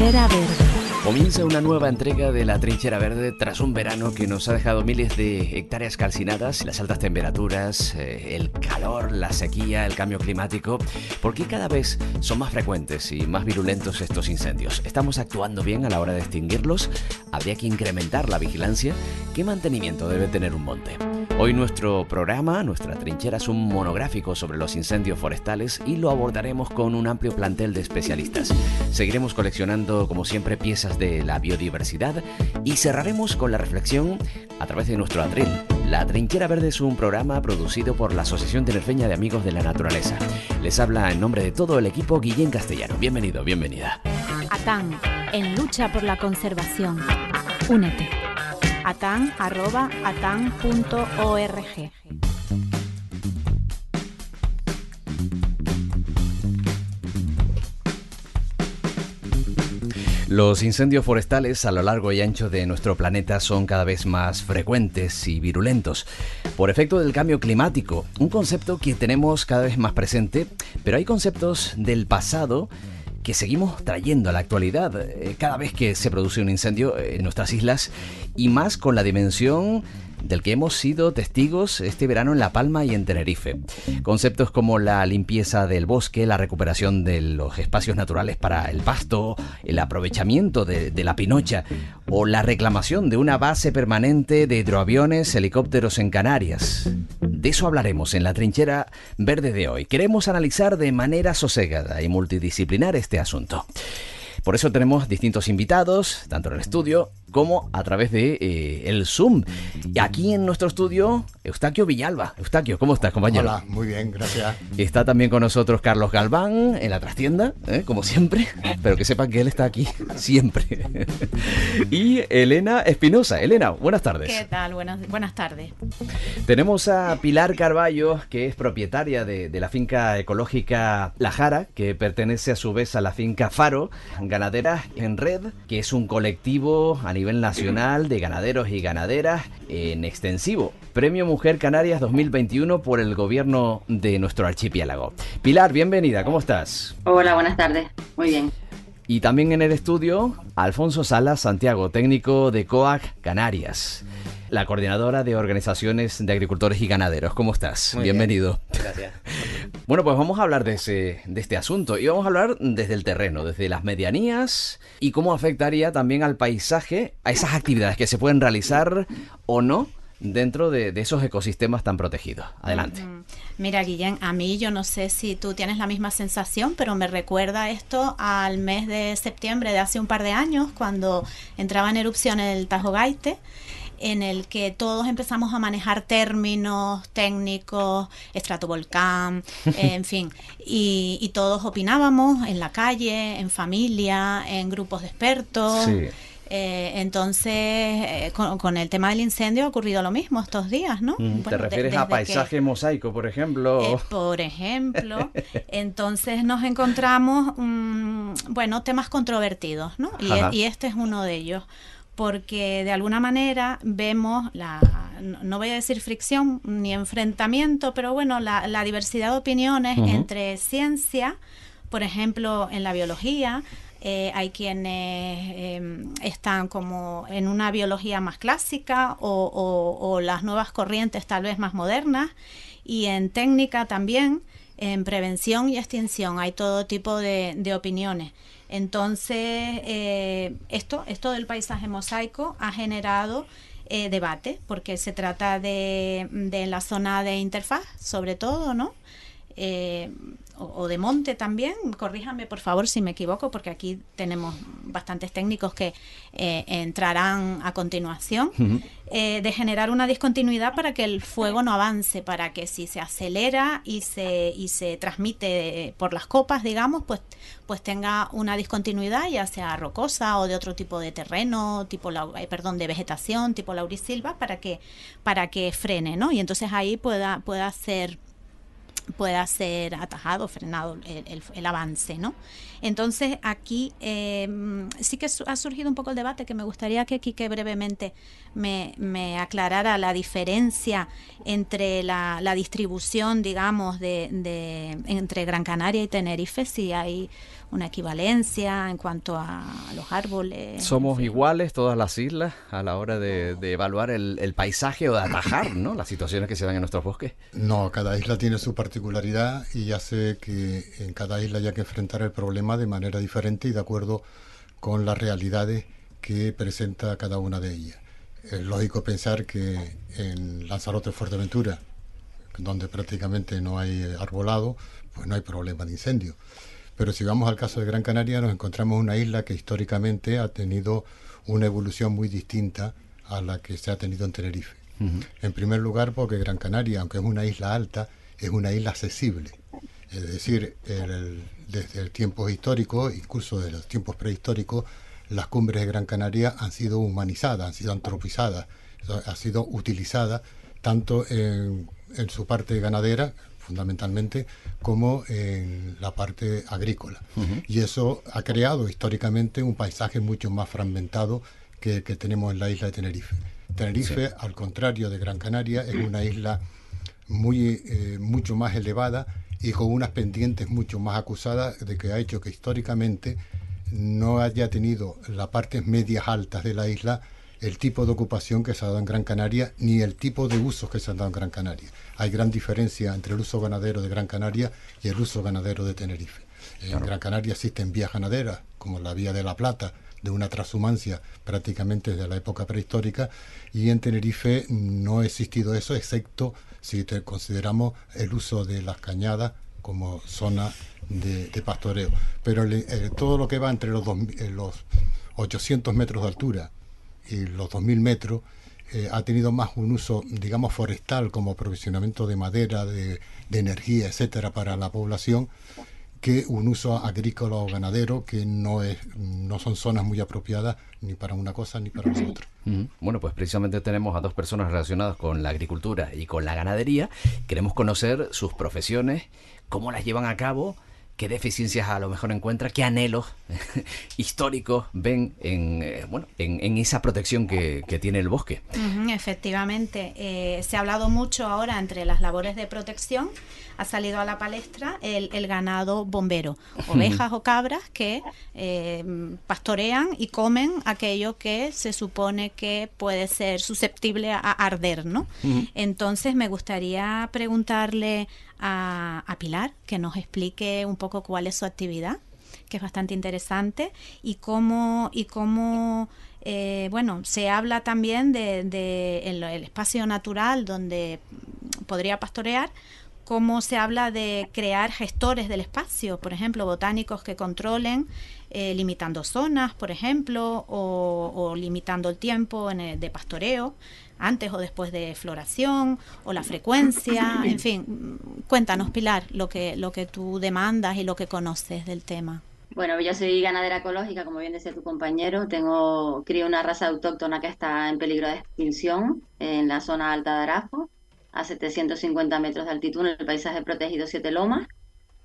Trinchera Verde. Comienza una nueva entrega de la Trinchera Verde tras un verano que nos ha dejado miles de hectáreas calcinadas, las altas temperaturas, eh, el calor, la sequía, el cambio climático. ¿Por qué cada vez son más frecuentes y más virulentos estos incendios? ¿Estamos actuando bien a la hora de extinguirlos? ¿Habría que incrementar la vigilancia? ¿Qué mantenimiento debe tener un monte? Hoy nuestro programa, nuestra trinchera es un monográfico sobre los incendios forestales y lo abordaremos con un amplio plantel de especialistas. Seguiremos coleccionando, como siempre, piezas de la biodiversidad y cerraremos con la reflexión a través de nuestro atril. La Trinchera Verde es un programa producido por la Asociación Tinerfeña de Amigos de la Naturaleza. Les habla en nombre de todo el equipo Guillén Castellano. Bienvenido, bienvenida. ATAN, en lucha por la conservación. Únete atan.atan.org. Los incendios forestales a lo largo y ancho de nuestro planeta son cada vez más frecuentes y virulentos por efecto del cambio climático, un concepto que tenemos cada vez más presente, pero hay conceptos del pasado que seguimos trayendo a la actualidad eh, cada vez que se produce un incendio en nuestras islas y más con la dimensión del que hemos sido testigos este verano en La Palma y en Tenerife. Conceptos como la limpieza del bosque, la recuperación de los espacios naturales para el pasto, el aprovechamiento de, la pinocha o la reclamación de una base permanente de hidroaviones, helicópteros en Canarias. De eso hablaremos en la trinchera verde de hoy. Queremos analizar de manera sosegada y multidisciplinar este asunto. Por eso tenemos distintos invitados, tanto en el estudio como a través de eh, el Zoom. Y aquí en nuestro estudio, Eustaquio Villalba. Eustaquio, ¿cómo estás, compañero? Hola, muy bien, gracias. Está también con nosotros Carlos Galván en la trastienda, ¿eh? como siempre, pero que sepan que él está aquí siempre. y Elena Espinosa. Elena, buenas tardes. ¿Qué tal? Buenas, buenas tardes. Tenemos a Pilar Carballo, que es propietaria de, de la finca ecológica La Jara, que pertenece a su vez a la finca Faro, Ganaderas en Red, que es un colectivo a nivel nacional de ganaderos y ganaderas en extensivo. Premio Mujer Canarias 2021 por el gobierno de nuestro archipiélago. Pilar, bienvenida, ¿cómo estás? Hola, buenas tardes. Muy bien. Y también en el estudio, Alfonso Salas Santiago, técnico de COAC Canarias la coordinadora de organizaciones de agricultores y ganaderos. ¿Cómo estás? Bienvenido. Gracias. Bueno, pues vamos a hablar de, ese, de este asunto y vamos a hablar desde el terreno, desde las medianías y cómo afectaría también al paisaje, a esas actividades que se pueden realizar o no dentro de, esos ecosistemas tan protegidos. Adelante. Mira, Guillén, a mí yo no sé si tú tienes la misma sensación, pero me recuerda esto al mes de septiembre de hace un par de años, cuando entraba en erupción el Tajo Gaite en el que todos empezamos a manejar términos técnicos, estratovolcán, en fin, y, todos opinábamos en la calle, en familia, en grupos de expertos. Eh, entonces, eh, con, el tema del incendio ha ocurrido lo mismo estos días, ¿no? Mm, ¿Te refieres a paisaje mosaico, por ejemplo? Eh, por ejemplo. entonces nos encontramos, mm, bueno, temas controvertidos, ¿no? y este es uno de ellos porque de alguna manera vemos la, no voy a decir fricción ni enfrentamiento, pero bueno, la, diversidad de opiniones entre ciencia, por ejemplo, en la biología, eh, hay quienes em, están como en una biología más clásica o, las nuevas corrientes tal vez más modernas y en técnica también, en prevención y extinción, hay todo tipo de opiniones. Entonces, eh, esto, esto del paisaje mosaico ha generado eh, debate, porque se trata de, la zona de interfaz, sobre todo, ¿no? Eh, o, de monte también, corríjame por favor si me equivoco, porque aquí tenemos bastantes técnicos que eh, entrarán a continuación, eh, de generar una discontinuidad para que el fuego no avance, para que si se acelera y se, y se transmite por las copas, digamos, pues, pues tenga una discontinuidad, ya sea rocosa o de otro tipo de terreno, tipo eh, perdón, de vegetación, tipo laurisilva, para que, para que frene, ¿no? Y entonces ahí pueda, pueda ser pueda ser atajado, frenado el, avance, ¿no? Entonces aquí em, sí que ha surgido un poco el debate que me gustaría que Quique brevemente me, me aclarara la diferencia entre la, distribución, digamos, de, de, entre Gran Canaria y Tenerife, si hay una equivalencia en cuanto a los árboles. ¿Somos iguales todas las islas a la hora de, evaluar el, paisaje o de atajar ¿no? las situaciones que se dan en nuestros bosques? No, cada isla tiene su particularidad y hace que en cada isla haya que enfrentar el problema de manera diferente y de acuerdo con las realidades que presenta cada una de ellas. Es lógico pensar que en Lanzarote, Fuerteventura, donde prácticamente no hay arbolado, pues no hay problema de incendio. Pero si vamos al caso de Gran Canaria, nos encontramos una isla que históricamente ha tenido una evolución muy distinta a la que se ha tenido en Tenerife. En primer lugar, porque Gran Canaria, aunque es una isla alta, es una isla accesible. Es decir, desde el tiempo histórico, incluso desde los tiempos prehistóricos, las cumbres de Gran Canaria han sido humanizadas, han sido antropizadas, han sido utilizadas tanto en, en su parte ganadera, fundamentalmente, como en la parte agrícola. Y eso ha creado históricamente un paisaje mucho más fragmentado que, que tenemos en la isla de Tenerife. Tenerife, al contrario de Gran Canaria, es una isla muy, eh, mucho más elevada y con unas pendientes mucho más acusadas de que ha hecho que históricamente no haya tenido las partes medias altas de la isla el tipo de ocupación que se ha dado en Gran Canaria ni el tipo de usos que se han dado en Gran Canaria. Hay gran diferencia entre el uso ganadero de Gran Canaria y el uso ganadero de Tenerife. En Gran Canaria existen vías ganaderas, como la vía de la Plata, de una transhumancia prácticamente desde la época prehistórica, y en Tenerife no ha existido eso, excepto si consideramos el uso de las cañadas como zona de, pastoreo. Pero eh, todo lo que va entre los, eh, los 800 metros de altura y los 2.000 metros, eh, ha tenido más un uso, digamos, forestal como aprovisionamiento de madera, de, energía, etcétera, para la población, que un uso agrícola o ganadero que no es no son zonas muy apropiadas ni para una cosa ni para la otra. Bueno, pues precisamente tenemos a dos personas relacionadas con la agricultura y con la ganadería. Queremos conocer sus profesiones, cómo las llevan a cabo qué deficiencias a lo mejor encuentra, qué anhelos históricos ven en, eh, bueno, en, esa protección que, tiene el bosque. efectivamente, eh, se ha hablado mucho ahora entre las labores de protección, ha salido a la palestra el, ganado bombero, ovejas o cabras que eh, pastorean y comen aquello que se supone que puede ser susceptible a arder, ¿no? Entonces me gustaría preguntarle a, Pilar que nos explique un poco cuál es su actividad, que es bastante interesante, y cómo, y cómo eh, bueno, se habla también de, el, espacio natural donde podría pastorear, cómo se habla de crear gestores del espacio, por ejemplo, botánicos que controlen, eh, limitando zonas, por ejemplo, o, limitando el tiempo de pastoreo antes o después de floración o la frecuencia, en fin, cuéntanos Pilar lo que lo que tú demandas y lo que conoces del tema. Bueno, yo soy ganadera ecológica, como bien decía tu compañero, tengo crío una raza autóctona que está en peligro de extinción en la zona alta de Arafo, a 750 metros de altitud en el paisaje protegido Siete Lomas,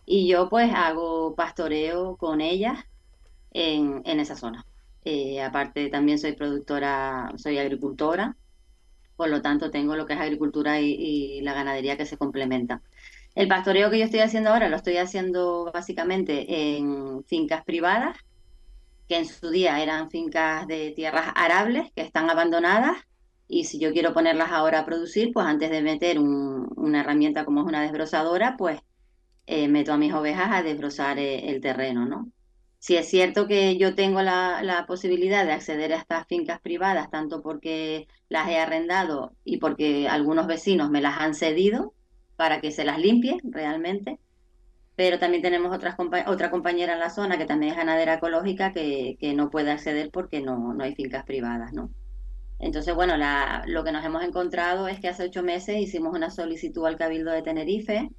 y yo pues hago pastoreo con ellas en, en esa zona. Eh, aparte también soy productora, soy agricultora por lo tanto tengo lo que es agricultura y, la ganadería que se complementan. El pastoreo que yo estoy haciendo ahora lo estoy haciendo básicamente en fincas privadas, que en su día eran fincas de tierras arables que están abandonadas y si yo quiero ponerlas ahora a producir, pues antes de meter una herramienta como es una desbrozadora, pues eh, meto a mis ovejas a desbrozar eh, el terreno, ¿no? Si es cierto que yo tengo la, posibilidad de acceder a estas fincas privadas, tanto porque las he arrendado y porque algunos vecinos me las han cedido para que se las limpie realmente, pero también tenemos otras otra compañera en la zona que también es ganadera ecológica que, no puede acceder porque no, no hay fincas privadas, ¿no? Entonces, bueno, lo que nos hemos encontrado es que hace ocho meses hicimos una solicitud al Cabildo de Tenerife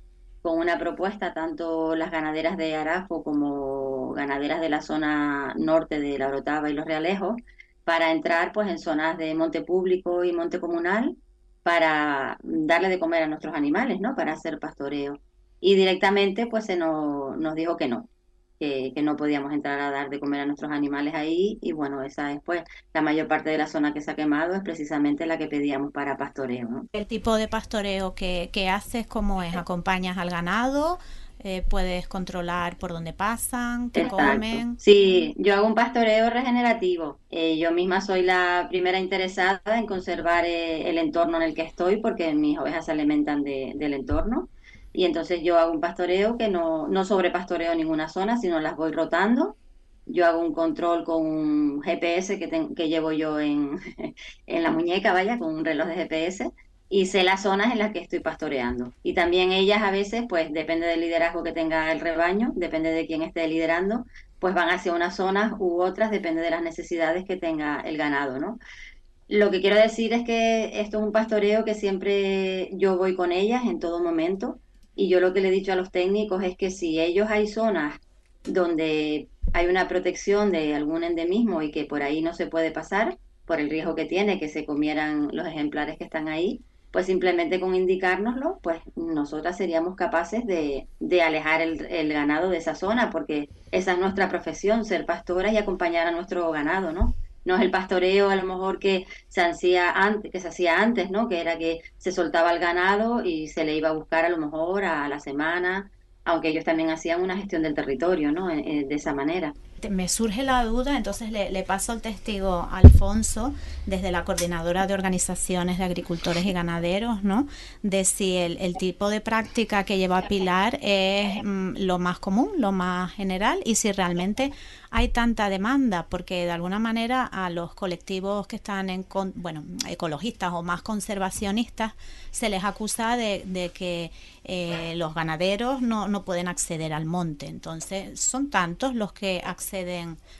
con una propuesta, tanto las ganaderas de Arafo como ganaderas de la zona norte de la Orotava y los Realejos, para entrar pues en zonas de monte público y monte comunal para darle de comer a nuestros animales, ¿no? Para hacer pastoreo. Y directamente pues se nos dijo que no, que, no podíamos entrar a dar de comer a nuestros animales ahí y bueno, esa después, la mayor parte de la zona que se ha quemado es precisamente la que pedíamos para pastoreo. ¿El tipo de pastoreo que, que haces cómo es? ¿Acompañas al ganado? Eh, puedes controlar por dónde pasan, qué comen. Sí, yo hago un pastoreo regenerativo. Eh, yo misma soy la primera interesada en conservar eh, el entorno en el que estoy porque mis ovejas se alimentan del entorno. Y entonces yo hago un pastoreo que no, no sobrepastoreo ninguna zona, sino las voy rotando. Yo hago un control con un GPS que, que llevo yo en, en la muñeca, vaya, con un reloj de GPS y sé las zonas en las que estoy pastoreando. Y también ellas a veces, pues depende del liderazgo que tenga el rebaño, depende de quién esté liderando, pues van hacia unas zonas u otras, depende de las necesidades que tenga el ganado, ¿no? Lo que quiero decir es que esto es un pastoreo que siempre yo voy con ellas en todo momento y yo lo que le he dicho a los técnicos es que si ellos hay zonas donde hay una protección de algún endemismo y que por ahí no se puede pasar por el riesgo que tiene que se comieran los ejemplares que están ahí, pues simplemente con indicárnoslo, pues nosotras seríamos capaces de, alejar el, ganado de esa zona, porque esa es nuestra profesión, ser pastoras y acompañar a nuestro ganado, ¿no? No es el pastoreo a lo mejor que se hacía antes, que se hacía antes, ¿no? Que era que se soltaba el ganado y se le iba a buscar a lo mejor a la semana, aunque ellos también hacían una gestión del territorio, ¿no? Eh, eh, de esa manera me surge la duda, entonces le, paso el testigo a Alfonso desde la Coordinadora de Organizaciones de Agricultores y Ganaderos, ¿no? De si el, tipo de práctica que lleva Pilar es mm, lo más común, lo más general y si realmente hay tanta demanda, porque de alguna manera a los colectivos que están en, bueno, ecologistas o más conservacionistas se les acusa de, que eh, los ganaderos no, no pueden acceder al monte. Entonces, son tantos los que acceden,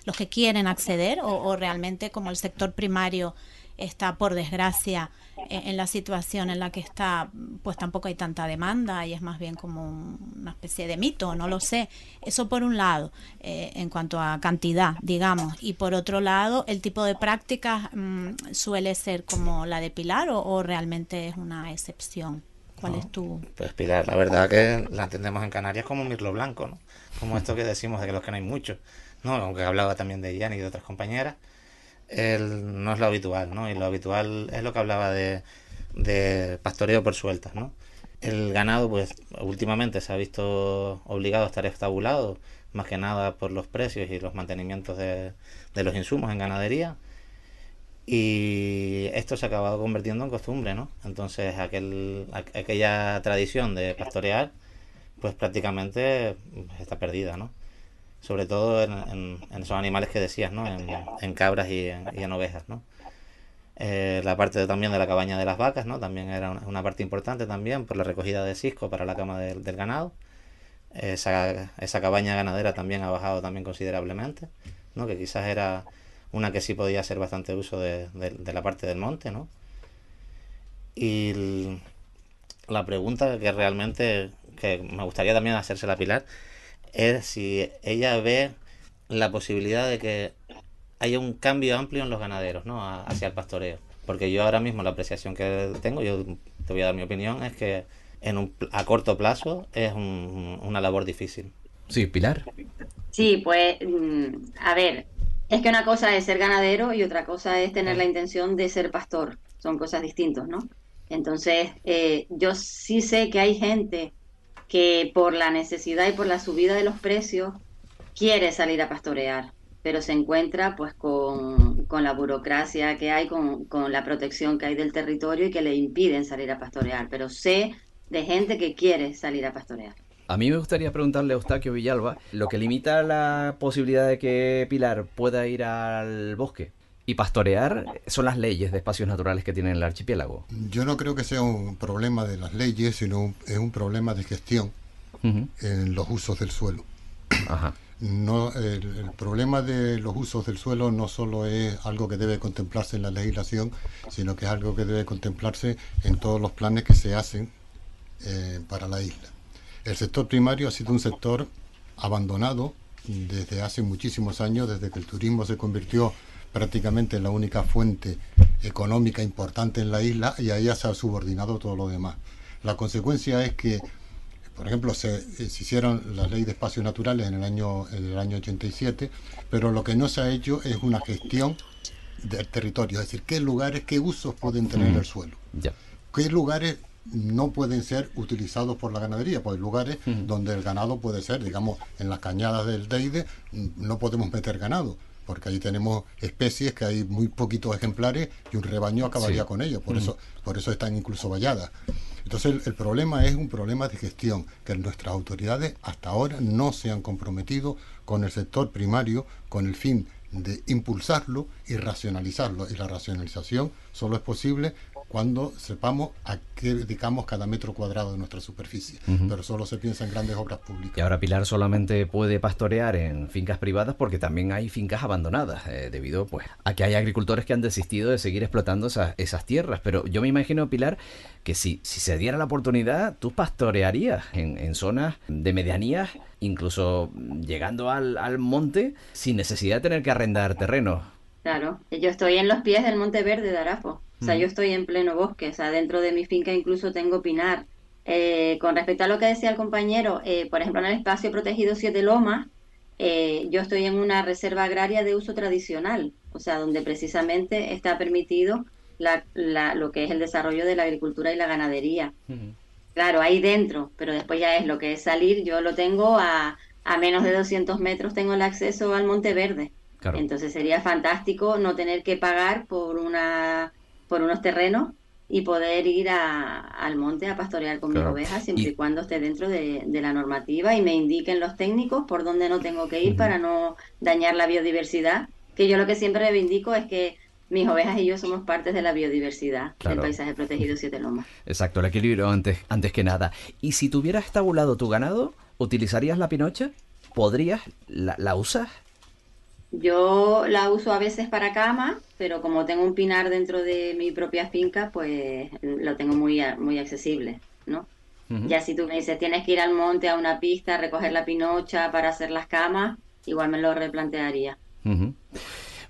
los que quieren acceder o, realmente como el sector primario está por desgracia en, la situación en la que está, pues tampoco hay tanta demanda y es más bien como una especie de mito, no lo sé. Eso por un lado, eh, en cuanto a cantidad, digamos, y por otro lado, el tipo de prácticas mm, suele ser como la de Pilar o, realmente es una excepción. ¿Cuál es tu...? Pues Pilar, la verdad que la entendemos en Canarias como un mirlo blanco, ¿no? Como esto que decimos de que los que no hay muchos. ¿No? aunque hablaba también de Ian y de otras compañeras, él no es lo habitual, ¿no? y lo habitual es lo que hablaba de, pastoreo por sueltas. ¿no? El ganado, pues últimamente se ha visto obligado a estar estabulado, más que nada por los precios y los mantenimientos de, los insumos en ganadería. Y esto se ha acabado convirtiendo en costumbre, ¿no? Entonces aquel, aquella tradición de pastorear, pues prácticamente está perdida, ¿no? Sobre todo en, esos animales que decías, ¿no? En, cabras y en, ovejas, ¿no? Eh, la parte también de la cabaña de las vacas, ¿no? También era una, parte importante también por la recogida de cisco para la cama del ganado. Esa, esa, cabaña ganadera también ha bajado también considerablemente, ¿no? Que quizás era una que sí podía hacer bastante uso de, la parte del monte, ¿no? Y la pregunta que realmente que me gustaría también hacerse la Pilar es si ella ve la posibilidad de que haya un cambio amplio en los ganaderos, ¿no? hacia el pastoreo. Porque yo ahora mismo la apreciación que tengo, yo te voy a dar mi opinión, es que en un, a corto plazo es una labor difícil. Sí, Pilar. Sí, pues, mm, a ver, es que una cosa es ser ganadero y otra cosa es tener la intención de ser pastor. Son cosas distintas, ¿no? Entonces, eh, yo sí sé que hay gente que por la necesidad y por la subida de los precios quiere salir a pastorear, pero se encuentra pues con, la burocracia que hay, con, la protección que hay del territorio y que le impiden salir a pastorear. Pero sé de gente que quiere salir a pastorear. A mí me gustaría preguntarle a Eustaquio Villalba lo que limita la posibilidad de que Pilar pueda ir al bosque y pastorear son las leyes de espacios naturales que tiene el archipiélago. Yo no creo que sea un problema de las leyes, sino es un problema de gestión en los usos del suelo. No, el, problema de los usos del suelo no solo es algo que debe contemplarse en la legislación, sino que es algo que debe contemplarse en todos los planes que se hacen eh, para la isla. El sector primario ha sido un sector abandonado desde hace muchísimos años, desde que el turismo se convirtió prácticamente la única fuente económica importante en la isla y a ella se ha subordinado todo lo demás. La consecuencia es que por ejemplo, se, eh, se, hicieron la ley de espacios naturales en el año en el año 87, pero lo que no se ha hecho es una gestión del territorio, es decir, qué lugares, qué usos pueden tener el suelo. ¿Qué lugares no pueden ser utilizados por la ganadería? Pues lugares donde el ganado puede ser, digamos, en las cañadas del Deide mm, no podemos meter ganado, porque ahí tenemos especies que hay muy poquitos ejemplares y un rebaño acabaría con ellos, por eso por eso están incluso valladas. Entonces el, problema es un problema de gestión, que nuestras autoridades hasta ahora no se han comprometido con el sector primario con el fin de impulsarlo y racionalizarlo. Y la racionalización solo es posible cuando sepamos a qué dedicamos cada metro cuadrado de nuestra superficie. Pero solo se piensa en grandes obras públicas. Y ahora Pilar solamente puede pastorear en fincas privadas porque también hay fincas abandonadas, eh, debido pues a que hay agricultores que han desistido de seguir explotando esas, tierras. Pero yo me imagino, Pilar, que si, si se diera la oportunidad, tú pastorearías en, en zonas de medianías, incluso llegando al, al monte, sin necesidad de tener que arrendar terrenos. Claro, yo estoy en los pies del Monte Verde de Arafo. O sea, yo estoy en pleno bosque, o sea, dentro de mi finca incluso tengo pinar. Eh, con respecto a lo que decía el compañero, eh, por ejemplo, en el espacio protegido Siete Lomas, eh, yo estoy en una reserva agraria de uso tradicional, o sea, donde precisamente está permitido la, lo que es el desarrollo de la agricultura y la ganadería. Claro, ahí dentro, pero después ya es lo que es salir, yo lo tengo a, a menos de 200 metros, tengo el acceso al Monte Verde. Entonces sería fantástico no tener que pagar por una por unos terrenos y poder ir al monte a pastorear con mis ovejas siempre y, cuando esté dentro de, la normativa y me indiquen los técnicos por dónde no tengo que ir para no dañar la biodiversidad. Que yo lo que siempre reivindico es que mis ovejas y yo somos partes de la biodiversidad del paisaje protegido Siete Lomas. Exacto, el equilibrio antes, antes que nada. Y si tuvieras estabulado tu ganado, ¿utilizarías la pinocha? ¿Podrías? ¿La, la usas? Yo la uso a veces para cama, pero como tengo un pinar dentro de mi propia finca, pues lo tengo muy, muy accesible, ¿no? Ya si tú me dices, tienes que ir al monte, a una pista, recoger la pinocha para hacer las camas, igual me lo replantearía.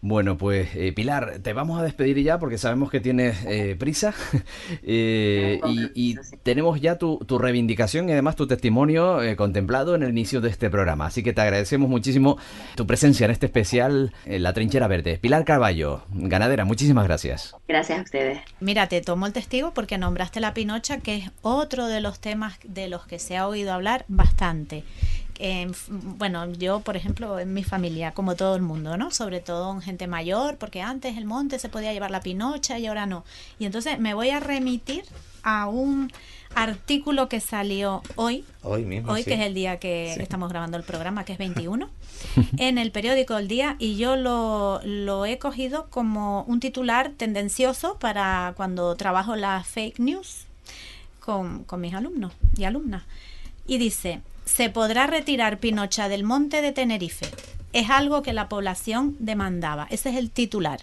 Bueno, pues eh, Pilar, te vamos a despedir ya porque sabemos que tienes eh, prisa eh, y, tenemos ya tu, reivindicación y además tu testimonio contemplado en el inicio de este programa. Así que te agradecemos muchísimo tu presencia en este especial en La Trinchera Verde. Pilar Carballo, ganadera, muchísimas gracias. Gracias a ustedes. Mira, te tomo el testigo porque nombraste la pinocha, que es otro de los temas de los que se ha oído hablar bastante bueno, yo, por ejemplo, en mi familia, como todo el mundo, ¿no? Sobre todo en gente mayor, porque antes el monte se podía llevar la pinocha y ahora no. Y entonces me voy a remitir a un artículo que salió hoy, hoy, mismo, hoy que es el día que estamos grabando el programa, que es 21, en el periódico El Día, y yo lo, lo he cogido como un titular tendencioso para cuando trabajo las fake news con, con mis alumnos y alumnas. Y dice, se podrá retirar Pinocha del monte de Tenerife. Es algo que la población demandaba. Ese es el titular.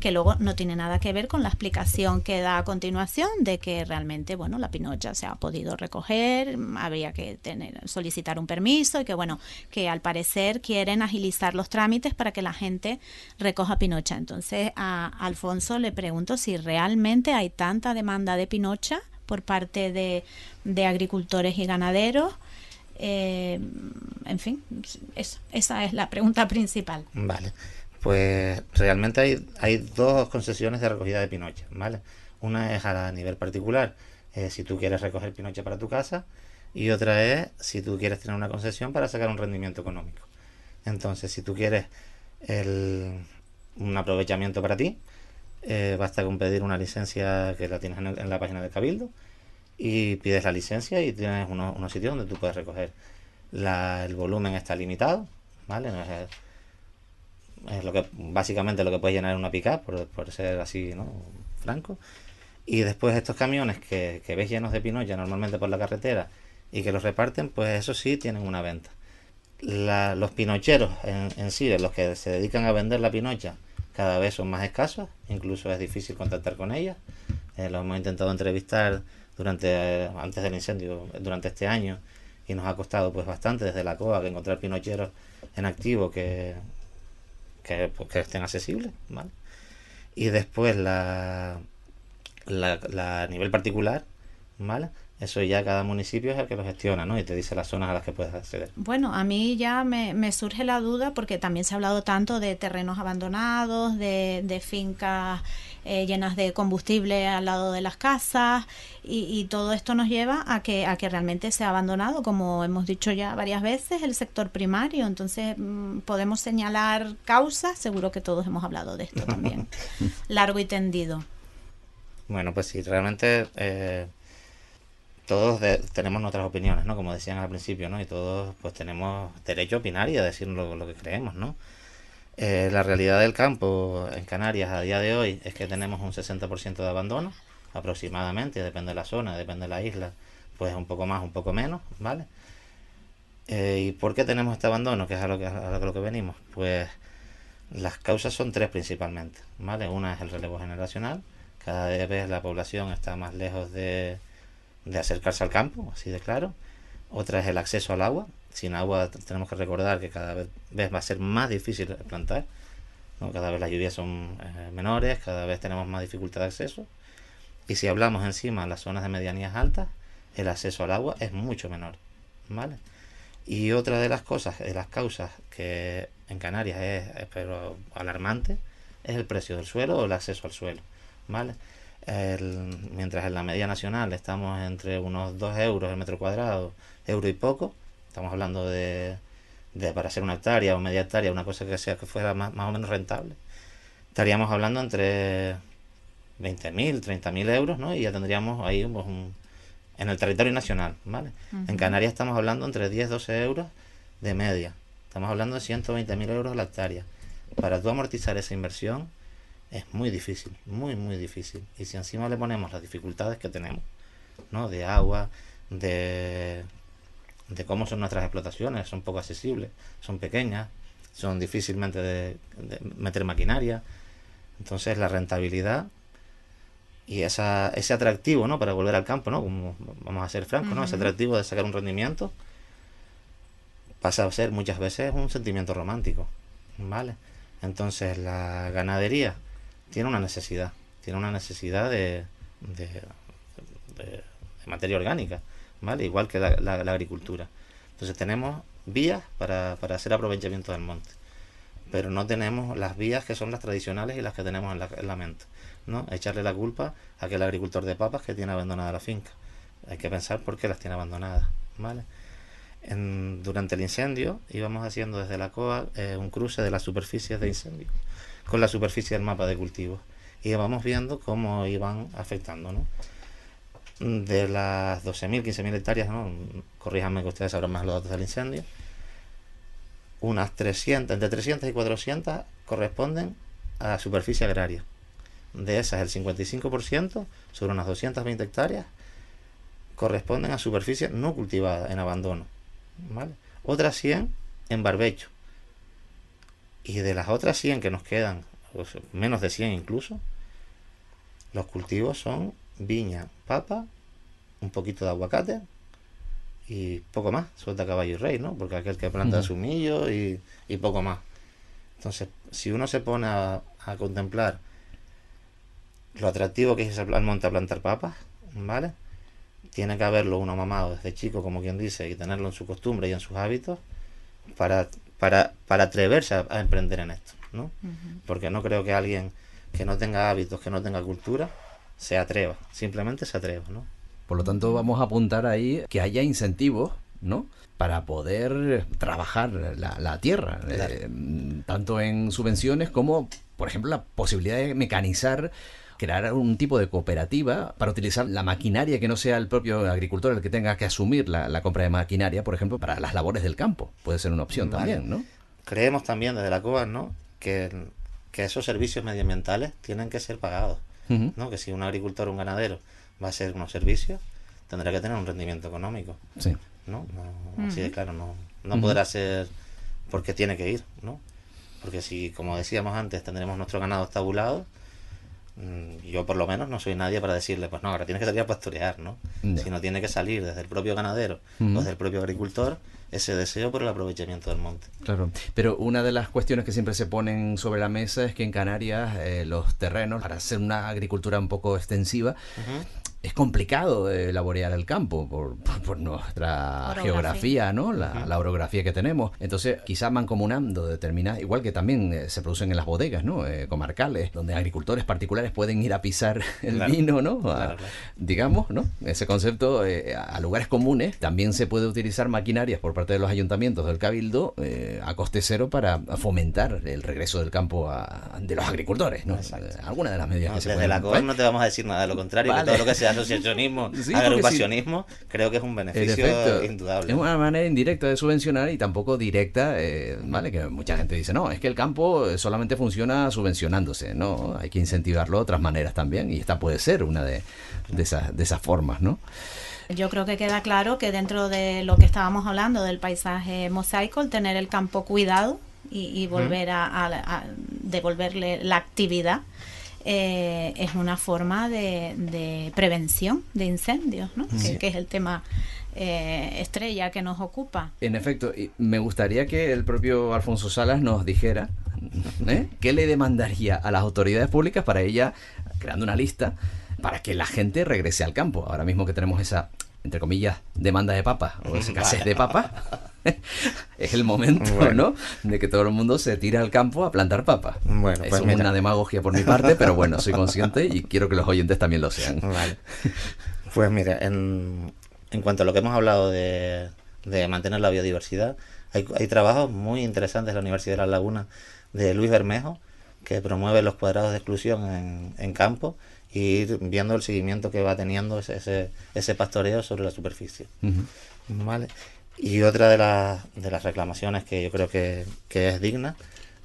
que luego no tiene nada que ver con la explicación que da a continuación de que realmente, bueno, la pinocha se ha podido recoger, había que tener, solicitar un permiso y que, bueno, que al parecer quieren agilizar los trámites para que la gente recoja pinocha. Entonces, a Alfonso le pregunto si realmente hay tanta demanda de pinocha por parte de, de agricultores y ganaderos eh, en fin, esa es la pregunta principal. Vale, pues realmente hay, hay dos concesiones de recogida de pinocha, ¿vale? Una es a nivel particular, eh, si tú quieres recoger pinocha para tu casa, y otra es si tú quieres tener una concesión para sacar un rendimiento económico. Entonces, si tú quieres el, un aprovechamiento para ti, eh, basta con pedir una licencia que la tienes en, la página de Cabildo y pides la licencia y tienes unos, unos sitios donde tú puedes recoger. El volumen está limitado, ¿vale? es, lo que básicamente lo que puedes llenar en una pica por, por ser así, ¿no? Franco. Y después estos camiones que, que ves llenos de pinocha normalmente por la carretera y que los reparten, pues eso sí tienen una venta. Los pinocheros en, en sí, los que se dedican a vender la pinocha, cada vez son más escasos, incluso es difícil contactar con ellas. Eh, lo hemos intentado entrevistar durante antes del incendio durante este año y nos ha costado pues bastante desde la COA que encontrar pinocheros en activo que que, pues, estén accesibles y después la, la, nivel particular ¿vale? Eso ya cada municipio es el que lo gestiona, ¿no? Y te dice las zonas a las que puedes acceder. Bueno, a mí ya me, me surge la duda porque también se ha hablado tanto de terrenos abandonados, de, de fincas eh, llenas de combustible al lado de las casas y, y, todo esto nos lleva a que, a que realmente se ha abandonado, como hemos dicho ya varias veces, el sector primario. Entonces mmm, podemos señalar causas, seguro que todos hemos hablado de esto también, largo y tendido. Bueno, pues sí, realmente... Eh todos de, tenemos nuestras opiniones, ¿no? Como decían al principio, ¿no? Y todos pues tenemos derecho a opinar y a decir lo, lo que creemos, ¿no? Eh, la realidad del campo en Canarias a día de hoy es que tenemos un 60% de abandono, aproximadamente, depende de la zona, depende de la isla, pues un poco más, un poco menos, ¿vale? Eh, ¿Y por qué tenemos este abandono? Que es a lo que, a lo que venimos. Pues las causas son tres principalmente, ¿vale? Una es el relevo generacional, cada vez la población está más lejos de de acercarse al campo, así de claro. Otra es el acceso al agua. Sin agua tenemos que recordar que cada vez va a ser más difícil plantar. Cada vez las lluvias son eh, menores, cada vez tenemos más dificultad de acceso. Y si hablamos encima de las zonas de medianías altas, el acceso al agua es mucho menor. ¿vale? Y otra de las cosas, de las causas que en Canarias es, pero alarmante, es el precio del suelo o el acceso al suelo. ¿vale? Mientras en la media nacional estamos entre unos 2 euros el metro cuadrado, euro y poco, estamos hablando de, de para hacer una hectárea o media hectárea, una cosa que sea que fuera más, más o menos rentable, estaríamos hablando entre 20.000, 30.000 euros, ¿no? Y ya tendríamos ahí pues, un, en el territorio nacional, ¿vale? Uh -huh. En Canarias estamos hablando entre 10, 12 euros de media. Estamos hablando de 120.000 euros la hectárea. Para tú amortizar esa inversión, es muy difícil, muy, muy difícil. Y si encima le ponemos las dificultades que tenemos, ¿no? De agua, de, de cómo son nuestras explotaciones, son poco accesibles, son pequeñas, son difícilmente de, de meter maquinaria. Entonces la rentabilidad y esa, ese atractivo, ¿no? Para volver al campo, ¿no? Como vamos a ser francos, ¿no? Ese atractivo de sacar un rendimiento pasa a ser muchas veces un sentimiento romántico, ¿vale? Entonces la ganadería tiene una necesidad, tiene una necesidad de, de, de, de materia orgánica, ¿vale? Igual que la, agricultura. Entonces tenemos vías para, para hacer aprovechamiento del monte, pero no tenemos las vías que son las tradicionales y las que tenemos en la, en la mente, ¿no? Echarle la culpa a aquel agricultor de papas que tiene abandonada la finca. Hay que pensar por qué las tiene abandonadas, ¿vale? Durante el incendio íbamos haciendo desde la COA eh, un cruce de las superficies de incendio con la superficie del mapa de cultivos y vamos viendo cómo iban afectando, ¿no? De las 12.000, 15.000 hectáreas, ¿no? Corríjanme que ustedes sabrán más los datos del incendio. Unas 300, entre 300 y 400 corresponden a superficie agraria. De esas, el 55%, sobre unas 220 hectáreas, corresponden a superficie no cultivada, en abandono. ¿vale? Otras 100 en barbecho. Y de las otras 100 que nos quedan, menos de 100 incluso, los cultivos son viña, papa, un poquito de aguacate y poco más, suelta caballo y rey, ¿no? Porque aquel que planta uh -huh. su millo y, y, poco más. Entonces, si uno se pone a, a contemplar lo atractivo que es al monte a plantar papas, ¿vale? Tiene que haberlo uno mamado desde chico, como quien dice, y tenerlo en su costumbre y en sus hábitos para para, para atreverse a, a, emprender en esto, ¿no? Uh -huh. Porque no creo que alguien que no tenga hábitos, que no tenga cultura, se atreva, simplemente se atreva, ¿no? Por lo tanto, vamos a apuntar ahí que haya incentivos, ¿no? Para poder trabajar la, la tierra, claro. eh, tanto en subvenciones como, por ejemplo, la posibilidad de mecanizar crear un tipo de cooperativa para utilizar la maquinaria que no sea el propio agricultor el que tenga que asumir la, la compra de maquinaria, por ejemplo, para las labores del campo. Puede ser una opción vale. también, ¿no? Creemos también desde la COA, ¿no? Que, que esos servicios medioambientales tienen que ser pagados, uh -huh. ¿no? Que si un agricultor o un ganadero va a hacer unos servicios, tendrá que tener un rendimiento económico. Sí. ¿No? no. Así de claro, no, no podrá ser porque tiene que ir, ¿no? Porque si, como decíamos antes, tendremos nuestro ganado estabulado, Mm, yo por lo menos no soy nadie para decirle, pues no, ahora tienes que salir a pastorear, ¿no? Yeah. Sino tiene que salir desde el propio ganadero uh -huh. o desde el propio agricultor ese deseo por el aprovechamiento del monte. Claro, pero una de las cuestiones que siempre se ponen sobre la mesa es que en Canarias eh, los terrenos, para hacer una agricultura un poco extensiva, uh -huh. Es complicado elaborar el campo por, nuestra geografía, ¿no? La, orografía que tenemos. Entonces, quizá mancomunando determinadas, igual que también eh, se producen en las bodegas, ¿no? Eh, comarcales, donde agricultores particulares pueden ir a pisar el vino, ¿no? digamos, ¿no? Ese concepto eh, a lugares comunes. También se puede utilizar maquinarias por parte de los ayuntamientos del Cabildo a coste cero para fomentar el regreso del campo de los agricultores, ¿no? alguna de las medidas que se desde la COE no te vamos a decir nada de lo contrario, que todo lo que sea asociacionismo, agrupacionismo, creo que es un beneficio indudable. Es una manera indirecta de subvencionar y tampoco directa, eh, ¿vale? Que mucha gente dice, no, es que el campo solamente funciona subvencionándose, ¿no? Hay que incentivarlo de otras maneras también y esta puede ser una de, esas, de esas formas, ¿no? Yo creo que queda claro que dentro de lo que estábamos hablando del paisaje mosaico, el tener el campo cuidado y, volver a, devolverle la actividad, eh, es una forma de, prevención de incendios, ¿no? que, es el tema eh, estrella que nos ocupa. En efecto, me gustaría que el propio Alfonso Salas nos dijera ¿eh? qué le demandaría a las autoridades públicas para ella, creando una lista, para que la gente regrese al campo. Ahora mismo que tenemos esa, entre comillas, demanda de papa o escasez de papa, es el momento, ¿no? De que todo el mundo se tire al campo a plantar papa. Bueno, es pues una demagogia por mi parte, pero bueno, soy consciente y quiero que los oyentes también lo sean. Vale. Pues mira, en, en cuanto a lo que hemos hablado de, mantener la biodiversidad, hay, trabajos muy interesantes en la Universidad de La Laguna de Luis Bermejo, que promueve los cuadrados de exclusión en, campo y ir viendo el seguimiento que va teniendo ese, ese, pastoreo sobre la superficie. ¿Vale? Y otra de, de las reclamaciones que yo creo que, es digna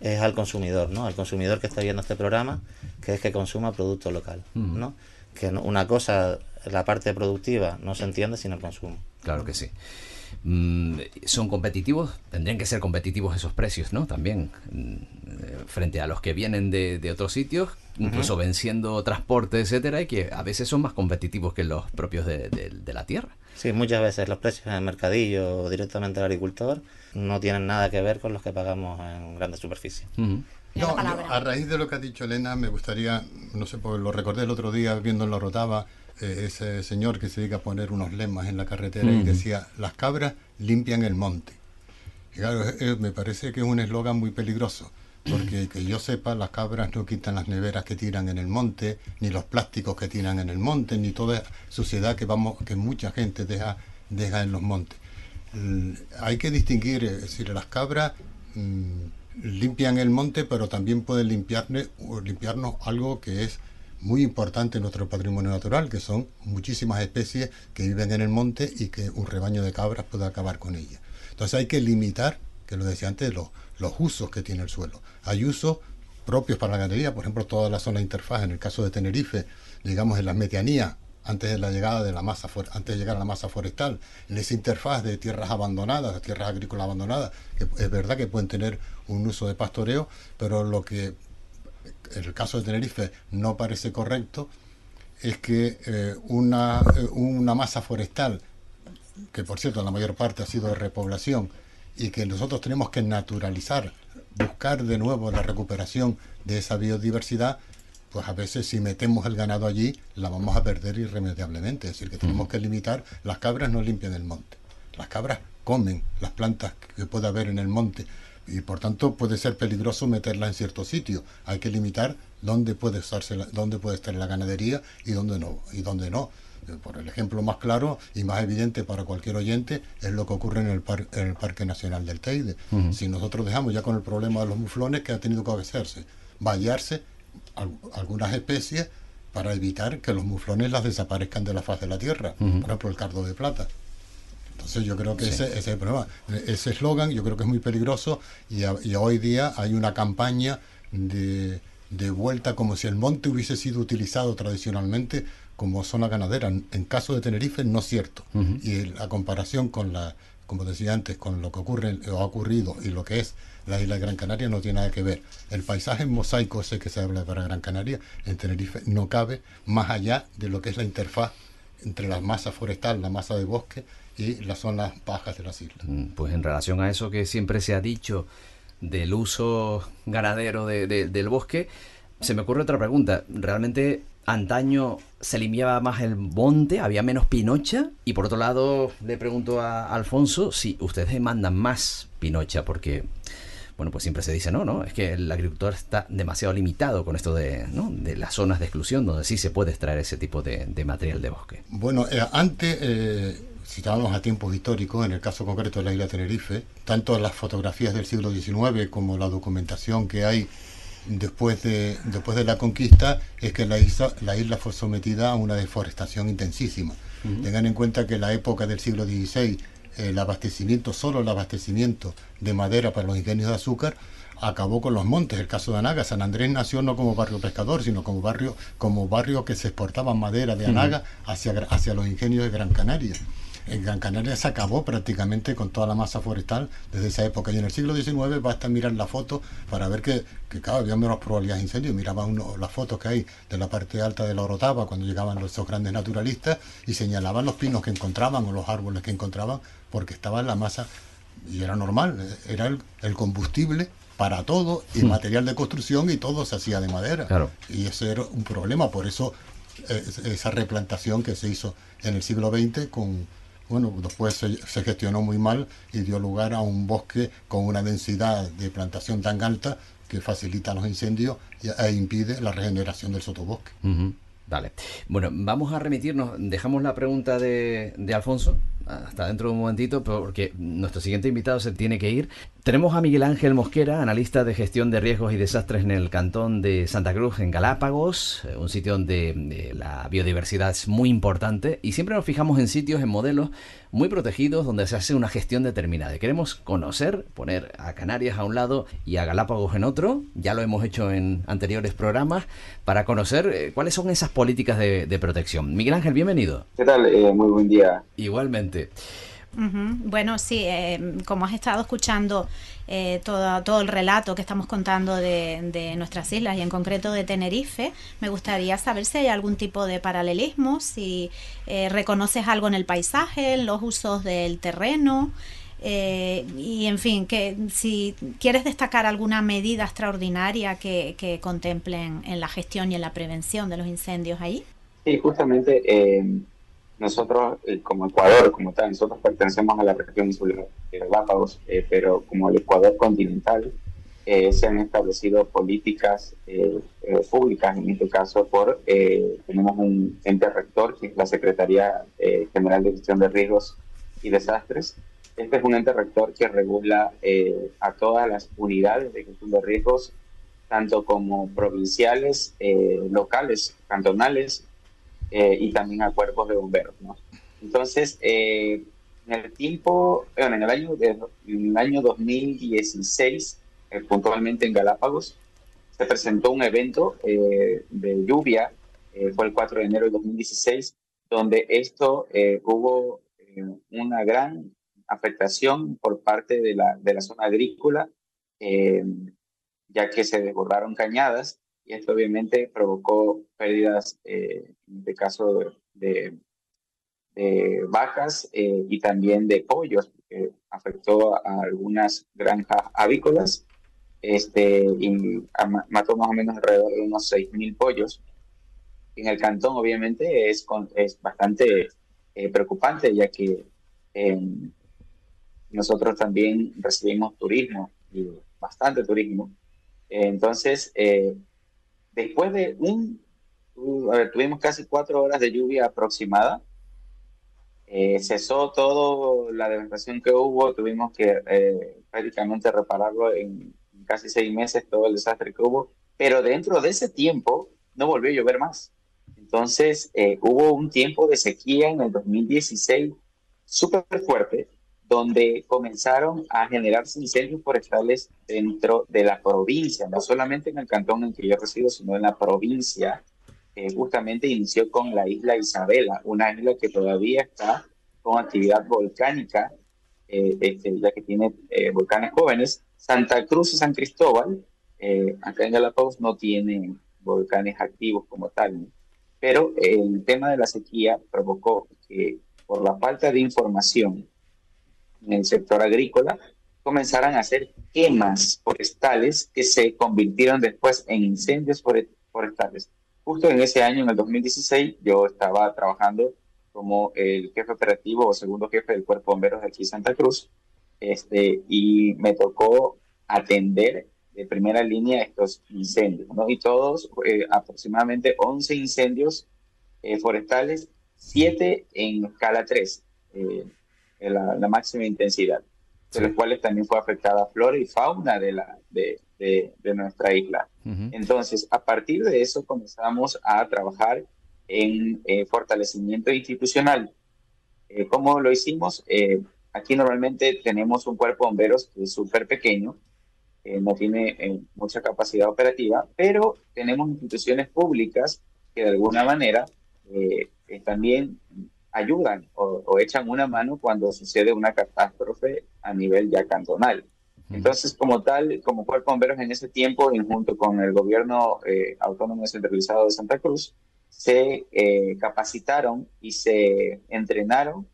es al consumidor, ¿no? Al consumidor que está viendo este programa, que es que consuma producto local, ¿no? Que una cosa la parte productiva no se entiende sin el consumo. Claro que sí. Mm, son competitivos, tendrían que ser competitivos esos precios, ¿no? También mm, frente a los que vienen de, otros sitios, incluso venciendo transporte, etcétera, y que a veces son más competitivos que los propios de, la tierra. Sí, muchas veces los precios en el mercadillo o directamente al agricultor no tienen nada que ver con los que pagamos en grandes superficies. a raíz de lo que ha dicho Elena, me gustaría, no sé, porque lo recordé el otro día viendo en la rotaba, eh, ese señor que se dedica a poner unos lemas en la carretera y decía, las cabras limpian el monte. Y claro, me parece que es un eslogan muy peligroso, porque que yo sepa, las cabras no quitan las neveras que tiran en el monte, ni los plásticos que tiran en el monte, ni toda suciedad que vamos, que mucha gente deja, deja en los montes. hay que distinguir, es decir, las cabras mm, limpian el monte, pero también pueden limpiarnos algo que es muy importante en nuestro patrimonio natural, que son muchísimas especies que viven en el monte y que un rebaño de cabras puede acabar con ellas. Entonces hay que limitar, que lo decía antes, los, los usos que tiene el suelo. Hay usos propios para la ganadería, por ejemplo, toda la zona interfaz, en el caso de Tenerife, digamos en las medianías, antes de la llegada de la masa antes de llegar a la masa forestal, en esa interfaz de tierras abandonadas, de tierras agrícolas abandonadas, que es verdad que pueden tener un uso de pastoreo, pero lo que el caso de Tenerife no parece correcto, es que eh, una, eh, una masa forestal, que por cierto la mayor parte ha sido de repoblación, y que nosotros tenemos que naturalizar, buscar de nuevo la recuperación de esa biodiversidad, pues a veces si metemos el ganado allí la vamos a perder irremediablemente. Es decir, que tenemos que limitar, las cabras no limpian el monte, las cabras comen las plantas que pueda haber en el monte y por tanto puede ser peligroso meterla en cierto sitio. Hay que limitar dónde puede, usarse dónde puede estar la ganadería y dónde no. Y dónde no. Eh, por el ejemplo más claro y más evidente para cualquier oyente es lo que ocurre en el, en el Parque Nacional del Teide. Si nosotros dejamos ya con el problema de los muflones que ha tenido que hacerse, vallarse algunas especies para evitar que los muflones las desaparezcan de la faz de la tierra, por ejemplo el cardo de plata. Entonces yo creo que ese, es el problema. Ese eslogan yo creo que es muy peligroso y, hoy día hay una campaña de, vuelta como si el monte hubiese sido utilizado tradicionalmente como zona ganadera. En caso de Tenerife no es cierto. Y la comparación con la, como decía antes, con lo que ocurre o ha ocurrido y lo que es la isla de Gran Canaria no tiene nada que ver. El paisaje mosaico ese que se habla para Gran Canaria en Tenerife no cabe más allá de lo que es la interfaz entre la masa forestal, la masa de bosque y las zonas bajas de las islas. Mm, pues en relación a eso que siempre se ha dicho del uso ganadero del bosque, se me ocurre otra pregunta. ¿Realmente antaño se limpiaba más el monte, había menos pinocha. Y por otro lado, le pregunto a Alfonso si ustedes demandan más pinocha, porque, bueno, pues siempre se dice, no, no, es que el agricultor está demasiado limitado con esto de, ¿no? de las zonas de exclusión, donde sí se puede extraer ese tipo de, material de bosque. Bueno, eh, antes... Eh si estábamos a tiempos históricos, en el caso concreto de la isla Tenerife, tanto las fotografías del siglo XIX como la documentación que hay después de, después de la conquista es que la isla, la isla fue sometida a una deforestación intensísima. Tengan en cuenta que en la época del siglo XVI el abastecimiento, solo el abastecimiento de madera para los ingenios de azúcar acabó con los montes. El caso de Anaga, San Andrés nació no como barrio pescador, sino como barrio, como barrio que se exportaba madera de Anaga hacia, hacia los ingenios de Gran Canaria en Gran Canaria se acabó prácticamente con toda la masa forestal desde esa época. Y en el siglo XIX basta mirar la foto para ver que, que claro, había menos probabilidades de incendio. Miraba uno las fotos que hay de la parte alta de la Orotava cuando llegaban los, esos grandes naturalistas y señalaban los pinos que encontraban o los árboles que encontraban porque estaba en la masa y era normal, era el, combustible para todo y hmm. material de construcción y todo se hacía de madera. Y ese era un problema, por eso eh, esa replantación que se hizo en el siglo XX con bueno, después se, gestionó muy mal y dio lugar a un bosque con una densidad de plantación tan alta que facilita los incendios e impide la regeneración del sotobosque. Vale. Bueno, vamos a remitirnos, dejamos la pregunta de, de Alfonso hasta dentro de un momentito, porque nuestro siguiente invitado se tiene que ir. Tenemos a Miguel Ángel Mosquera, analista de gestión de riesgos y desastres en el cantón de Santa Cruz, en Galápagos, eh, un sitio donde eh, la biodiversidad es muy importante y siempre nos fijamos en sitios, en modelos muy protegidos donde se hace una gestión determinada. Queremos conocer, poner a Canarias a un lado y a Galápagos en otro, ya lo hemos hecho en anteriores programas, para conocer eh, cuáles son esas políticas de, de, protección. Miguel Ángel, bienvenido. ¿Qué tal? muy buen día. Igualmente. Bueno, sí, eh, como has estado escuchando eh, todo, todo el relato que estamos contando de, nuestras islas y en concreto de Tenerife, me gustaría saber si hay algún tipo de paralelismo, si eh, reconoces algo en el paisaje, en los usos del terreno. y en fin, que si quieres destacar alguna medida extraordinaria que, que contemplen en la gestión y en la prevención de los incendios ahí. Sí, justamente nosotros, eh, como Ecuador, como tal, nosotros pertenecemos a la región insular de Galápagos, eh, pero como el Ecuador continental, eh, se han establecido políticas públicas, en este caso por, tenemos un ente rector, que es la Secretaría General de Gestión de Riesgos y Desastres. Este es un ente rector que regula a todas las unidades de gestión de riesgos, tanto como provinciales, locales, cantonales, eh, y también a cuerpos de bomberos. ¿no? Entonces, eh, en el tiempo, bueno, en el año, de, en el año 2016, eh, puntualmente en Galápagos, se presentó un evento de lluvia, fue el 4 de enero de 2016, donde esto hubo una gran afectación por parte de la, de la zona agrícola, ya que se desbordaron cañadas y esto obviamente provocó pérdidas, eh, en este caso, de, de, vacas eh, y también de pollos, que afectó a algunas granjas avícolas este, y mató más o menos alrededor de unos 6.000 pollos. En el cantón, obviamente, es, es bastante eh, preocupante, ya que em, nosotros también recibimos turismo, y bastante turismo. Entonces, eh, después de un, a ver, tuvimos casi cuatro horas de lluvia aproximada, eh, cesó toda la devastación que hubo, tuvimos que eh, prácticamente repararlo en casi seis meses, todo el desastre que hubo, pero dentro de ese tiempo no volvió a llover más. Entonces eh, hubo un tiempo de sequía en el 2016 súper fuerte, donde comenzaron a generarse incendios forestales dentro de la provincia, no solamente en el cantón en que yo resido, sino en la provincia. justamente inició con la isla Isabela, una isla que todavía está con actividad volcánica, eh, este, ya que tiene eh, volcanes jóvenes. Santa Cruz y San Cristóbal, eh, acá en Galápagos, no tienen volcanes activos como tal, pero el tema de la sequía provocó que por la falta de información en el sector agrícola, comenzaron a hacer quemas forestales que se convirtieron después en incendios forestales. justo en ese año, en el 2016, yo estaba trabajando como el jefe operativo o segundo jefe del Cuerpo de Bomberos de aquí Santa Cruz, este, y me tocó atender de primera línea estos incendios, ¿no? Y todos, eh, aproximadamente 11 incendios eh, forestales, 7 en escala 3, eh, la, la, máxima intensidad, de los cuales también fue afectada flora y fauna de, la, de, de, nuestra isla. Entonces, a partir de eso comenzamos a trabajar en eh, fortalecimiento institucional. Eh, ¿Cómo lo hicimos? Eh, aquí normalmente tenemos un cuerpo de bomberos que es súper pequeño, no tiene mucha capacidad operativa, pero tenemos instituciones públicas que de alguna manera también ayudan o, o, echan una mano cuando sucede una catástrofe a nivel ya cantonal. Entonces, como tal, como cuerpo de bomberos en ese tiempo, y junto con el gobierno autónomo descentralizado de Santa Cruz, se eh, capacitaron y se entrenaron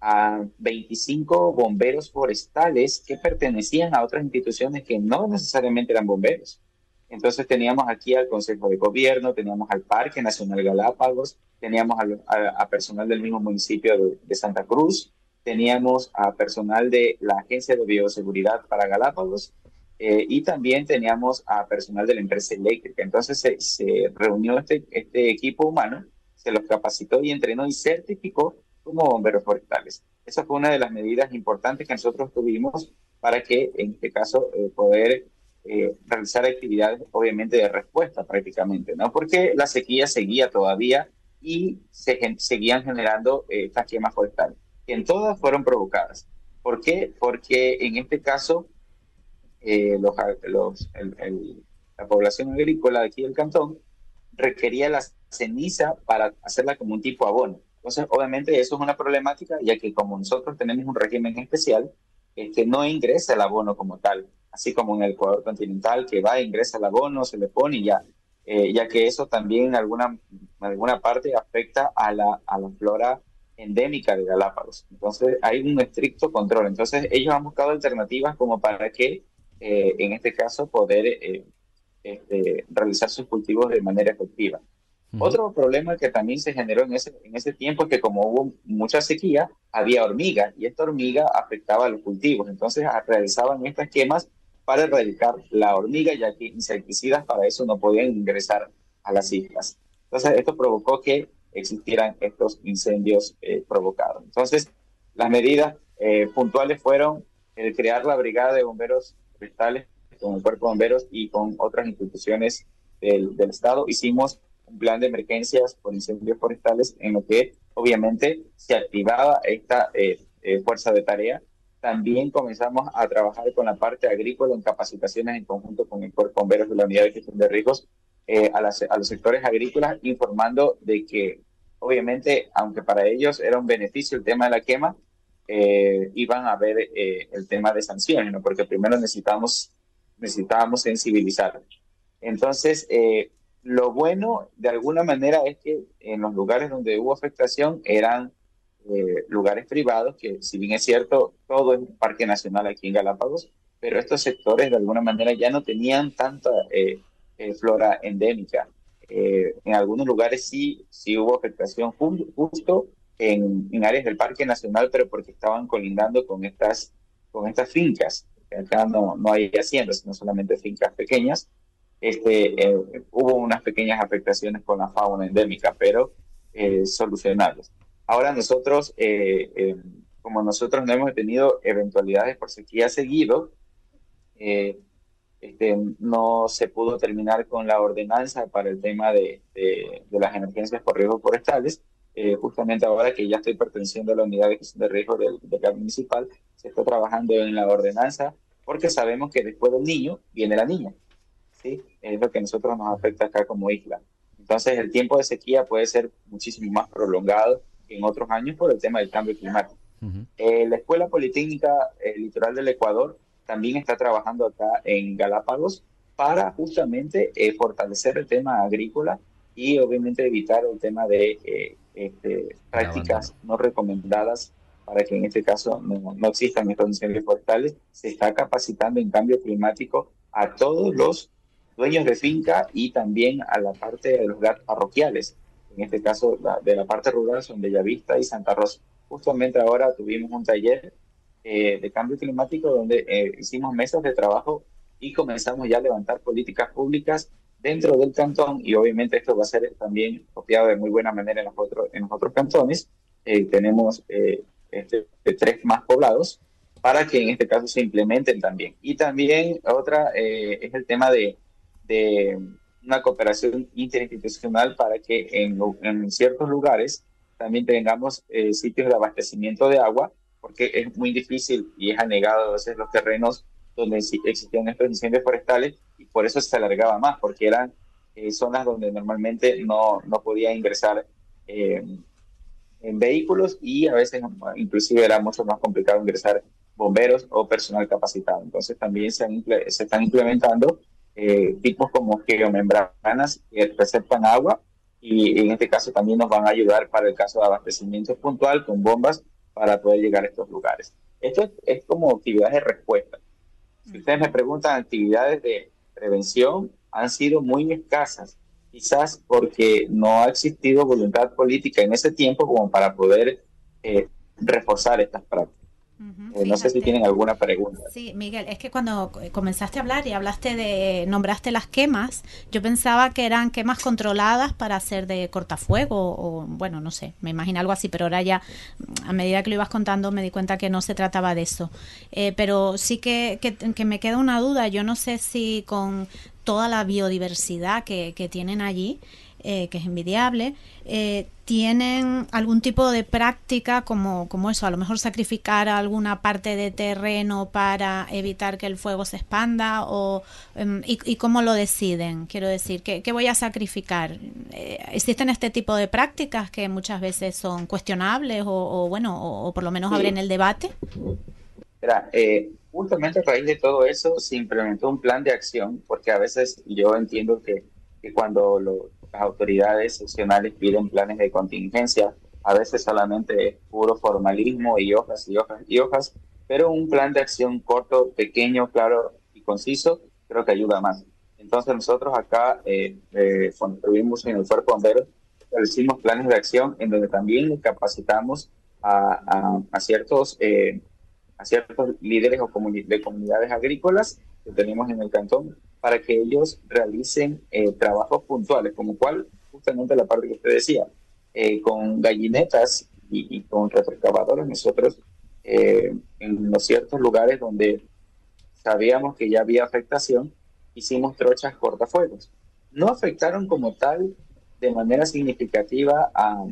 a 25 bomberos forestales que pertenecían a otras instituciones que no necesariamente eran bomberos. Entonces teníamos aquí al Consejo de Gobierno, teníamos al Parque Nacional Galápagos, teníamos a, personal del mismo municipio de, de, Santa Cruz, teníamos a personal de la Agencia de Bioseguridad para Galápagos eh, y también teníamos a personal de la empresa eléctrica. Entonces se, reunió este, este equipo humano, se los capacitó y entrenó y certificó como bomberos forestales. Esa fue una de las medidas importantes que nosotros tuvimos para que, en este caso, eh, poder eh, realizar actividades, obviamente, de respuesta prácticamente, ¿no? Porque la sequía seguía todavía y se seguían generando estas quemas forestales, que en todas fueron provocadas. ¿Por qué? Porque en este caso eh, los, los, la población agrícola de aquí del cantón requería la ceniza para hacerla como un tipo abono. Entonces, obviamente, eso es una problemática, ya que como nosotros tenemos un régimen especial, que no ingresa el abono como tal, así como en el Ecuador continental, que va, ingresa el abono, se le pone y ya, eh, ya que eso también en alguna, en alguna parte afecta a la, a la flora endémica de Galápagos. Entonces, hay un estricto control. Entonces, ellos han buscado alternativas como para que eh, en este caso, poder eh, este, realizar sus cultivos de manera efectiva. Otro problema que también se generó en ese, en ese tiempo es que como hubo mucha sequía, había hormiga y esta hormiga afectaba a los cultivos. Entonces realizaban estas quemas para erradicar la hormiga, ya que insecticidas para eso no podían ingresar a las islas. Entonces esto provocó que existieran estos incendios eh, provocados. Entonces las medidas puntuales fueron el crear la brigada de bomberos con el Cuerpo de Bomberos y con otras instituciones del, del Estado. Hicimos un plan de emergencias por incendios forestales en lo que obviamente se activaba esta eh, eh, fuerza de tarea. También comenzamos a trabajar con la parte agrícola en capacitaciones en conjunto con el Cuerpo Bomberos de la Unidad de Gestión de Riesgos eh, a, los sectores agrícolas, informando de que obviamente, aunque para ellos era un beneficio el tema de la quema, eh, iban a ver eh, el tema de sanciones, ¿no? porque primero necesitamos, necesitábamos sensibilizar. Entonces, lo bueno de alguna manera es que en los lugares donde hubo afectación eran lugares privados, que si bien es cierto, todo es un parque nacional aquí en Galápagos, pero estos sectores de alguna manera ya no tenían tanta flora endémica. en algunos lugares sí, sí hubo afectación justo en, en, áreas del Parque Nacional, pero porque estaban colindando con estas, con estas fincas. Acá no, no hay haciendas, sino solamente fincas pequeñas. Este, eh, hubo unas pequeñas afectaciones con la fauna endémica, pero eh, solucionables. Ahora nosotros, eh, eh, como nosotros no hemos tenido eventualidades por sequía seguido, este, no se pudo terminar con la ordenanza para el tema de, de, de las emergencias por riesgos forestales, eh, justamente ahora que ya estoy perteneciendo a la unidad de gestión de riesgo del, del municipal, se está trabajando en la ordenanza porque sabemos que después del niño viene la niña. ¿sí? Es lo que a nosotros nos afecta acá como isla. Entonces el tiempo de sequía puede ser muchísimo más prolongado en otros años por el tema del cambio climático. Eh, la Escuela Politécnica eh, Litoral del Ecuador también está trabajando acá en Galápagos para justamente fortalecer el tema agrícola y obviamente evitar el tema de este, prácticas no recomendadas para que en este caso no, no existan estos incendios forestales. Se está capacitando en cambio climático a todos los dueños de finca y también a la parte de los GAT parroquiales, en este caso de la parte rural son Bellavista y Santa Rosa. Justamente ahora tuvimos un taller eh, de cambio climático donde eh, hicimos mesas de trabajo y comenzamos ya a levantar políticas públicas dentro del cantón y obviamente esto va a ser también copiado de muy buena manera en los otros, en los otros cantones. Eh, tenemos este, tres más poblados para que en este caso se implementen también. Y también otra es el tema de, de una cooperación interinstitucional para que en, en ciertos lugares también tengamos sitios de abastecimiento de agua porque es muy difícil y es anegado a veces los terrenos donde existían estos incendios forestales y por eso se alargaba más, porque eran eh, zonas donde normalmente no, no podía ingresar eh, en vehículos y a veces inclusive era mucho más complicado ingresar bomberos o personal capacitado. Entonces también se, se están implementando eh, tipos como geomembranas que receptan agua y en este caso también nos van a ayudar para el caso de abastecimiento puntual con bombas para poder llegar a estos lugares. Esto es, como actividades de respuesta. Si ustedes me preguntan, actividades de prevención han sido muy escasas, quizás porque no ha existido voluntad política en ese tiempo como para poder eh, reforzar estas prácticas. Eh, no sé si tienen alguna pregunta. Sí, Miguel, es que cuando comenzaste a hablar y hablaste de, nombraste las quemas, yo pensaba que eran quemas controladas para hacer de cortafuego o, bueno, no sé, me imagino algo así, pero ahora ya, a medida que lo ibas contando, me di cuenta que no se trataba de eso. Eh, pero sí que, que, me queda una duda, yo no sé si con toda la biodiversidad que, que tienen allí, eh, que es envidiable, eh, tienen algún tipo de práctica como, como eso, a lo mejor sacrificar alguna parte de terreno para evitar que el fuego se expanda o em, y, cómo lo deciden, quiero decir, ¿qué, voy a sacrificar? Eh, ¿Existen este tipo de prácticas que muchas veces son cuestionables o, bueno, o, por lo menos abren el debate? justamente a raíz de todo eso se implementó un plan de acción, porque a veces yo entiendo que, que cuando lo, las autoridades seccionales piden planes de contingencia. A veces solamente es puro formalismo y hojas y hojas y hojas, pero un plan de acción corto, pequeño, claro y conciso creo que ayuda más. Entonces nosotros acá, eh, eh, estuvimos en el Fuerzo Bombero, establecimos planes de acción en donde también capacitamos a, a, ciertos, eh, a ciertos líderes o de comunidades agrícolas que tenemos en el cantón para que ellos realicen eh, trabajos puntuales, como cual, justamente la parte que usted decía, eh, con gallinetas y, con retroexcavadores, nosotros eh, en los ciertos lugares donde sabíamos que ya había afectación, hicimos trochas cortafuegos. No afectaron como tal de manera significativa a,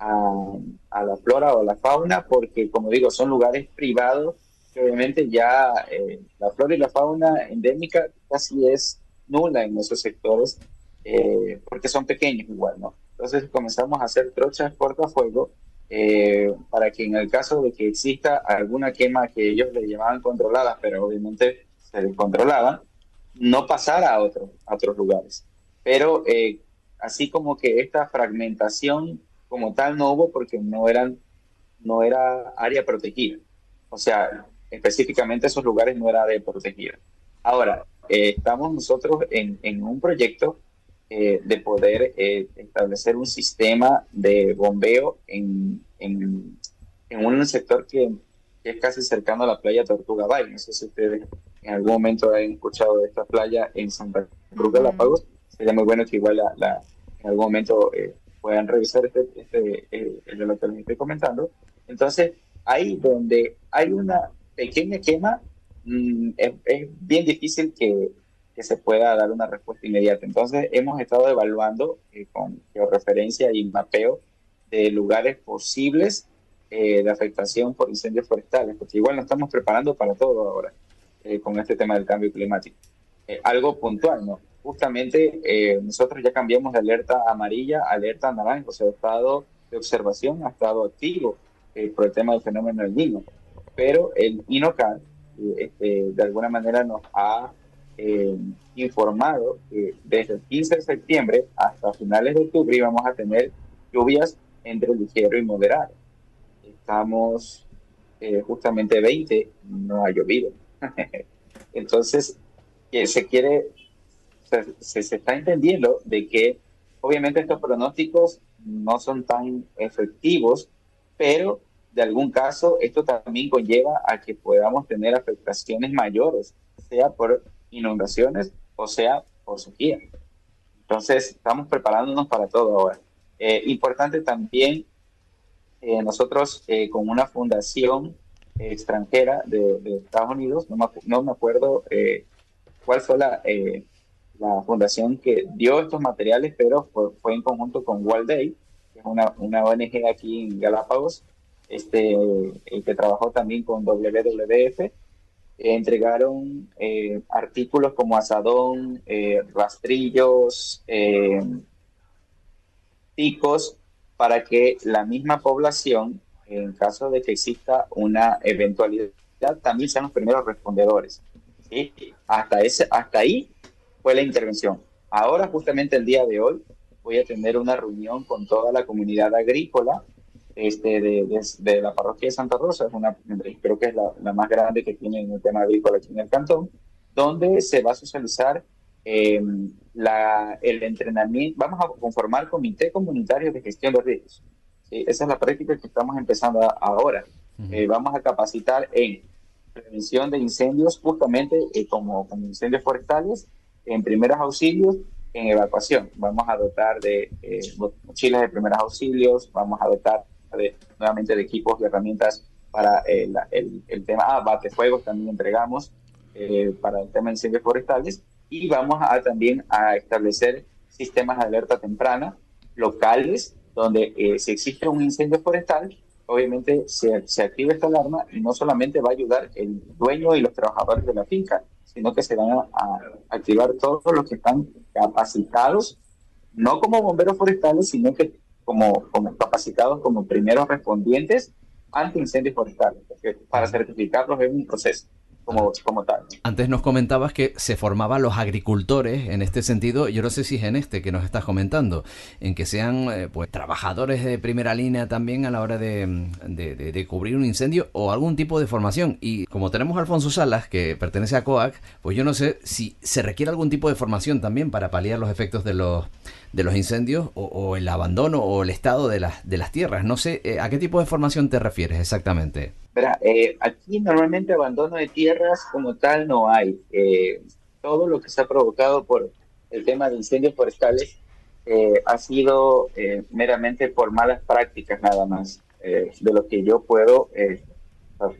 a la flora o la fauna, porque como digo, son lugares privados obviamente ya eh, la flora y la fauna endémica casi es nula en esos sectores, eh, porque son pequeños igual, ¿no? Entonces comenzamos a hacer trochas cortafuego eh, para que en el caso de que exista alguna quema que ellos le llamaban controlada, pero obviamente se descontrolaba, no pasara a, otros a otros lugares. Pero eh, así como que esta fragmentación como tal no hubo porque no eran no era área protegida. O sea, específicamente esos lugares no era de proteger. Ahora, eh, estamos nosotros en, en un proyecto eh, de poder eh, establecer un sistema de bombeo en, en, en un sector que, es casi cercano a la playa Tortuga Bay. No sé si ustedes en algún momento han escuchado de esta playa en Santa Cruz de Galápagos. Sería muy bueno que igual la, en algún momento puedan revisar este, este el de lo que les estoy comentando. Entonces, ahí donde hay una pequeña quema, mm, es, bien difícil que, que, se pueda dar una respuesta inmediata. Entonces, hemos estado evaluando eh, con georreferencia y mapeo de lugares posibles eh, de afectación por incendios forestales, porque igual nos estamos preparando para todo ahora eh, con este tema del cambio climático. algo puntual, ¿no? Justamente nosotros ya cambiamos de alerta amarilla a alerta naranja, o sea, estado de observación ha estado activo por el tema del fenómeno del Niño pero el INOCAL este, de alguna manera nos ha eh, informado que desde el 15 de septiembre hasta finales de octubre íbamos a tener lluvias entre ligero y moderado. Estamos eh, justamente 20, no ha llovido. Entonces, se quiere, se, se está entendiendo de que obviamente estos pronósticos no son tan efectivos, pero de algún caso esto también conlleva a que podamos tener afectaciones mayores, sea por inundaciones o sea por sequía. Entonces, estamos preparándonos para todo ahora. Eh, importante también, eh, nosotros eh, con una fundación extranjera de, Estados Unidos, no me, no me acuerdo cuál fue la, la fundación que dio estos materiales, pero fue, en conjunto con Wall Day, que es una, una ONG aquí en Galápagos, este, el que trabajó también con WWF, entregaron eh, artículos como asadón, eh, rastrillos, eh, picos, para que la misma población, en caso de que exista una eventualidad, también sean los primeros respondedores. Hasta, ese, hasta ahí fue la intervención. Ahora, justamente el día de hoy, voy a tener una reunión con toda la comunidad agrícola este, de, la parroquia de Santa Rosa, es una, creo que es la, más grande que tiene en el tema agrícola aquí en el cantón, donde se va a socializar eh, la, el entrenamiento, vamos a conformar comité comunitario de gestión de riesgos. Esa es la práctica que estamos empezando ahora. Eh, vamos a capacitar en prevención de incendios, justamente eh, como, como incendios forestales, en primeros auxilios en evacuación. Vamos a dotar de mochilas de primeros auxilios, vamos a dotar de, nuevamente de equipos y herramientas para el, el, tema, ah, batefuegos también entregamos eh, para el tema de incendios forestales. Y vamos a también a establecer sistemas de alerta temprana locales donde eh, si existe un incendio forestal, obviamente se, se activa esta alarma y no solamente va a ayudar el dueño y los trabajadores de la finca, sino que se van a, a activar todos los que están capacitados, no como bomberos forestales, sino que como, como capacitados como primeros respondientes ante incendios forestales, porque para certificarlos es un proceso. Como, como, tal. Antes nos comentabas que se formaban los agricultores en este sentido, yo no sé si es en este que nos estás comentando, en que sean eh, pues trabajadores de primera línea también a la hora de, de, de, cubrir un incendio o algún tipo de formación. Y como tenemos a Alfonso Salas, que pertenece a COAC, pues yo no sé si se requiere algún tipo de formación también para paliar los efectos de los de los incendios o, el abandono o el estado de las, de las tierras. No sé, eh, ¿a qué tipo de formación te refieres exactamente? Eh, aquí normalmente abandono de tierras como tal no hay. Eh, todo lo que se ha provocado por el tema de incendios forestales ha sido meramente por malas prácticas nada más. de lo que yo puedo,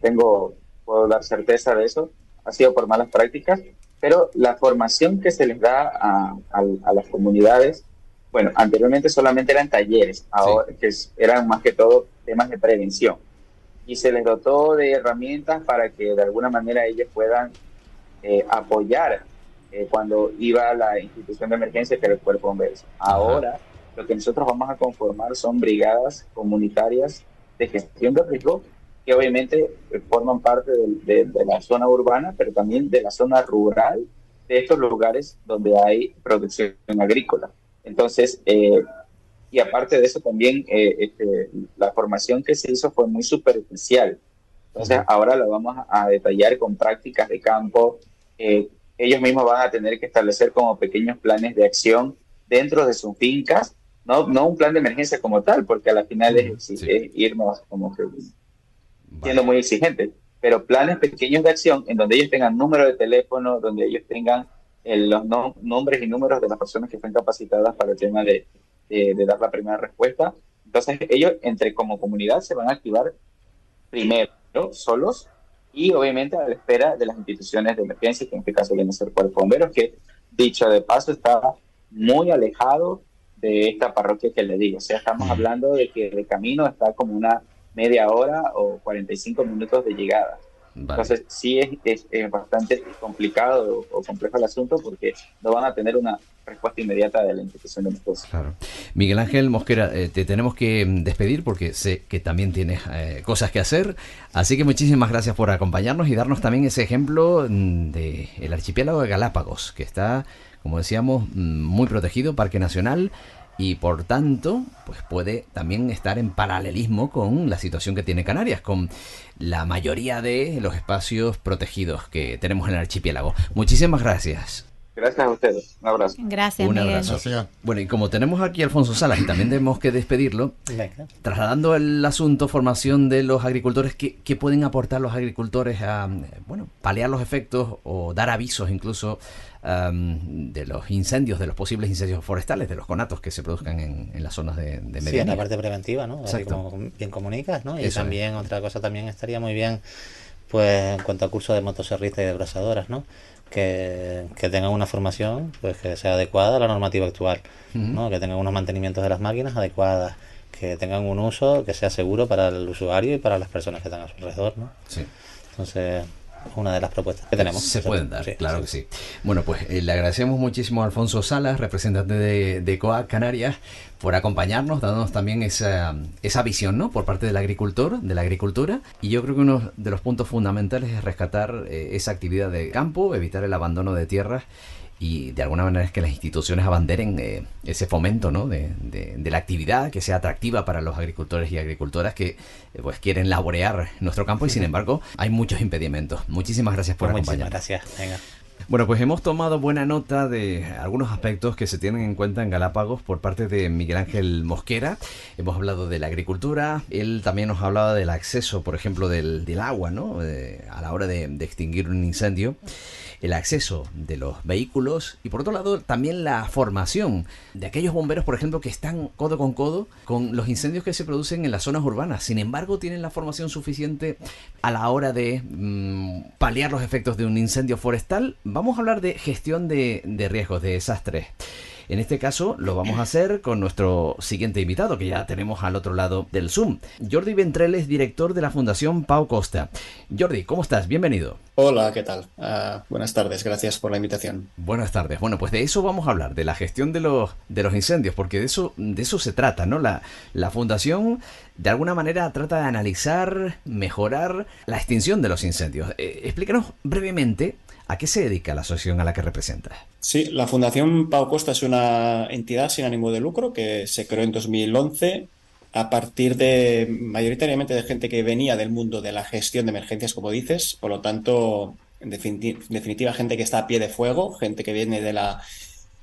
tengo, puedo dar certeza de eso, ha sido por malas prácticas, pero la formación que se les da a, a las comunidades bueno, anteriormente solamente eran talleres, ahora que eran más que todo temas de prevención. Y se les dotó de herramientas para que de alguna manera ellos puedan eh, apoyar eh, cuando iba a la institución de emergencia que era el cuerpo bomberos. Ahora lo que nosotros vamos a conformar son brigadas comunitarias de gestión de riesgo que obviamente eh, forman parte de, de, la zona urbana, pero también de la zona rural de estos lugares donde hay producción agrícola. Entonces, eh, y aparte de eso también, eh, este, la formación que se hizo fue muy superficial. Entonces, ahora lo vamos a, detallar con prácticas de campo. Eh, ellos mismos van a tener que establecer como pequeños planes de acción dentro de sus fincas, no, no un plan de emergencia como tal, porque a la final es, irnos como que siendo muy exigentes, pero planes pequeños de acción en donde ellos tengan número de teléfono, donde ellos tengan los nombres y números de las personas que están capacitadas para el tema de, de, dar la primera respuesta. Entonces ellos, entre como comunidad, se van a activar primero solos y obviamente a la espera de las instituciones de emergencia, que en este caso viene a ser Cuerpo Bomberos, que dicho de paso está muy alejado de esta parroquia que le digo. O sea, estamos hablando de que el camino está como una media hora o 45 minutos de llegada. Entonces sí es, es, bastante complicado o, complejo el asunto porque no van a tener una respuesta inmediata de la institución de nosotros. Claro. Miguel Ángel Mosquera, eh, te tenemos que mm, despedir porque sé que también tienes eh, cosas que hacer. Así que muchísimas gracias por acompañarnos y darnos también ese ejemplo mm, del el archipiélago de Galápagos, que está, como decíamos, mm, muy protegido, Parque Nacional y por tanto pues puede también estar en paralelismo con la situación que tiene Canarias, con la mayoría de los espacios protegidos que tenemos en el archipiélago. Muchísimas gracias. Gracias a ustedes. Un abrazo. Gracias, Un abrazo. Bueno, y como tenemos aquí a Alfonso Salas y también tenemos que despedirlo, trasladando el asunto formación de los agricultores, ¿qué, ¿qué, pueden aportar los agricultores a, bueno, paliar los efectos o dar avisos incluso de los incendios, de los posibles incendios forestales, de los conatos que se produzcan en, las zonas de, de Sí, en la parte preventiva, ¿no? Así como bien comunicas, ¿no? Y también otra cosa también estaría muy bien, pues en cuanto a curso de motoserristas y de abrasadoras, ¿no? Que, que, tengan una formación pues que sea adecuada a la normativa actual, ¿no? que tengan unos mantenimientos de las máquinas adecuadas, que tengan un uso que sea seguro para el usuario y para las personas que están a su alrededor. ¿no? Sí. Entonces, una de las propuestas que tenemos. Se pueden dar, claro que sí. Bueno, pues eh, le agradecemos muchísimo a Alfonso Salas, representante de, de COA Canarias, por acompañarnos, dándonos también esa, esa visión, ¿no? Por parte del agricultor, de la agricultura. Y yo creo que uno de los puntos fundamentales es rescatar eh, esa actividad de campo, evitar el abandono de tierras y de alguna manera es que las instituciones abanderen eh, ese fomento ¿no? de, de, la actividad que sea atractiva para los agricultores y agricultoras que eh, pues quieren laborear nuestro campo y sin embargo hay muchos impedimentos. Muchísimas gracias por pues acompañarnos. Gracias. Venga. Bueno, pues hemos tomado buena nota de algunos aspectos que se tienen en cuenta en Galápagos por parte de Miguel Ángel Mosquera. Hemos hablado de la agricultura, él también nos hablaba del acceso, por ejemplo, del, del agua, ¿no? a la hora de, de extinguir un incendio el acceso de los vehículos y por otro lado también la formación de aquellos bomberos, por ejemplo, que están codo con codo con los incendios que se producen en las zonas urbanas. Sin embargo, tienen la formación suficiente a la hora de mmm, paliar los efectos de un incendio forestal. Vamos a hablar de gestión de riesgos, de desastres. En este caso lo vamos a hacer con nuestro siguiente invitado, que ya tenemos al otro lado del Zoom. Jordi Ventreles, director de la Fundación Pau Costa. Jordi, ¿cómo estás? Bienvenido. Hola, ¿qué tal? Uh, buenas tardes, gracias por la invitación. Buenas tardes. Bueno, pues de eso vamos a hablar, de la gestión de los, de los incendios, porque de eso, de eso se trata, ¿no? La, la Fundación de alguna manera trata de analizar, mejorar la extinción de los incendios. Eh, explícanos brevemente ¿A qué se dedica la asociación a la que representa? Sí, la Fundación Pau Costa es una entidad sin ánimo de lucro que se creó en 2011 a partir de mayoritariamente de gente que venía del mundo de la gestión de emergencias, como dices, por lo tanto, en definitiva, gente que está a pie de fuego, gente que viene de la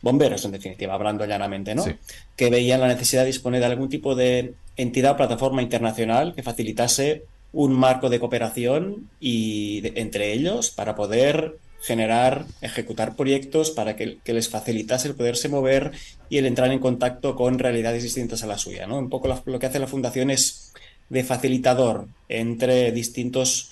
bomberos, en definitiva, hablando llanamente, ¿no? Sí. Que veían la necesidad de disponer de algún tipo de entidad o plataforma internacional que facilitase un marco de cooperación y de, entre ellos para poder generar, ejecutar proyectos para que, les facilitase el poderse mover y el entrar en contacto con realidades distintas a la suya. ¿no? Un poco lo, lo que hace la Fundación es de facilitador entre distintos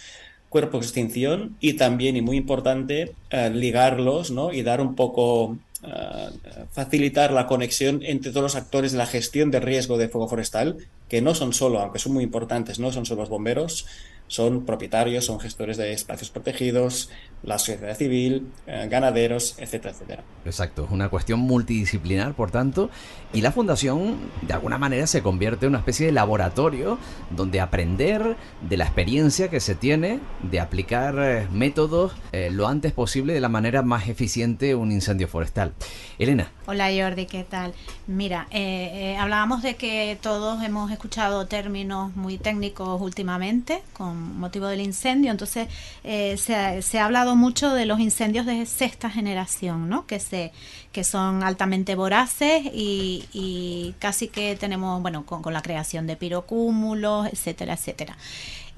cuerpos de extinción y también, y muy importante, eh, ligarlos ¿no? y dar un poco, eh, facilitar la conexión entre todos los actores de la gestión de riesgo de fuego forestal, que no son solo, aunque son muy importantes, no son solo los bomberos, son propietarios, son gestores de espacios protegidos, la sociedad civil, eh, ganaderos, etcétera, etcétera. Exacto, es una cuestión multidisciplinar, por tanto, y la fundación de alguna manera se convierte en una especie de laboratorio donde aprender de la experiencia que se tiene de aplicar eh, métodos eh, lo antes posible de la manera más eficiente un incendio forestal. Elena. Hola Jordi, ¿qué tal? Mira, eh, eh, hablábamos de que todos hemos escuchado términos muy técnicos últimamente con motivo del incendio, entonces eh, se, ha hablado mucho de los incendios de sexta generación, ¿no? Que, se, que son altamente voraces y, casi que tenemos, bueno, con la creación de pirocúmulos, etcétera, etcétera.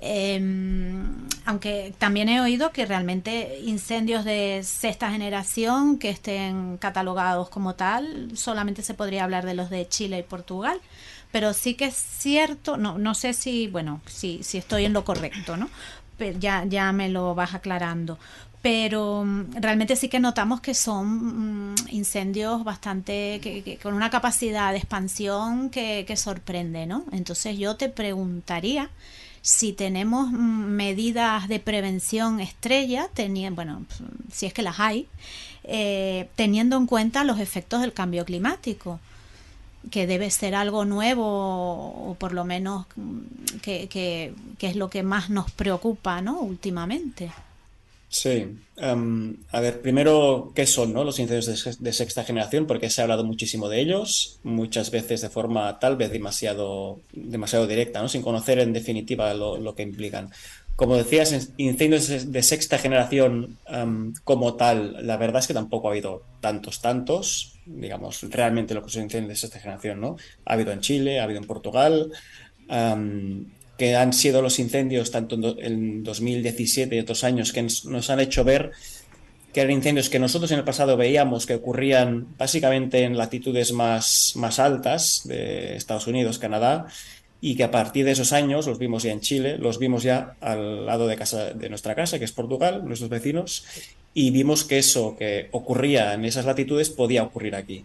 Eh, aunque también he oído que realmente incendios de sexta generación que estén catalogados como tal, solamente se podría hablar de los de Chile y Portugal. Pero sí que es cierto, no, no sé si, bueno, si, si estoy en lo correcto, ¿no? Pero ya, ya me lo vas aclarando pero realmente sí que notamos que son incendios bastante que, con una capacidad de expansión que, que sorprende, ¿no? Entonces yo te preguntaría si tenemos medidas de prevención estrella, teniendo, bueno, si es que las hay, eh, teniendo en cuenta los efectos del cambio climático que debe ser algo nuevo o por lo menos que, que, que es lo que más nos preocupa ¿no? últimamente. Sí. Um, a ver, primero, ¿qué son ¿no? los incendios de, sexta generación? Porque se ha hablado muchísimo de ellos, muchas veces de forma tal vez demasiado, demasiado directa, ¿no? sin conocer en definitiva lo, lo que implican. como decías, incendios de sexta generación como tal, la verdad es que tampoco ha habido tantos, tantos, digamos, realmente lo que son incendios de sexta generación, ¿no? Ha habido en Chile, ha habido en Portugal, que han sido los incendios tanto en 2017 y otros años que nos han hecho ver que eran incendios que nosotros en el pasado veíamos que ocurrían básicamente en latitudes más, más altas de Estados Unidos, Canadá, y que a partir de esos años, los vimos ya en Chile, los vimos ya al lado de, casa, de nuestra casa, que es Portugal, nuestros vecinos, y vimos que eso que ocurría en esas latitudes podía ocurrir aquí.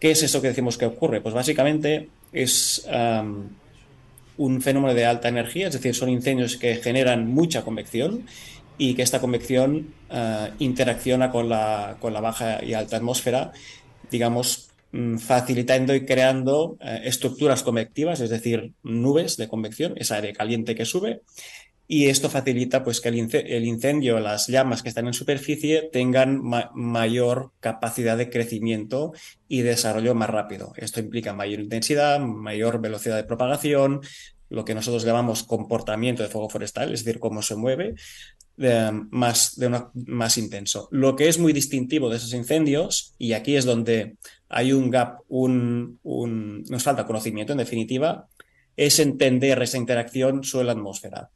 ¿Qué es eso que decimos que ocurre? Pues básicamente es un fenómeno de alta energía, es decir, son incendios que generan mucha convección y que esta convección uh, interacciona con la, con la baja y alta atmósfera, digamos, Mm, facilitando y creando eh, estructuras convectivas, es decir, nubes de convección, esa aire caliente que sube, y esto facilita pues, que el, incendio, las llamas que están en superficie tengan mayor capacidad de crecimiento y desarrollo más rápido. Esto implica mayor intensidad, mayor velocidad de propagación, lo que nosotros llamamos comportamiento de fuego forestal, es decir, cómo se mueve, más, de una, más intenso. Lo que es muy distintivo de esos incendios, y aquí es donde hay un gap, un, nos falta conocimiento en definitiva, es entender esa interacción la atmósfera.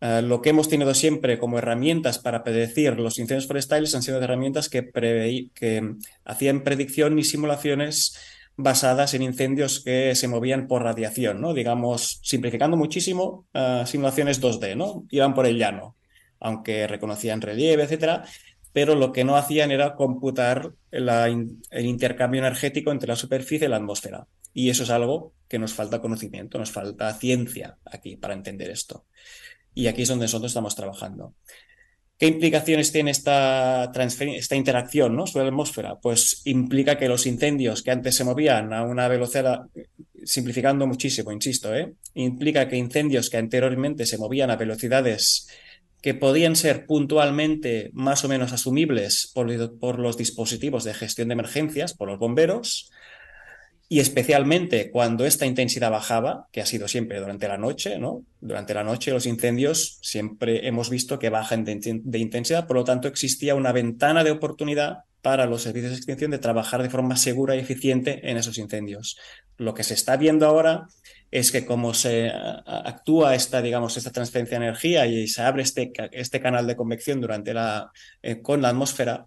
Eh, lo que hemos tenido siempre como herramientas para predecir los incendios forestales han sido herramientas que, que hacían predicción y simulaciones basadas en incendios que se movían por radiación. Digamos, simplificando muchísimo, uh, simulaciones 2D, ¿no? Iban por el llano, aunque reconocían relieve, etcétera, pero lo que no hacían era computar el intercambio energético entre la superficie y la atmósfera. Y eso es algo que nos falta conocimiento, nos falta ciencia aquí para entender esto. Y aquí es donde nosotros estamos trabajando. ¿Qué implicaciones tiene esta, esta interacción ¿no? sobre la atmósfera? Pues implica que los incendios que antes se movían a una velocidad, simplificando muchísimo, insisto, ¿eh? implica que incendios que anteriormente se movían a velocidades que podían ser puntualmente más o menos asumibles por, por los dispositivos de gestión de emergencias, por los bomberos, y especialmente cuando esta intensidad bajaba, que ha sido siempre durante la noche, ¿no? Durante la noche los incendios siempre hemos visto que bajan de, intensidad, por lo tanto existía una ventana de oportunidad para los servicios de extinción de trabajar de forma segura y eficiente en esos incendios. Lo que se está viendo ahora es que como se actúa esta, digamos, esta transferencia de energía y se abre este, este canal de convección durante la, eh, con la atmósfera,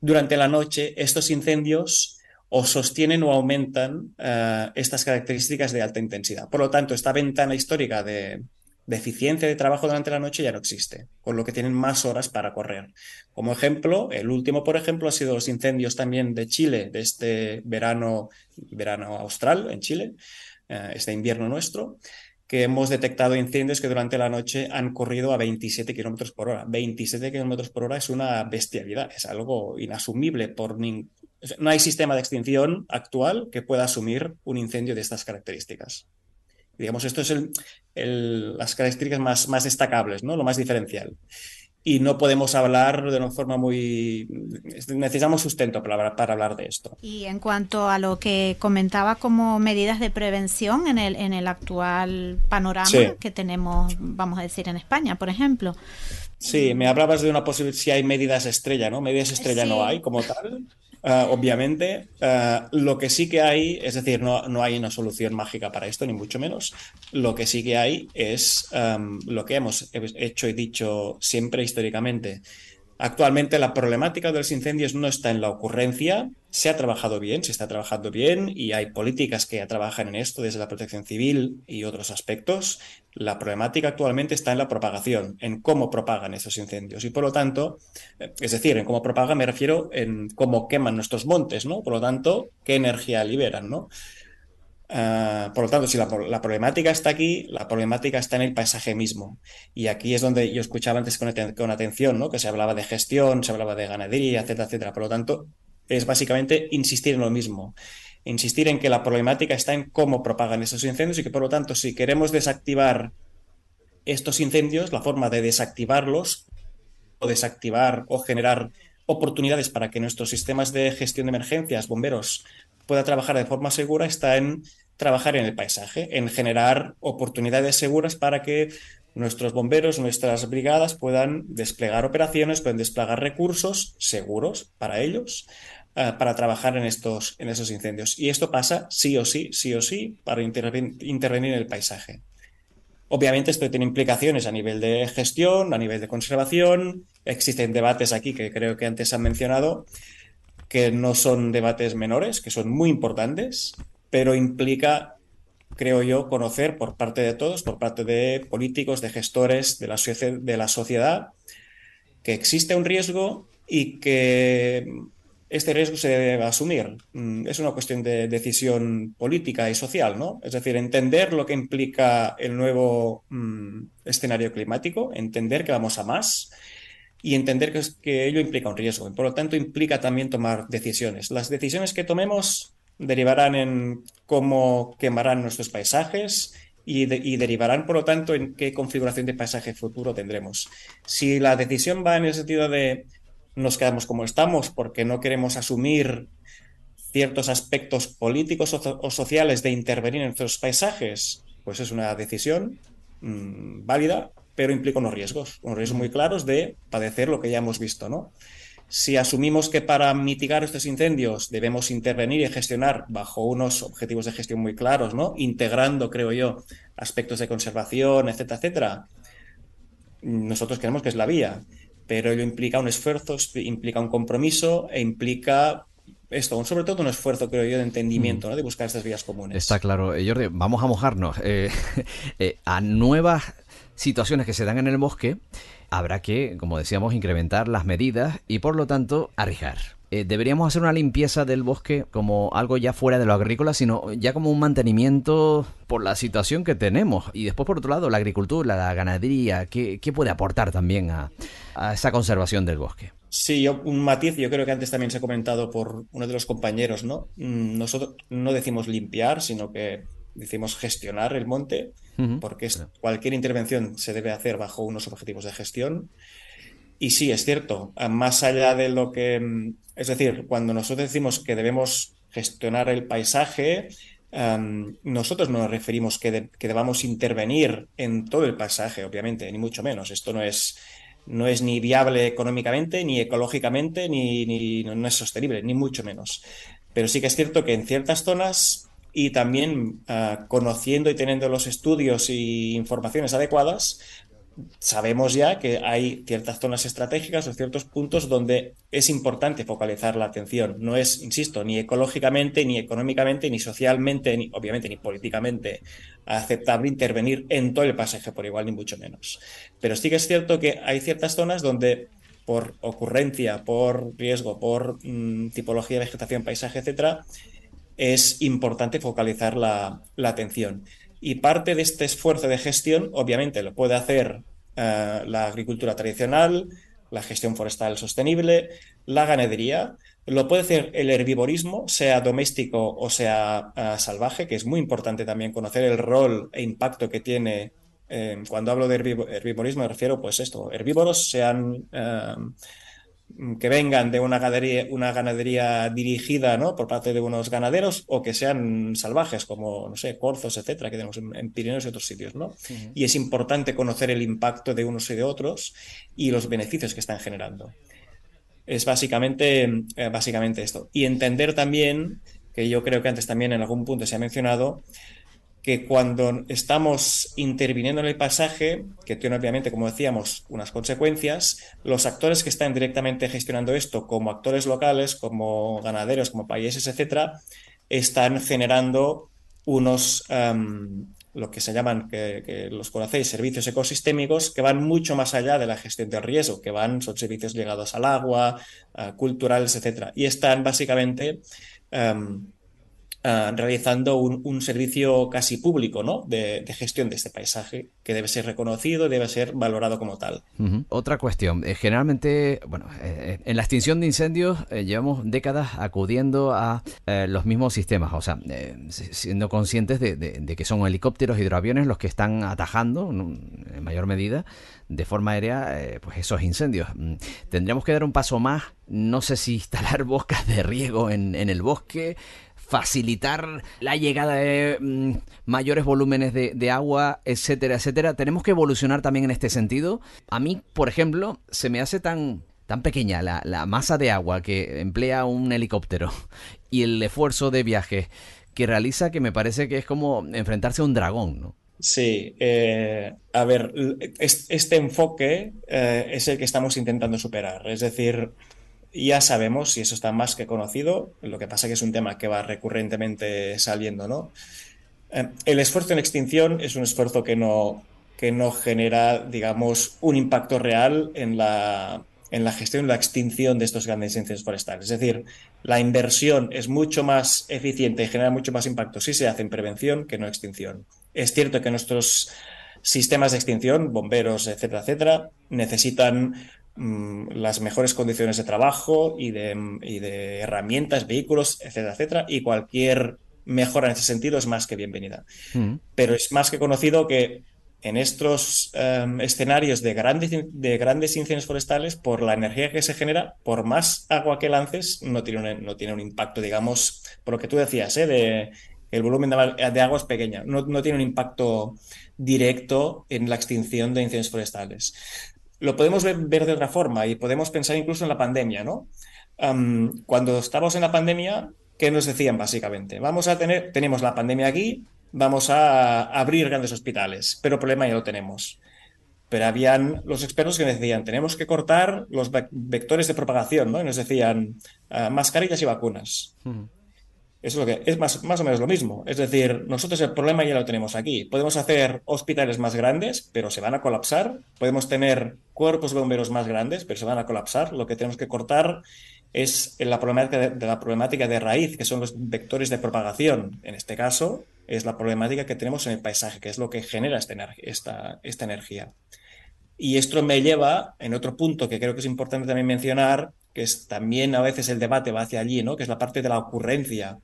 durante la noche estos incendios o sostienen o aumentan uh, estas características de alta intensidad. Por lo tanto, esta ventana histórica de, de, eficiencia de trabajo durante la noche ya no existe, con lo que tienen más horas para correr. Como ejemplo, el último, por ejemplo, ha sido los incendios también de Chile, de este verano, verano austral en Chile, uh, este invierno nuestro, que hemos detectado incendios que durante la noche han corrido a 27 kilómetros por hora. 27 kilómetros por hora es una bestialidad, es algo inasumible por, no hay sistema de extinción actual que pueda asumir un incendio de estas características. Digamos, esto es las características más, más destacables, ¿no? lo más diferencial y no podemos hablar de una forma muy... Necesitamos sustento para, para, hablar de esto. Y en cuanto a lo que comentaba como medidas de prevención en el, en el actual panorama que tenemos, vamos a decir, en España, por ejemplo. Sí, me hablabas de una posibilidad, si hay medidas estrella, ¿no? Medidas estrella no hay como tal. Ah, obviamente. Ah, lo que sí que hay, es decir, no, no, hay una solución mágica para esto, ni mucho menos. Lo que sí que hay es lo que hemos hecho y dicho siempre históricamente. Actualmente la problemática de los incendios no está en la ocurrencia, se ha trabajado bien, se está trabajando bien y hay políticas que ya trabajan en esto desde la protección civil y otros aspectos. La problemática actualmente está en la propagación, en cómo propagan esos incendios y por lo tanto, eh, es decir, en cómo propagan me refiero en cómo queman nuestros montes, ¿no? Por lo tanto, qué energía liberan, ¿no? Uh, por lo tanto, si la, problemática está aquí, la problemática está en el paisaje mismo. Y aquí es donde yo escuchaba antes con, atención, ¿no? que se hablaba de gestión, se hablaba de ganadería, etcétera, etcétera. Por lo tanto, es básicamente insistir en lo mismo. Insistir en que la problemática está en cómo propagan esos incendios y que, por lo tanto, si queremos desactivar estos incendios, la forma de desactivarlos o desactivar o generar oportunidades para que nuestros sistemas de gestión de emergencias, bomberos, pueda trabajar de forma segura está en trabajar en el paisaje, en generar oportunidades seguras para que nuestros bomberos, nuestras brigadas puedan desplegar operaciones, pueden desplegar recursos seguros para ellos, eh, para trabajar en estos, en esos incendios. Y esto pasa sí o sí, sí o sí, para intervenir en el paisaje. Obviamente esto tiene implicaciones a nivel de gestión, a nivel de conservación. Existen debates aquí que creo que antes han mencionado, que no son debates menores, que son muy importantes, pero implica, creo yo, conocer por parte de todos, por parte de políticos, de gestores, de la, de la sociedad, que existe un riesgo y que este riesgo se debe asumir. Mm, es una cuestión de decisión política y social, ¿no? Es decir, entender lo que implica el nuevo mm, escenario climático, entender que vamos a más y entender que, ello implica un riesgo. Por lo tanto, implica también tomar decisiones. Las decisiones que tomemos derivarán en cómo quemarán nuestros paisajes y, y, derivarán, por lo tanto, en qué configuración de paisaje futuro tendremos. Si la decisión va en el sentido de nos quedamos como estamos porque no queremos asumir ciertos aspectos políticos o, sociales de intervenir en nuestros paisajes, pues es una decisión mm, válida, pero implica unos riesgos, unos riesgos muy claros de padecer lo que ya hemos visto, ¿no? Si asumimos que para mitigar estos incendios debemos intervenir y gestionar bajo unos objetivos de gestión muy claros, ¿no? Integrando, creo yo, aspectos de conservación, etcétera, etcétera, nosotros creemos que es la vía pero ello implica un esfuerzo, implica un compromiso e implica esto, sobre todo un esfuerzo, creo yo, de entendimiento, mm. ¿no? de buscar estas vías comunes. Está claro. Eh, Jordi, vamos a mojarnos. Eh, eh, a nuevas situaciones que se dan en el bosque, habrá que, como decíamos, incrementar las medidas y, por lo tanto, arriesgar. Eh, deberíamos hacer una limpieza del bosque como algo ya fuera de lo agrícola, sino ya como un mantenimiento por la situación que tenemos. Y después, por otro lado, la agricultura, la ganadería, ¿qué, puede aportar también a, esa conservación del bosque? Sí, yo, un matiz, yo creo que antes también se ha comentado por uno de los compañeros, ¿no? Mm, nosotros no decimos limpiar, sino que decimos gestionar el monte, porque cualquier intervención se debe hacer bajo unos objetivos de gestión. Y sí, es cierto, más allá de lo que mm, es decir, cuando nosotros decimos que debemos gestionar el paisaje, nosotros no nos referimos que, debamos intervenir en todo el paisaje, obviamente, ni mucho menos. Esto no es, no es ni viable económicamente, ni ecológicamente, ni, ni no es sostenible, ni mucho menos. Pero sí que es cierto que en ciertas zonas y también ah, conociendo y teniendo los estudios y informaciones adecuadas, sabemos ya que hay ciertas zonas estratégicas o ciertos puntos donde es importante focalizar la atención. No es, insisto, ni ecológicamente, ni económicamente, ni socialmente, ni obviamente ni políticamente aceptable intervenir en todo el pasaje por igual, ni mucho menos. Pero sí que es cierto que hay ciertas zonas donde por ocurrencia, por riesgo, por mm, tipología de vegetación, paisaje, etcétera, es importante focalizar la, la atención. Y parte de este esfuerzo de gestión, obviamente, lo puede hacer eh, la agricultura tradicional, la gestión forestal sostenible, la ganadería. Lo puede hacer el herbivorismo, sea doméstico o sea eh, salvaje, que es muy importante también conocer el rol e impacto que tiene. Eh, cuando hablo de herbivorismo me refiero pues esto, herbívoros sean Mm, que vengan de una ganadería, una ganadería dirigida ¿no? por parte de unos ganaderos o que sean salvajes, como, no sé, corzos, etcétera, que tenemos en, Pirineos y otros sitios, ¿no? Y es importante conocer el impacto de unos y de otros y los beneficios que están generando. Es básicamente, eh, básicamente esto. Y entender también, que yo creo que antes también en algún punto se ha mencionado, que cuando estamos interviniendo en el pasaje, que tiene obviamente, como decíamos, unas consecuencias, los actores que están directamente gestionando esto, como actores locales, como ganaderos, como países, etcétera, están generando unos, em, lo que se llaman, que, los conocéis, servicios ecosistémicos, que van mucho más allá de la gestión del riesgo, que van, son servicios ligados al agua, culturales, etcétera, y están básicamente em, Ah, realizando un, servicio casi público ¿no? de, gestión de este paisaje que debe ser reconocido, debe ser valorado como tal. Otra cuestión, eh, generalmente, bueno, eh, en la extinción de incendios eh, llevamos décadas acudiendo a los mismos sistemas, o sea, siendo conscientes de, que son helicópteros, hidroaviones los que están atajando en mayor medida de forma aérea pues esos incendios. Mm, tendríamos que dar un paso más, no sé si instalar bosques de riego en, en el bosque, facilitar la llegada de mm, mayores volúmenes de, agua, etcétera, etcétera. Tenemos que evolucionar también en este sentido. A mí, por ejemplo, se me hace tan tan pequeña la, la, masa de agua que emplea un helicóptero y el esfuerzo de viaje que realiza que me parece que es como enfrentarse a un dragón, ¿no? Sí, eh, a ver, este enfoque eh, es el que estamos intentando superar. Es decir, ya sabemos, y eso está más que conocido, lo que pasa que es un tema que va recurrentemente saliendo, ¿no? Eh, el esfuerzo en extinción es un esfuerzo que no, que no genera, digamos, un impacto real en la, en la gestión y la extinción de estos grandes incendios forestales. Es decir, la inversión es mucho más eficiente y genera mucho más impacto si se hace en prevención que no extinción. Es cierto que nuestros sistemas de extinción, bomberos, etcétera, etcétera, necesitan las mejores condiciones de trabajo y de, herramientas, vehículos, etcétera, etcétera, y cualquier mejora en ese sentido es más que bienvenida. Mm. Pero es más que conocido que en estos em, escenarios de grandes, de grandes incendios forestales, por la energía que se genera, por más agua que lances, no tiene un, no tiene un impacto, digamos, por lo que tú decías, ¿eh? de el volumen de, agua es pequeña, no, tiene un impacto directo en la extinción de incendios forestales. Lo podemos ver, de otra forma y podemos pensar incluso en la pandemia, ¿no? cuando estábamos en la pandemia, ¿qué nos decían básicamente? Vamos a tener, tenemos la pandemia aquí, vamos a abrir grandes hospitales, pero el problema ya lo tenemos. Pero habían los expertos que decían, tenemos que cortar los vectores de propagación, ¿no? Y nos decían, ah, mascarillas y vacunas. Eso es lo que es más, más o menos lo mismo. Es decir, nosotros el problema ya lo tenemos aquí. Podemos hacer hospitales más grandes, pero se van a colapsar. Podemos tener cuerpos bomberos más grandes, pero se van a colapsar. Lo que tenemos que cortar es la problemática de, la problemática de raíz, que son los vectores de propagación. En este caso, es la problemática que tenemos en el paisaje, que es lo que genera esta, esta, esta energía. Y esto me lleva en otro punto que creo que es importante también mencionar, que es también a veces el debate va hacia allí, ¿no? que es la parte de la ocurrencia.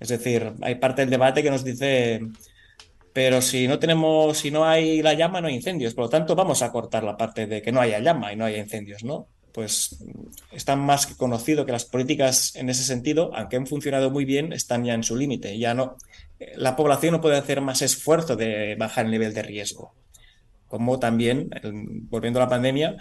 Es decir, hay parte del debate que nos dice, pero si no tenemos, si no hay la llama, no hay incendios. Por lo tanto, vamos a cortar la parte de que no haya llama y no haya incendios, ¿no? Pues está más que conocido que las políticas en ese sentido, aunque han funcionado muy bien, están ya en su límite. Ya no, la población no puede hacer más esfuerzo de bajar el nivel de riesgo. Como también, volviendo a la pandemia,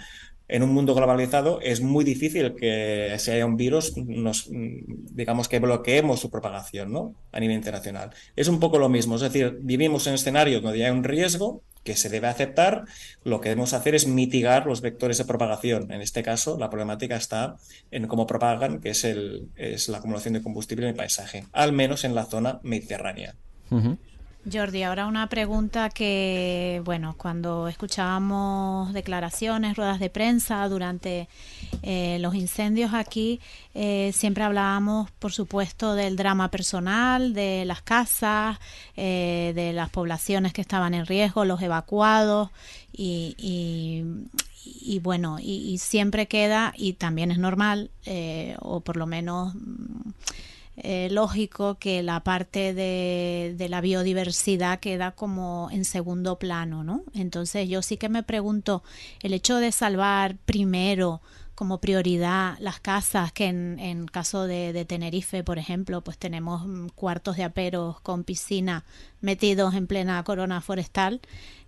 en un mundo globalizado es muy difícil que si haya un virus, nos, digamos que bloqueemos su propagación ¿no? a nivel internacional. Es un poco lo mismo, es decir, vivimos en escenarios donde hay un riesgo que se debe aceptar, lo que debemos hacer es mitigar los vectores de propagación. En este caso, la problemática está en cómo propagan, que es, el, es la acumulación de combustible en el paisaje, al menos en la zona mediterránea. Jordi, ahora una pregunta que, bueno, cuando escuchábamos declaraciones, ruedas de prensa durante eh, los incendios aquí, eh, siempre hablábamos, por supuesto, del drama personal, de las casas, eh, de las poblaciones que estaban en riesgo, los evacuados y, y bueno, y, siempre queda, y también es normal, o por lo menos eh, lógico que la parte de, de, la biodiversidad queda como en segundo plano, ¿no? Entonces yo sí que me pregunto, el hecho de salvar primero como prioridad las casas, que en, en caso de, de, Tenerife, por ejemplo, pues tenemos mm, cuartos de aperos con piscina metidos en plena corona forestal,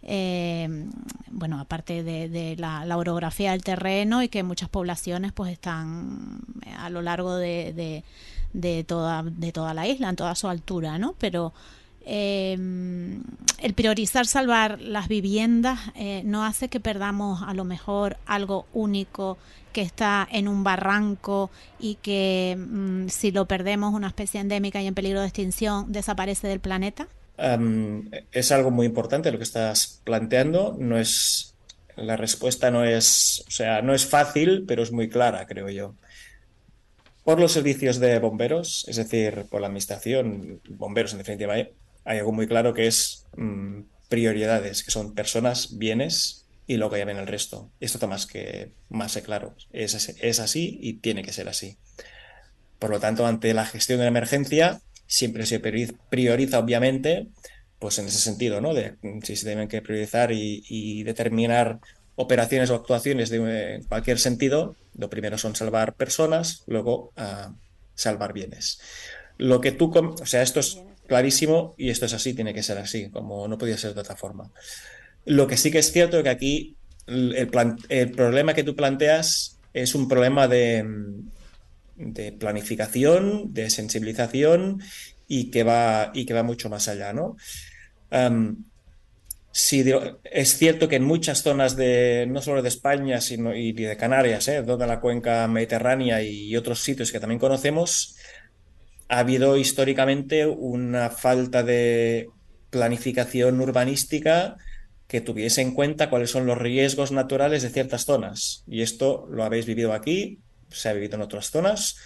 eh, bueno, aparte de, la, la, orografía del terreno y que muchas poblaciones pues están a lo largo de toda, de toda la isla, en toda su altura, ¿no? Pero em, el priorizar salvar las viviendas eh, no hace que perdamos a lo mejor algo único que está en un barranco y que mm, si lo perdemos una especie endémica y en peligro de extinción desaparece del planeta? es algo muy importante lo que estás planteando. No es la respuesta no es, o sea, no es fácil, pero es muy clara, creo yo por los servicios de bomberos, es decir, por la administración, bomberos en definitiva, hay, algo muy claro que es mm, prioridades, que son personas, bienes y luego ya ven el resto. Esto está más que más claro. Es, es así y tiene que ser así. Por lo tanto, ante la gestión de la emergencia, siempre se prioriza, obviamente, pues en ese sentido, ¿no? De si se deben que priorizar y determinar operaciones o actuaciones de cualquier sentido, lo primero son salvar personas, luego ah, salvar bienes. lo que tú, o sea, esto es clarísimo y esto es así, tiene que ser así, como no podía ser de otra forma. Lo que sí que es cierto es que aquí el, problema que tú planteas es un problema de, de planificación, de sensibilización y que va, y que va mucho más allá, ¿no? Es cierto que en muchas zonas de, no solo de España, sino y de Canarias, ¿eh? toda la cuenca mediterránea y otros sitios que también conocemos, ha habido históricamente una falta de planificación urbanística que tuviese en cuenta cuáles son los riesgos naturales de ciertas zonas. Y esto lo habéis vivido aquí, se ha vivido en otras zonas,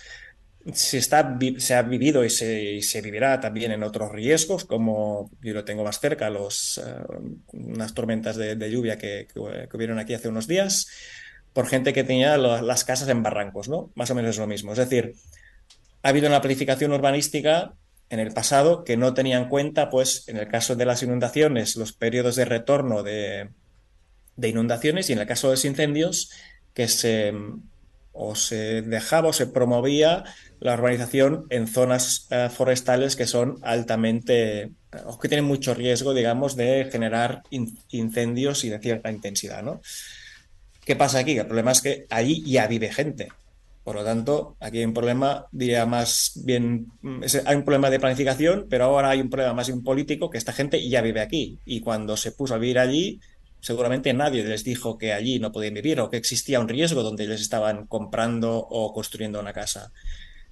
se, está, se ha vivido y se, vivirá también en otros riesgos, como yo lo tengo más cerca, los, eh, unas tormentas de, lluvia que, que, hubieron aquí hace unos días, por gente que tenía las casas en barrancos, ¿no? Más o menos es lo mismo. Es decir, ha habido una planificación urbanística en el pasado que no tenía en cuenta, pues, en el caso de las inundaciones, los periodos de retorno de, de inundaciones y en el caso de los incendios, que se o se dejaba o se promovía la urbanización en zonas eh, forestales que son altamente o que tienen mucho riesgo, digamos, de generar incendios y de cierta intensidad, ¿no? ¿Qué pasa aquí? El problema es que allí ya vive gente. Por lo tanto, aquí hay un problema, diría más bien, mm, hay un problema de planificación, pero ahora hay un problema más bien político, que esta gente ya vive aquí. Y cuando se puso a vivir allí, seguramente nadie les dijo que allí no podían vivir o que existía un riesgo donde les estaban comprando o construyendo una casa.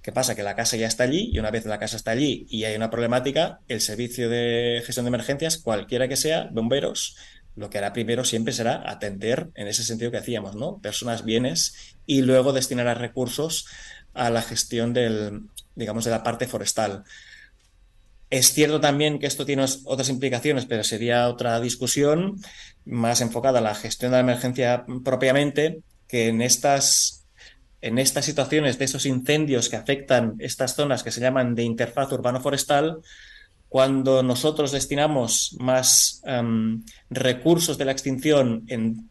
¿Qué pasa? Que la casa ya está allí y una vez la casa está allí y hay una problemática, el servicio de gestión de emergencias, cualquiera que sea, bomberos, lo que hará primero siempre será atender en ese sentido que hacíamos, ¿no? Personas, bienes y luego destinar recursos a la gestión del, digamos, de la parte forestal. Es cierto también que esto tiene otras implicaciones, pero sería otra discusión más enfocada a la gestión de la emergencia propiamente, que en estas, en estas situaciones de esos incendios que afectan estas zonas que se llaman de interfaz urbano-forestal, cuando nosotros destinamos más em, recursos de la extinción en,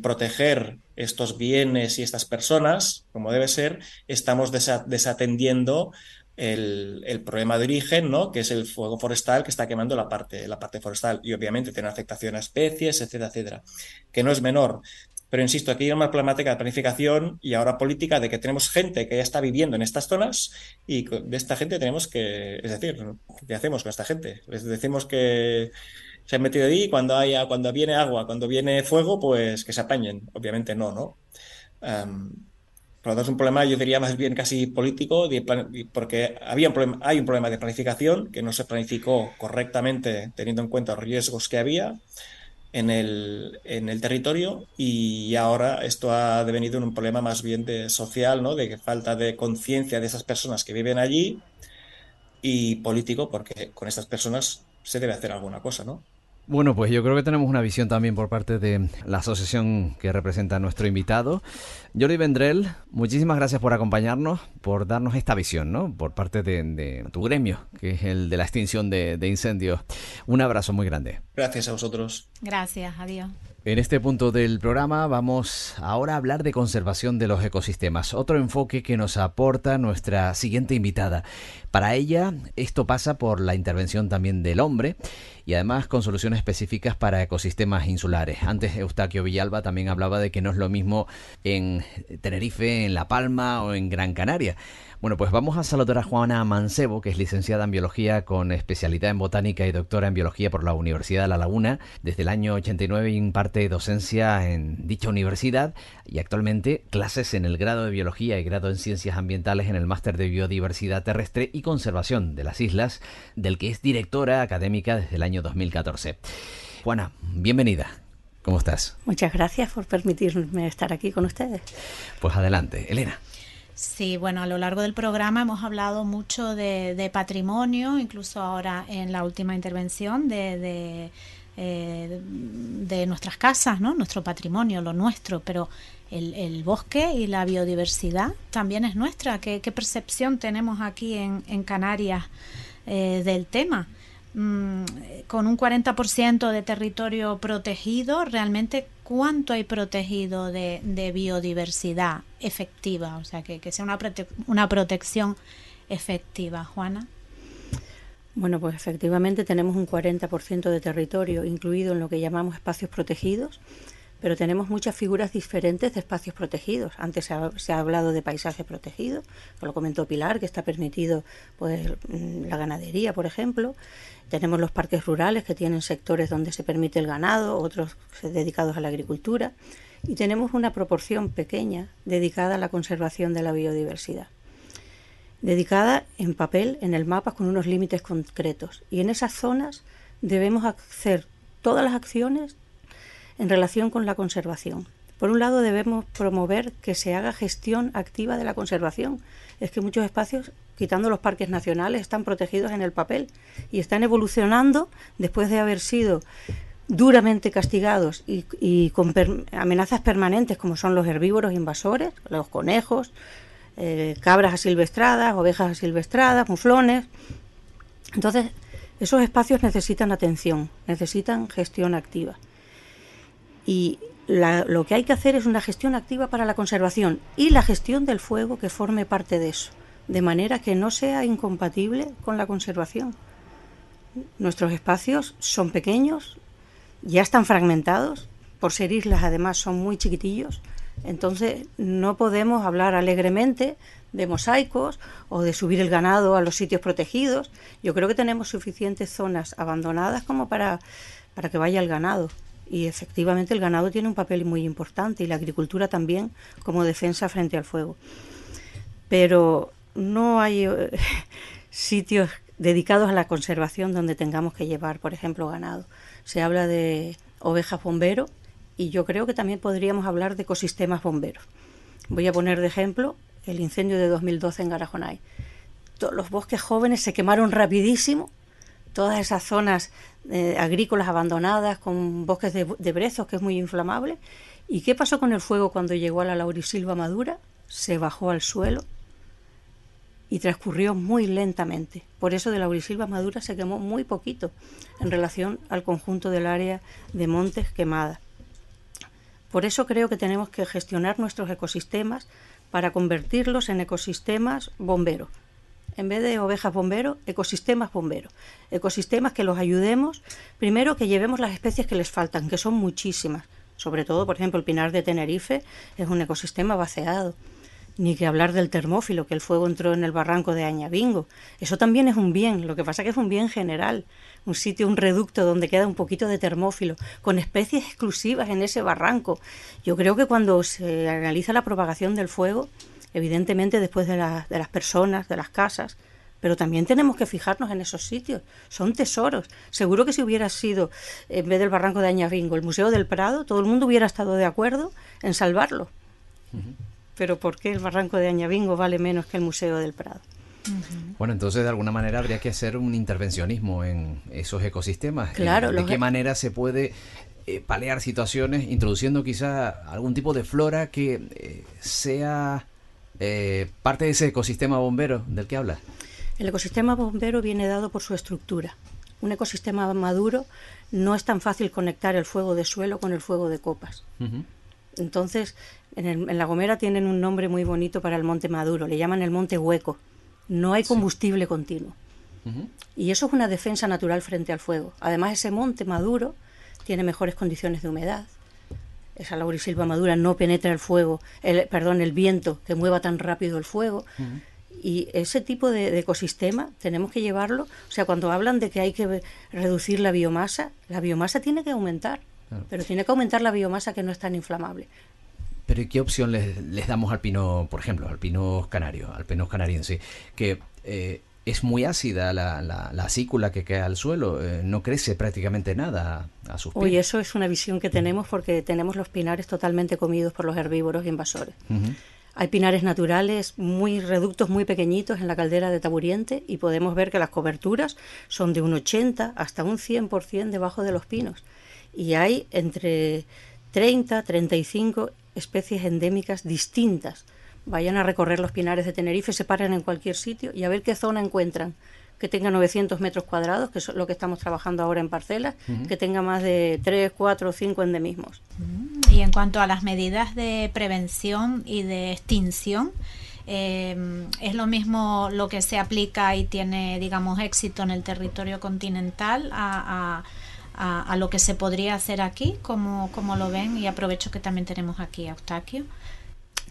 proteger estos bienes y estas personas, como debe ser, estamos desatendiendo el, problema de origen, ¿no? que es el fuego forestal que está quemando la parte, la parte forestal y obviamente tiene afectación a especies, etcétera, etcétera, que no es menor. Pero insisto, aquí hay una problemática de planificación y ahora política de que tenemos gente que ya está viviendo en estas zonas y de esta gente tenemos que, es decir, ¿qué hacemos con esta gente? Les decimos que se han metido ahí cuando haya, cuando viene agua, cuando viene fuego, pues que se apañen. Obviamente no, ¿no? Por lo tanto, es un problema, yo diría más bien casi político, porque había un problema, hay un problema de planificación que no se planificó correctamente teniendo en cuenta los riesgos que había en el, en el territorio y ahora esto ha devenido en un problema más bien de social, ¿no? de falta de conciencia de esas personas que viven allí y político, porque con estas personas se debe hacer alguna cosa, ¿no? Bueno, pues yo creo que tenemos una visión también por parte de la asociación que representa a nuestro invitado. Jordi Vendrell, muchísimas gracias por acompañarnos, por darnos esta visión, ¿no? Por parte de, tu gremio, que es el de la extinción de, de incendios. Un abrazo muy grande. Gracias a vosotros. Gracias, adiós. En este punto del programa vamos ahora a hablar de conservación de los ecosistemas, otro enfoque que nos aporta nuestra siguiente invitada. Para ella, esto pasa por la intervención también del hombre y además con soluciones específicas para ecosistemas insulares. Antes Eustaquio Villalba también hablaba de que no es lo mismo en Tenerife, en La Palma o en Gran Canaria. Bueno, pues vamos a saludar a Juana Mancebo, que es licenciada en biología con especialidad en botánica y doctora en biología por la Universidad de La Laguna. Desde el año 89 imparte docencia en dicha universidad y actualmente clases en el grado de biología y grado en ciencias ambientales en el máster de biodiversidad terrestre y conservación de las islas, del que es directora académica desde el año 2014. Juana, bienvenida. ¿Cómo estás? Muchas gracias por permitirme estar aquí con ustedes. Pues adelante, Elena. Sí, bueno, a lo largo del programa hemos hablado mucho de, patrimonio, incluso ahora en la última intervención de, eh, de, nuestras casas, ¿no? Nuestro patrimonio, lo nuestro, pero el, bosque y la biodiversidad también es nuestra. ¿Qué, percepción tenemos aquí en, Canarias eh, del tema? Mm, con un 40% de territorio protegido, realmente cuánto hay protegido de, biodiversidad efectiva, o sea, que, sea una, una protección efectiva. Juana. Bueno, pues efectivamente tenemos un 40% de territorio incluido en lo que llamamos espacios protegidos, pero tenemos muchas figuras diferentes de espacios protegidos. Antes se ha, hablado de paisajes protegidos, lo comentó Pilar, que está permitido pues, mm, la ganadería, por ejemplo. Tenemos los parques rurales que tienen sectores donde se permite el ganado, otros dedicados a la agricultura. Y tenemos una proporción pequeña dedicada a la conservación de la biodiversidad. Dedicada en papel, en el mapa, con unos límites concretos. Y en esas zonas debemos hacer todas las acciones en relación con la conservación. Por un lado, debemos promover que se haga gestión activa de la conservación. Es que muchos espacios, quitando los parques nacionales, están protegidos en el papel y están evolucionando después de haber sido duramente castigados y, con amenazas permanentes como son los herbívoros invasores, los conejos, eh, cabras asilvestradas, ovejas asilvestradas, muflones. Entonces, esos espacios necesitan atención, necesitan gestión activa. Y lo que hay que hacer es una gestión activa para la conservación y la gestión del fuego que forme parte de eso, de manera que no sea incompatible con la conservación. Nuestros espacios son pequeños, ya están fragmentados, por ser islas además son muy chiquitillos, entonces no podemos hablar alegremente de mosaicos o de subir el ganado a los sitios protegidos. Yo creo que tenemos suficientes zonas abandonadas como para, para que vaya el ganado y efectivamente el ganado tiene un papel muy importante y la agricultura también como defensa frente al fuego. Pero no hay eh, sitios dedicados a la conservación donde tengamos que llevar, por ejemplo, ganado. Se habla de ovejas bombero y yo creo que también podríamos hablar de ecosistemas bomberos. Voy a poner de ejemplo el incendio de 2012 en Garajonay. Todos los bosques jóvenes se quemaron rapidísimo todas esas zonas eh, agrícolas abandonadas con bosques de, brezos, que es muy inflamable. ¿Y qué pasó con el fuego cuando llegó a la laurisilva madura? Se bajó al suelo y transcurrió muy lentamente. Por eso de laurisilva madura se quemó muy poquito en relación al conjunto del área de montes quemada. Por eso creo que tenemos que gestionar nuestros ecosistemas para convertirlos en ecosistemas bomberos, en vez de ovejas bomberos, ecosistemas bomberos. Ecosistemas que los ayudemos, primero que llevemos las especies que les faltan, que son muchísimas. Sobre todo, por ejemplo, el pinar de Tenerife es un ecosistema vaciado. Ni que hablar del termófilo, que el fuego entró en el barranco de Añabingo. Eso también es un bien, lo que pasa que es un bien general. Un sitio, un reducto donde queda un poquito de termófilo, con especies exclusivas en ese barranco. Yo creo que cuando se analiza la propagación del fuego, evidentemente después de, de las personas, de las casas, pero también tenemos que fijarnos en esos sitios. Son tesoros. Seguro que si hubiera sido, en vez del barranco de Añabingo, el Museo del Prado, todo el mundo hubiera estado de acuerdo en salvarlo. Pero ¿por qué el barranco de Añabingo vale menos que el Museo del Prado? Bueno, entonces de alguna manera habría que hacer un intervencionismo en esos ecosistemas. Claro. ¿De qué e- manera se puede eh, palear situaciones introduciendo quizá algún tipo de flora que eh, sea eh, parte de ese ecosistema bombero del que hablas. El ecosistema bombero viene dado por su estructura. Un ecosistema maduro no es tan fácil conectar el fuego de suelo con el fuego de copas. Entonces, en, La Gomera tienen un nombre muy bonito para el monte maduro, le llaman el monte hueco. No hay combustible continuo. Y eso es una defensa natural frente al fuego. Además, ese monte maduro tiene mejores condiciones de humedad, esa laurisilva madura no penetra el fuego, el, perdón, el viento que mueva tan rápido el fuego. Y ese tipo de, ecosistema tenemos que llevarlo, o sea, cuando hablan de que hay que reducir la biomasa, la biomasa tiene que aumentar, pero tiene que aumentar la biomasa que no es tan inflamable. Pero ¿y qué opción les, damos al pino, por ejemplo, al pino canario, al pino canariense? Que eh, es muy ácida la, la, la acícula que cae al suelo, eh, no crece prácticamente nada a, sus pies. Uy, eso es una visión que tenemos porque tenemos los pinares totalmente comidos por los herbívoros invasores. Hay pinares naturales muy reductos, muy pequeñitos en la caldera de Taburiente y podemos ver que las coberturas son de un 80 hasta un 100% debajo de los pinos. Y hay entre 30, 35 especies endémicas distintas vayan a recorrer los pinares de Tenerife, se paren en cualquier sitio y a ver qué zona encuentran que tenga 900 metros cuadrados, que es lo que estamos trabajando ahora en parcelas, que tenga más de 3, 4 o 5 endemismos. Y en cuanto a las medidas de prevención y de extinción, Em, es lo mismo lo que se aplica y tiene, digamos, éxito en el territorio continental a, a, lo que se podría hacer aquí, como, como lo ven, y aprovecho que también tenemos aquí a Eustaquio.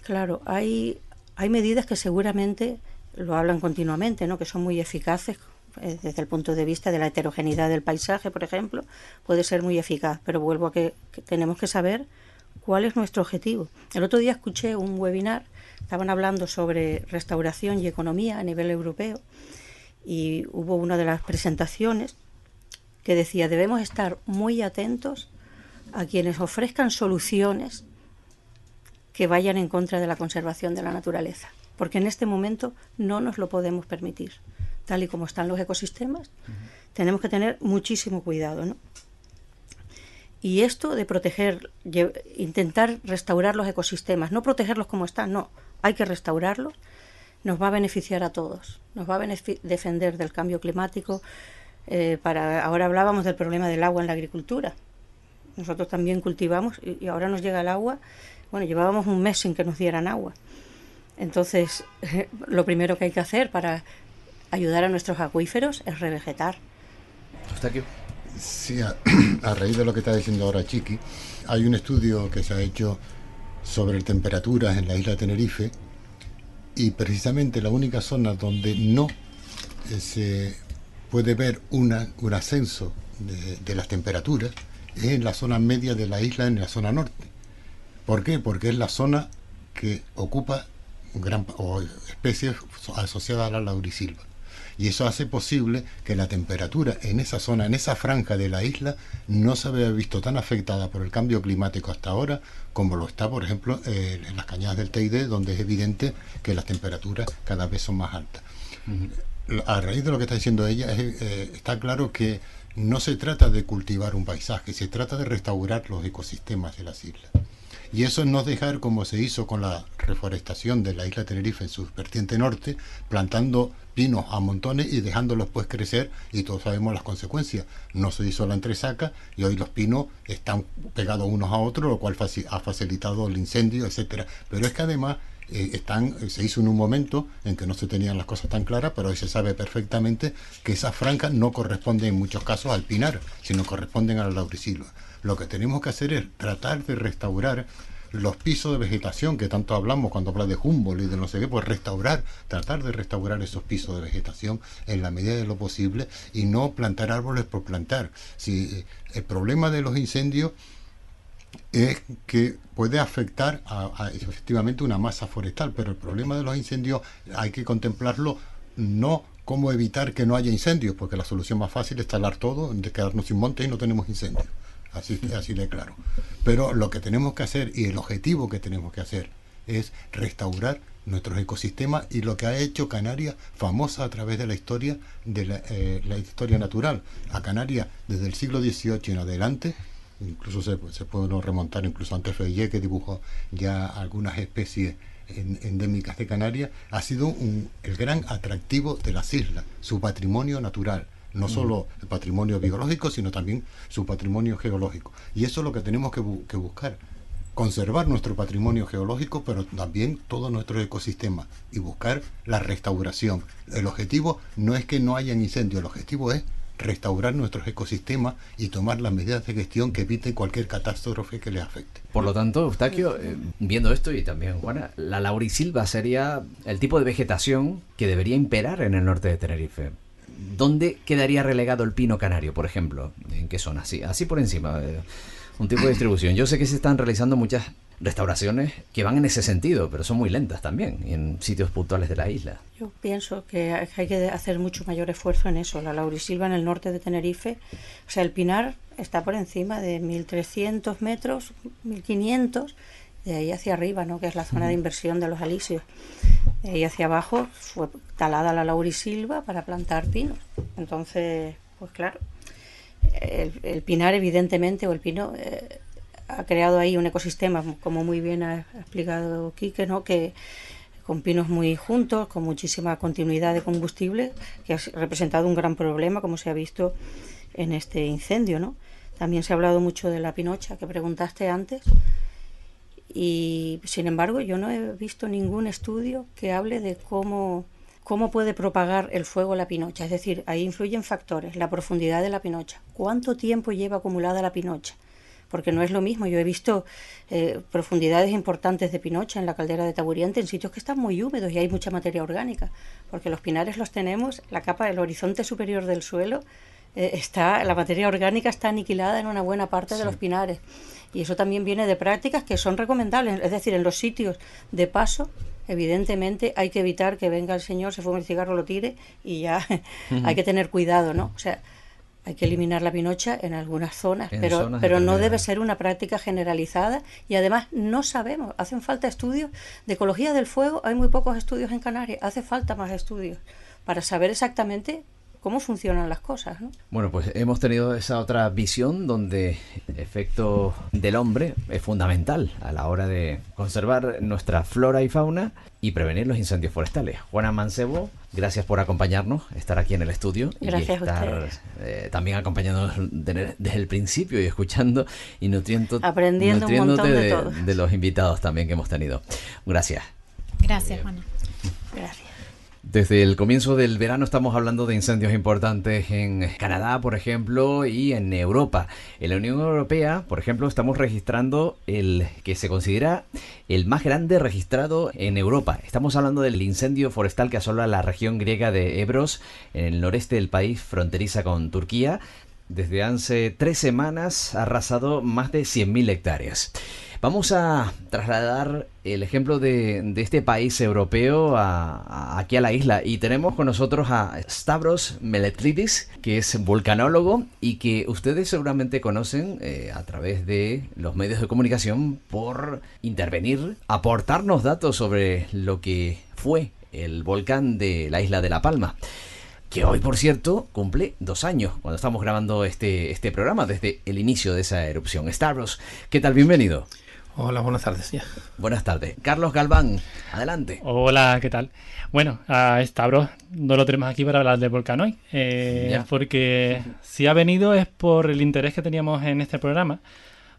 Claro, hay, hay medidas que seguramente lo hablan continuamente, ¿no? que son muy eficaces eh, desde el punto de vista de la heterogeneidad del paisaje, por ejemplo, puede ser muy eficaz, pero vuelvo a que tenemos que saber cuál es nuestro objetivo. El otro día escuché un webinar Estaban hablando sobre restauración y economía a nivel europeo y hubo una de las presentaciones que decía debemos estar muy atentos a quienes ofrezcan soluciones que vayan en contra de la conservación de la naturaleza, porque en este momento no nos lo podemos permitir. Tal y como están los ecosistemas, tenemos que tener muchísimo cuidado, ¿no? Y esto de proteger, intentar restaurar los ecosistemas, no protegerlos como están, no, hay que restaurarlos, nos va a beneficiar a todos, nos va a defender del cambio climático. Eh, para ahora hablábamos del problema del agua en la agricultura. Nosotros también cultivamos y, ahora nos llega el agua. Bueno, llevábamos un mes sin que nos dieran agua. Entonces, lo primero que hay que hacer para ayudar a nuestros acuíferos es revegetar. Sí, a, a, raíz de lo que está diciendo ahora Chiqui, hay un estudio que se ha hecho sobre temperaturas en la isla de Tenerife y precisamente la única zona donde no eh, se puede ver una, un ascenso de, las temperaturas es en la zona media de la isla, en la zona norte. ¿Por qué? Porque es la zona que ocupa gran, o especies asociadas a la laurisilva y eso hace posible que la temperatura en esa zona, en esa franja de la isla, no se había visto tan afectada por el cambio climático hasta ahora como lo está, por ejemplo, eh, en las cañadas del Teide, donde es evidente que las temperaturas cada vez son más altas. A raíz de lo que está diciendo ella, eh, está claro que no se trata de cultivar un paisaje, se trata de restaurar los ecosistemas de las islas. Y eso no dejar como se hizo con la reforestación de la isla Tenerife en su vertiente norte, plantando pinos a montones y dejándolos pues crecer y todos sabemos las consecuencias. No se hizo la entresaca y hoy los pinos están pegados unos a otros, lo cual ha facilitado el incendio, etcétera. Pero es que además eh, están, se hizo en un momento en que no se tenían las cosas tan claras, pero hoy se sabe perfectamente que esas francas no corresponden en muchos casos al pinar, sino corresponden a la laurisilva. Lo que tenemos que hacer es tratar de restaurar los pisos de vegetación que tanto hablamos cuando habla de Humboldt y de no sé qué, pues restaurar, tratar de restaurar esos pisos de vegetación en la medida de lo posible y no plantar árboles por plantar. Si eh, el problema de los incendios es que puede afectar a, efectivamente una masa forestal, pero el problema de los incendios hay que contemplarlo no como evitar que no haya incendios, porque la solución más fácil es talar todo, de quedarnos sin monte y no tenemos incendios así, así de claro. Pero lo que tenemos que hacer y el objetivo que tenemos que hacer es restaurar nuestros ecosistemas y lo que ha hecho Canarias famosa a través de la historia de la, eh, historia natural. A Canarias desde el siglo XVIII en adelante, incluso se, se puede remontar incluso antes Feyé que dibujó ya algunas especies endémicas de Canarias, ha sido un, el gran atractivo de las islas, su patrimonio natural no solo el patrimonio biológico, sino también su patrimonio geológico. Y eso es lo que tenemos que, buscar, conservar nuestro patrimonio geológico, pero también todo nuestro ecosistema y buscar la restauración. El objetivo no es que no haya incendios, el objetivo es restaurar nuestros ecosistemas y tomar las medidas de gestión que eviten cualquier catástrofe que les afecte. Por lo tanto, Eustaquio, eh, viendo esto y también Juana, la laurisilva sería el tipo de vegetación que debería imperar en el norte de Tenerife. ¿Dónde quedaría relegado el pino canario, por ejemplo? ¿En qué zona? Así, así por encima. Eh, un tipo de distribución. Yo sé que se están realizando muchas restauraciones que van en ese sentido, pero son muy lentas también en sitios puntuales de la isla. Yo pienso que hay que hacer mucho mayor esfuerzo en eso. La laurisilva en el norte de Tenerife, o sea, el pinar está por encima de 1.300 metros, 1.500, de ahí hacia arriba, ¿no? que es la zona de inversión de los alisios. De ahí hacia abajo fue talada la laurisilva para plantar pinos. Entonces, pues claro, el, pinar evidentemente, o el pino, eh, ha creado ahí un ecosistema, como muy bien ha explicado Quique, ¿no? que con pinos muy juntos, con muchísima continuidad de combustible, que ha representado un gran problema, como se ha visto en este incendio. ¿no? También se ha hablado mucho de la pinocha que preguntaste antes Y sin embargo, yo no he visto ningún estudio que hable de cómo, cómo puede propagar el fuego la pinocha. Es decir, ahí influyen factores, la profundidad de la pinocha, cuánto tiempo lleva acumulada la pinocha, porque no es lo mismo. Yo he visto eh, profundidades importantes de pinocha en la caldera de Taburiente en sitios que están muy húmedos y hay mucha materia orgánica, porque los pinares los tenemos, la capa del horizonte superior del suelo eh, está, la materia orgánica está aniquilada en una buena parte de los pinares. Y eso también viene de prácticas que son recomendables, es decir, en los sitios de paso evidentemente hay que evitar que venga el señor, se fume el cigarro, lo tire y ya hay que tener cuidado, ¿no? O sea, hay que eliminar la pinocha en algunas zonas, pero, pero no debe ser una práctica generalizada y además no sabemos, hacen falta estudios de ecología del fuego, hay muy pocos estudios en Canarias, hace falta más estudios para saber exactamente cómo funcionan las cosas. ¿no? Bueno, pues hemos tenido esa otra visión donde el efecto del hombre es fundamental a la hora de conservar nuestra flora y fauna y prevenir los incendios forestales. Juana Mancebo, gracias por acompañarnos, estar aquí en el estudio gracias y estar eh, también acompañándonos desde el principio y escuchando y nutriendo, aprendiendo un montón de, de, de los invitados también que hemos tenido. Gracias. Gracias, Juana. Gracias. Desde el comienzo del verano estamos hablando de incendios importantes en Canadá, por ejemplo, y en Europa. En la Unión Europea, por ejemplo, estamos registrando el que se considera el más grande registrado en Europa. Estamos hablando del incendio forestal que asola la región griega de Ebros, en el noreste del país, fronteriza con Turquía. Desde hace tres semanas ha arrasado más de 100.000 hectáreas. Vamos a trasladar el ejemplo de, este país europeo aquí a la isla y tenemos con nosotros a Stavros Meletlidis, que es volcanólogo y que ustedes seguramente conocen eh, a través de los medios de comunicación por intervenir, aportarnos datos sobre lo que fue el volcán de la isla de La Palma que hoy, por cierto, cumple dos años cuando estamos grabando este, este programa desde el inicio de esa erupción. Stavros, ¿qué tal? Bienvenido. Hola, buenas tardes. Ya. Buenas tardes. Carlos Galván, adelante. Hola, ¿qué tal? Bueno, a Stavros no lo tenemos aquí para hablar del volcán hoy, eh, porque si ha venido es por el interés que teníamos en este programa,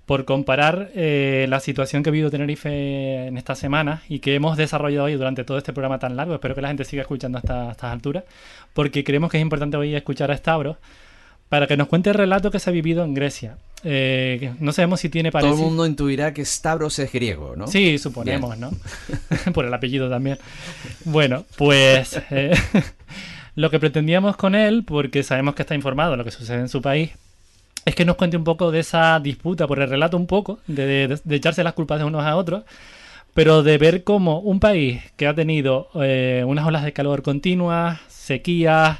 por comparar eh, la situación que ha vivido Tenerife en esta semana y que hemos desarrollado hoy durante todo este programa tan largo. Espero que la gente siga escuchando hasta estas alturas, porque creemos que es importante hoy escuchar a Stavros para que nos cuente el relato que se ha vivido en Grecia. Eh, no sabemos si tiene parecido. Todo el mundo intuirá que Stavros es griego, ¿no? Sí, suponemos, ¿no? Por el apellido también. Bueno, pues eh, lo que pretendíamos con él, porque sabemos que está informado de lo que sucede en su país, es que nos cuente un poco de esa disputa por el relato un poco, de, echarse las culpas de unos a otros, pero de ver cómo un país que ha tenido eh, unas olas de calor continuas, sequías,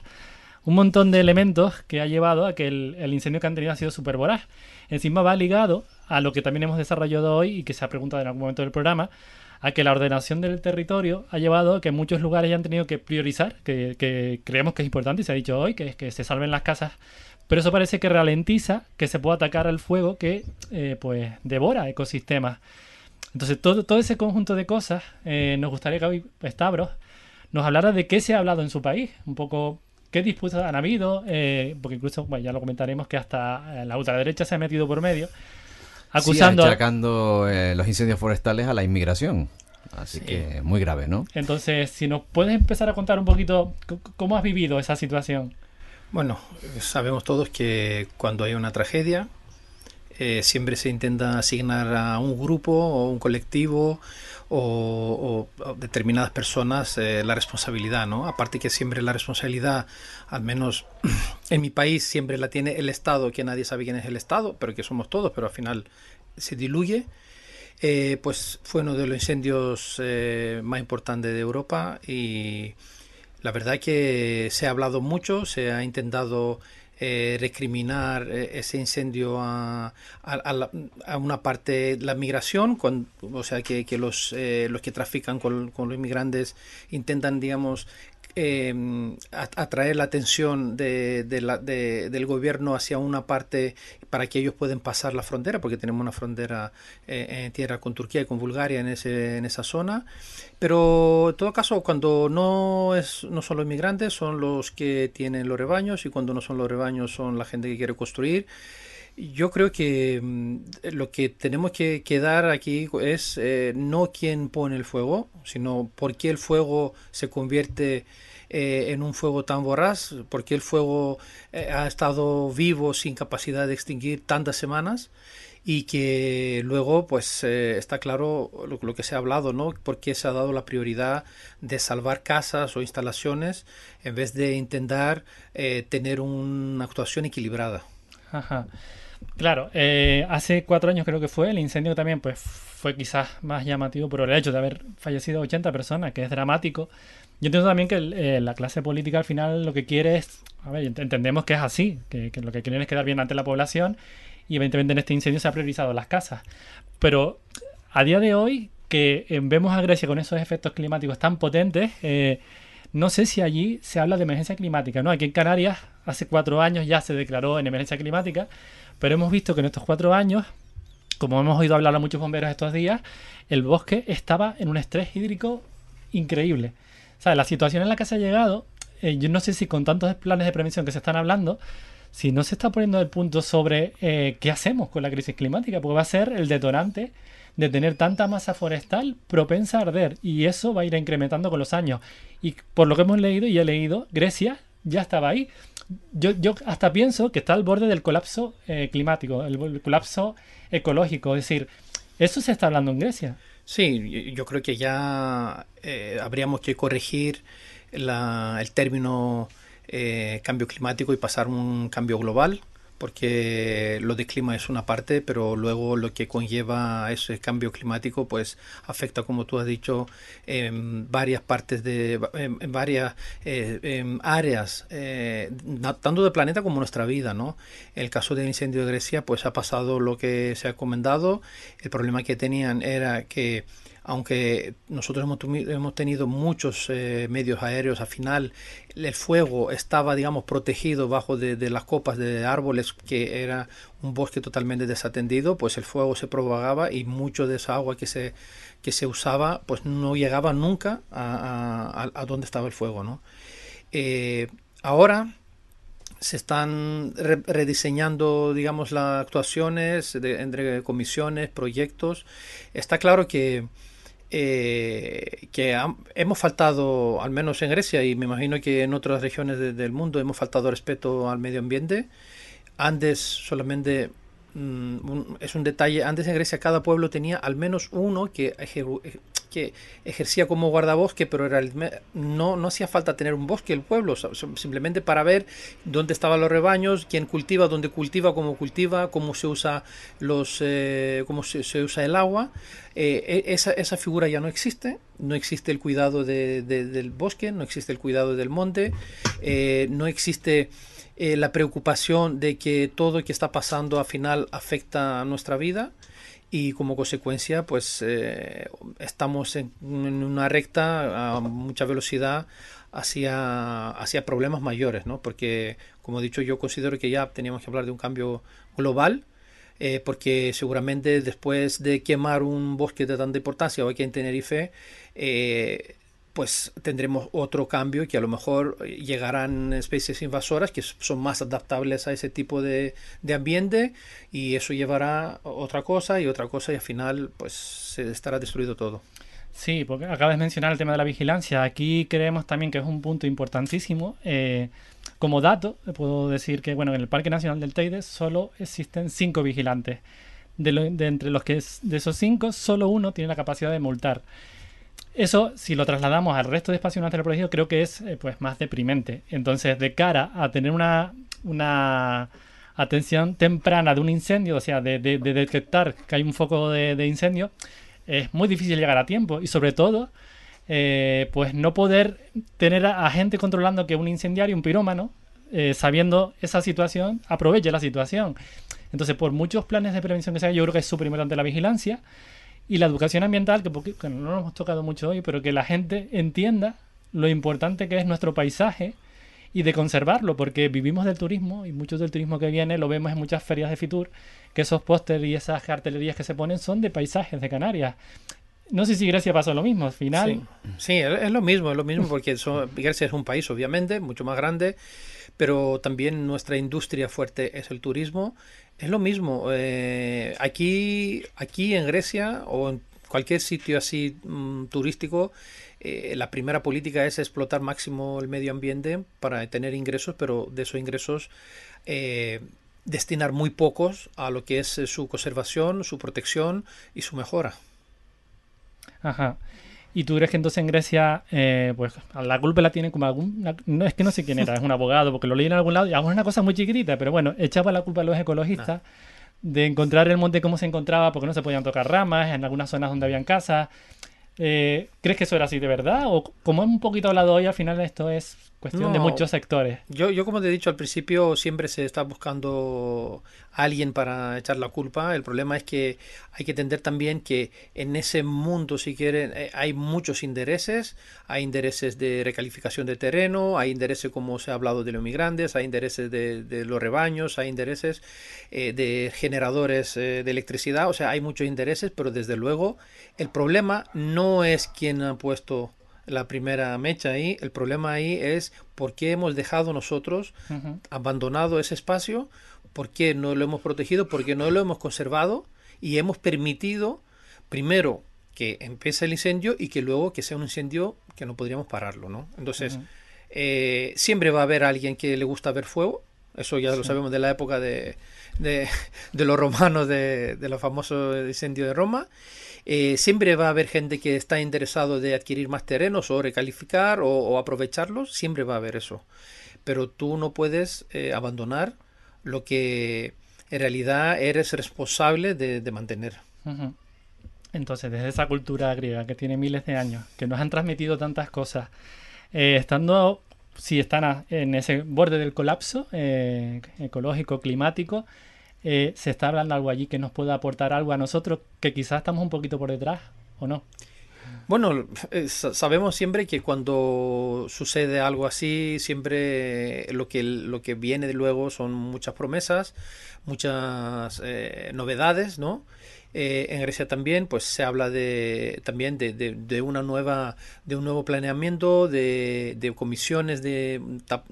un montón de elementos que ha llevado a que el, incendio que han tenido ha sido súper voraz. Encima va ligado a lo que también hemos desarrollado hoy y que se ha preguntado en algún momento del programa, a que la ordenación del territorio ha llevado a que muchos lugares han tenido que priorizar, que, creemos que es importante y se ha dicho hoy, que es que se salven las casas, pero eso parece que ralentiza que se pueda atacar al fuego que eh, pues devora ecosistemas. Entonces todo, todo ese conjunto de cosas eh, nos gustaría que hoy Stavros nos hablara de qué se ha hablado en su país, un poco ¿Qué disputas han habido? Eh, porque incluso, ya lo comentaremos, que hasta la ultraderecha se ha metido por medio, acusando... Sí, achacando eh, los incendios forestales a la inmigración. Así que muy grave, ¿no? Entonces, si nos puedes empezar a contar un poquito cómo has vivido esa situación. Bueno, sabemos todos que cuando hay una tragedia, eh, siempre se intenta asignar a un grupo o un colectivo o, determinadas personas eh, la responsabilidad, ¿no? Aparte que siempre la responsabilidad, al menos en mi país, siempre la tiene el Estado, que nadie sabe quién es el Estado, pero que somos todos, pero al final se diluye. Eh, pues fue uno de los incendios eh, más importantes de Europa y la verdad que se ha hablado mucho, se ha intentado eh, recriminar eh, ese incendio a, a, una parte la migración, o sea que, que los, eh, los que trafican con, con, los inmigrantes intentan, digamos, Em, atraer la atención de, del gobierno hacia una parte para que ellos puedan pasar la frontera, porque tenemos una frontera eh, en tierra con Turquía y con Bulgaria en, ese, en esa zona. Pero en todo caso, cuando no, es, no son los inmigrantes, son los que tienen los rebaños y cuando no son los rebaños son la gente que quiere construir. Yo creo que mm, lo que tenemos que quedar aquí es eh, no quién pone el fuego, sino por qué el fuego se convierte eh, en un fuego tan voraz, por qué el fuego eh, ha estado vivo sin capacidad de extinguir tantas semanas y que luego pues está claro lo, que se ha hablado, ¿no? Por qué se ha dado la prioridad de salvar casas o instalaciones en vez de intentar tener una actuación equilibrada. Ajá. Claro, eh, hace cuatro años creo que fue, el incendio también pues fue quizás más llamativo por el hecho de haber fallecido 80 personas, que es dramático. Yo entiendo también que eh, la clase política al final lo que quiere es, a ver, entendemos que es así, que, lo que quieren es quedar bien ante la población y evidentemente en este incendio se ha priorizado las casas. Pero a día de hoy, que eh, vemos a Grecia con esos efectos climáticos tan potentes, no sé si allí se habla de emergencia climática, ¿no? Aquí en Canarias hace cuatro años ya se declaró en emergencia climática, pero hemos visto que en estos cuatro años, como hemos oído hablar a muchos bomberos estos días, el bosque estaba en un estrés hídrico increíble. O sea, la situación en la que se ha llegado, eh, yo no sé si con tantos planes de prevención que se están hablando, si no se está poniendo el punto sobre eh, qué hacemos con la crisis climática, porque va a ser el detonante de tener tanta masa forestal propensa a arder y eso va a ir incrementando con los años. Y por lo que hemos leído y he leído, Grecia ya estaba ahí yo, yo hasta pienso que está al borde del colapso eh, climático, el, colapso ecológico. Es decir, eso se está hablando en Grecia. Sí, yo creo que ya eh, habríamos que corregir el término eh, cambio climático y pasar un cambio global porque lo de clima es una parte, pero luego lo que conlleva ese cambio climático, pues afecta, como tú has dicho, en varias partes de, varias eh, áreas, eh, tanto del planeta como nuestra vida, ¿no? El caso del incendio de Grecia, pues ha pasado lo que se ha comentado. El problema que tenían era que aunque nosotros hemos, tenido muchos eh, medios aéreos, al final el fuego estaba, digamos, protegido bajo de, las copas de árboles, que era un bosque totalmente desatendido, pues el fuego se propagaba y mucho de esa agua que se, que se usaba, pues no llegaba nunca a, donde estaba el fuego, ¿no? Eh, ahora se están rediseñando, digamos, las actuaciones entre comisiones, proyectos. Está claro que eh, que hemos faltado, al menos en Grecia y me imagino que en otras regiones del mundo, hemos faltado respeto al medio ambiente. Antes solamente mm, es un detalle, antes en Grecia cada pueblo tenía al menos uno que que ejercía como guardabosque, pero era no, no hacía falta tener un bosque el pueblo, simplemente para ver dónde estaban los rebaños, quién cultiva, dónde cultiva, cómo cultiva, cómo se usa, los, eh, cómo se, usa el agua. Eh, e, esa, esa, figura ya no existe, no existe el cuidado del bosque, no existe el cuidado del monte, eh, no existe... la preocupación de que todo lo que está pasando al final afecta a nuestra vida y como consecuencia pues eh, estamos en, una recta a mucha velocidad hacia, hacia problemas mayores, ¿no? Porque, como he dicho, yo considero que ya teníamos que hablar de un cambio global, eh, porque seguramente después de quemar un bosque de tanta importancia, o aquí en Tenerife, eh, pues tendremos otro cambio que a lo mejor llegarán especies invasoras que son más adaptables a ese tipo de, ambiente y eso llevará otra cosa y otra cosa y al final pues se estará destruido todo. Sí, porque acabas de mencionar el tema de la vigilancia. Aquí creemos también que es un punto importantísimo. Eh, como dato, puedo decir que bueno, en el Parque Nacional del Teide solo existen cinco vigilantes. De, de entre los que de esos cinco, solo uno tiene la capacidad de multar. Eso, si lo trasladamos al resto de espacios naturales protegidos, creo que es eh, pues más deprimente. Entonces, de cara a tener una, una atención temprana de un incendio, o sea, de, detectar que hay un foco de, incendio, es muy difícil llegar a tiempo. Y sobre todo, eh, pues no poder tener a, gente controlando que un incendiario, un pirómano, eh, sabiendo esa situación, aproveche la situación. Entonces, por muchos planes de prevención que se hagan, yo creo que es súper importante la vigilancia y la educación ambiental, que, no lo hemos tocado mucho hoy, pero que la gente entienda lo importante que es nuestro paisaje y de conservarlo, porque vivimos del turismo y mucho del turismo que viene lo vemos en muchas ferias de Fitur, que esos pósteres y esas cartelerías que se ponen son de paisajes de Canarias. No sé si Grecia pasó lo mismo al final. Sí, es lo mismo, es lo mismo porque Grecia es un país obviamente mucho más grande, pero también nuestra industria fuerte es el turismo. Es lo mismo. Eh, aquí, aquí en Grecia o en cualquier sitio así mm, turístico, eh, la primera política es explotar máximo el medio ambiente para tener ingresos, pero de esos ingresos eh, destinar muy pocos a lo que es su conservación, su protección y su mejora. Ajá. ¿Y tú crees que entonces en Grecia, eh, pues la culpa la tiene como algún... No es que no sé quién era, es un abogado, porque lo leí en algún lado y es una cosa muy chiquitita, pero bueno, echaba la culpa a los ecologistas de encontrar el monte como se encontraba, porque no se podían tocar ramas en algunas zonas donde habían casas. Eh, ¿Crees que eso era así de verdad? O como hemos un poquito hablado hoy, al final esto es cuestión de muchos sectores. Yo, yo, como te he dicho al principio, siempre se está buscando alguien para echar la culpa. El problema es que hay que entender también que en ese mundo, si quieren, eh, hay muchos intereses. Hay intereses de recalificación de terreno, hay intereses, como se ha hablado, de los migrantes, hay intereses de, los rebaños, hay intereses eh, de generadores eh, de electricidad. O sea, hay muchos intereses, pero desde luego el problema no es quien ha puesto la primera mecha ahí. El problema ahí es por qué hemos dejado nosotros abandonado ese espacio, por qué no lo hemos protegido, por qué no lo hemos conservado y hemos permitido primero que empiece el incendio y que luego que sea un incendio que no podríamos pararlo, ¿no? Entonces, eh, siempre va a haber alguien que le gusta ver fuego, eso ya lo sabemos de la época de, de, los romanos, de, de los famosos incendios de Roma, eh, siempre va a haber gente que está interesado de adquirir más terrenos o recalificar o, aprovecharlos, siempre va a haber eso. Pero tú no puedes eh, abandonar lo que en realidad eres responsable de, mantener. Entonces, desde esa cultura griega que tiene miles de años, que nos han transmitido tantas cosas, eh, estando, si están en ese borde del colapso ecológico, climático, eh, ¿se está hablando algo allí que nos pueda aportar algo a nosotros que quizás estamos un poquito por detrás o no? Bueno, eh, sabemos siempre que cuando sucede algo así, siempre lo que, lo que viene de luego son muchas promesas, muchas eh, novedades, ¿no? Eh, en Grecia también pues se habla de también de, una nueva de un nuevo planeamiento de, comisiones de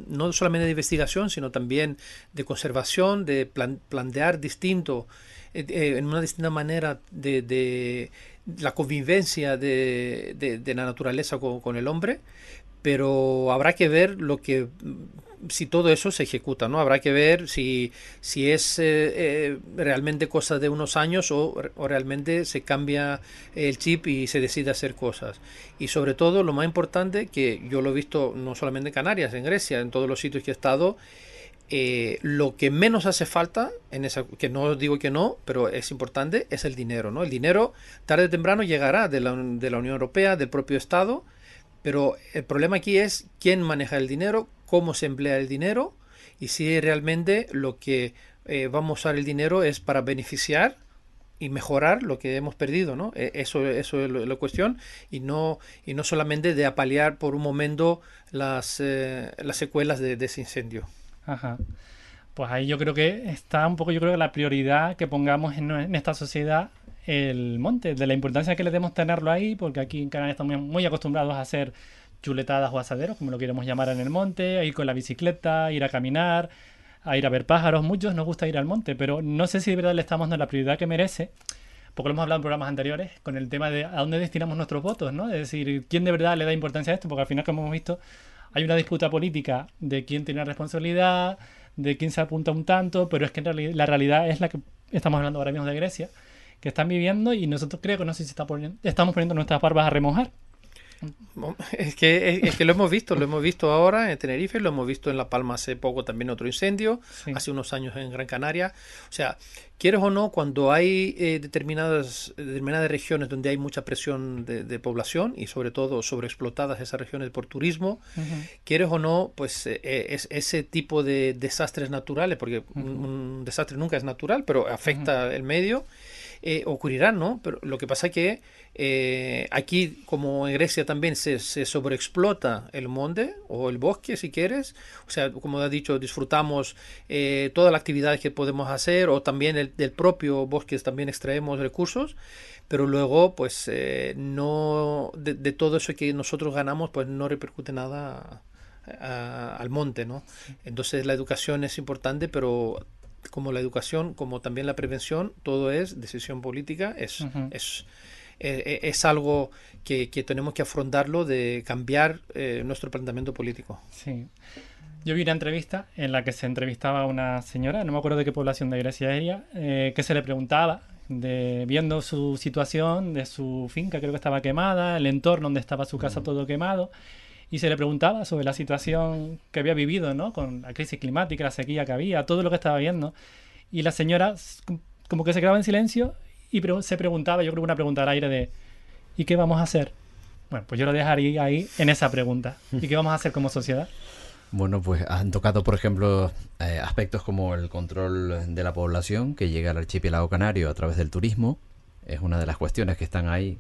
no solamente de investigación sino también de conservación de plantear distinto en una distinta manera de, la convivencia de, la naturaleza con, el hombre pero habrá que ver lo que si todo eso se ejecuta, ¿no? Habrá que ver si, si es eh, eh, realmente cosa de unos años o, realmente se cambia el chip y se decide hacer cosas. Y sobre todo, lo más importante, que yo lo he visto no solamente en Canarias, en Grecia, en todos los sitios que he estado, eh, lo que menos hace falta, en esa, que no digo que no, pero es importante, es el dinero, ¿no? El dinero tarde o temprano llegará de la, de la Unión Europea, del propio Estado, pero el problema aquí es quién maneja el dinero, cómo se emplea el dinero y si realmente lo que eh, vamos a usar el dinero es para beneficiar y mejorar lo que hemos perdido, ¿no? E, eso, eso es la cuestión y no, y no solamente de apalear por un momento las, eh, las secuelas de, ese incendio. Ajá. Pues ahí yo creo que está un poco, yo creo que la prioridad que pongamos en, esta sociedad el monte, de la importancia que le debemos tenerlo ahí, porque aquí en Canadá estamos muy acostumbrados a hacer chuletadas o asaderos, como lo queremos llamar en el monte, a ir con la bicicleta, ir a caminar, a ir a ver pájaros. Muchos nos gusta ir al monte, pero no sé si de verdad le estamos dando la prioridad que merece, porque lo hemos hablado en programas anteriores, con el tema de a dónde destinamos nuestros votos, ¿no? Es decir, quién de verdad le da importancia a esto, porque al final, como hemos visto, hay una disputa política de quién tiene la responsabilidad, de quién se apunta un tanto, pero es que en la realidad es la que estamos hablando ahora mismo de Grecia, que están viviendo y nosotros creo que no sé si poniendo, estamos poniendo nuestras barbas a remojar. Es que, es, que lo hemos visto, lo hemos visto ahora en Tenerife, lo hemos visto en La Palma hace poco también otro incendio, hace unos años en Gran Canaria. O sea, quieres o no, cuando hay eh, determinadas, determinadas regiones donde hay mucha presión de, población y sobre todo sobreexplotadas esas regiones por turismo, quieres o no, pues eh, eh, es, ese tipo de desastres naturales, porque un, desastre nunca es natural, pero afecta el medio eh, ocurrirán, ¿no? Pero lo que pasa es que eh, aquí, como en Grecia también se, se, sobreexplota el monte o el bosque, si quieres, o sea, como has dicho, disfrutamos eh, todas las actividades que podemos hacer o también el, del propio bosque también extraemos recursos, pero luego, pues, no, de, de, todo eso que nosotros ganamos, pues no repercute nada al monte, ¿no? Entonces la educación es importante, pero como la educación, como también la prevención, todo es decisión política, es, es, eh, eh, es algo que, que, tenemos que afrontarlo de cambiar eh, nuestro planteamiento político. Sí. Yo vi una entrevista en la que se entrevistaba a una señora, no me acuerdo de qué población de Grecia era, que se le preguntaba, de, viendo su situación de su finca, creo que estaba quemada, el entorno donde estaba su casa todo quemado, y se le preguntaba sobre la situación que había vivido, ¿no? Con la crisis climática, la sequía que había, todo lo que estaba viendo. Y la señora como que se quedaba en silencio y se preguntaba, yo creo que una pregunta al aire de ¿y qué vamos a hacer? Bueno, pues yo lo dejaría ahí en esa pregunta. ¿Y qué vamos a hacer como sociedad? Bueno, pues han tocado, por ejemplo, eh, aspectos como el control de la población que llega al archipiélago canario a través del turismo. Es una de las cuestiones que están ahí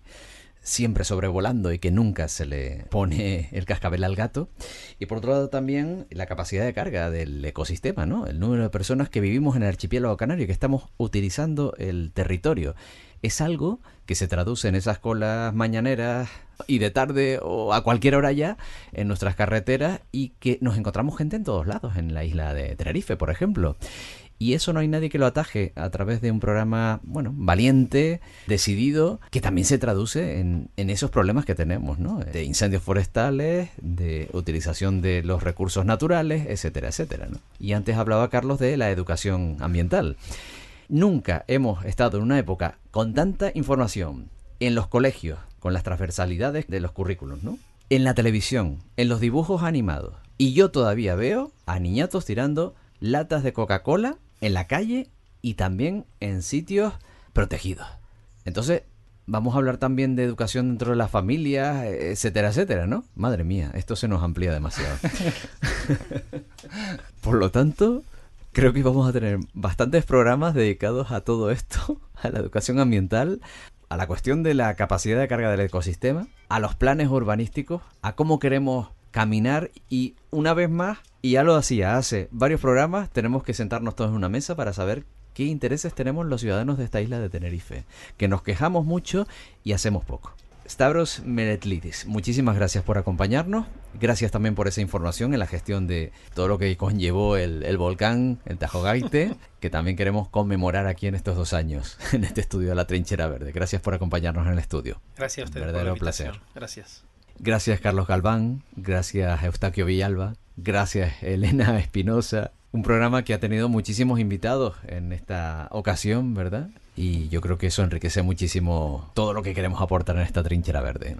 siempre sobrevolando y que nunca se le pone el cascabel al gato. Y por otro lado también la capacidad de carga del ecosistema, ¿no? El número de personas que vivimos en el archipiélago canario, que estamos utilizando el territorio. Es algo que se traduce en esas colas mañaneras y de tarde o a cualquier hora ya en nuestras carreteras y que nos encontramos gente en todos lados, en la isla de Tenerife, por ejemplo. Y eso no hay nadie que lo ataje a través de un programa, bueno, valiente, decidido, que también se traduce en, esos problemas que tenemos, ¿no? De incendios forestales, de utilización de los recursos naturales, etcétera, etcétera. Y antes hablaba Carlos de la educación ambiental. Nunca hemos estado en una época con tanta información en los colegios, con las transversalidades de los currículos, ¿no? En la televisión, en los dibujos animados. Y yo todavía veo a niñatos tirando latas de Coca-Cola en la calle y también en sitios protegidos. Entonces, vamos a hablar también de educación dentro de las familias, etcétera, etcétera, ¿no? Madre mía, esto se nos amplía demasiado. Por lo tanto, creo que vamos a tener bastantes programas dedicados a todo esto, a la educación ambiental, a la cuestión de la capacidad de carga del ecosistema, a los planes urbanísticos, a cómo queremos caminar y una vez más, y ya lo hacía hace varios programas, tenemos que sentarnos todos en una mesa para saber qué intereses tenemos los ciudadanos de esta isla de Tenerife, que nos quejamos mucho y hacemos poco. Stavros Meretlidis, muchísimas gracias por acompañarnos. Gracias también por esa información en la gestión de todo lo que conllevó el, volcán, el Tajogaite, que también queremos conmemorar aquí en estos dos años, en este estudio de la Trinchera Verde. Gracias por acompañarnos en el estudio. Gracias a ustedes. Verdadero placer. Gracias. Gracias Carlos Galván, gracias Eustaquio Villalba, gracias Elena Espinosa. Un programa que ha tenido muchísimos invitados en esta ocasión, ¿verdad? Y yo creo que eso enriquece muchísimo todo lo que queremos aportar en esta trinchera verde.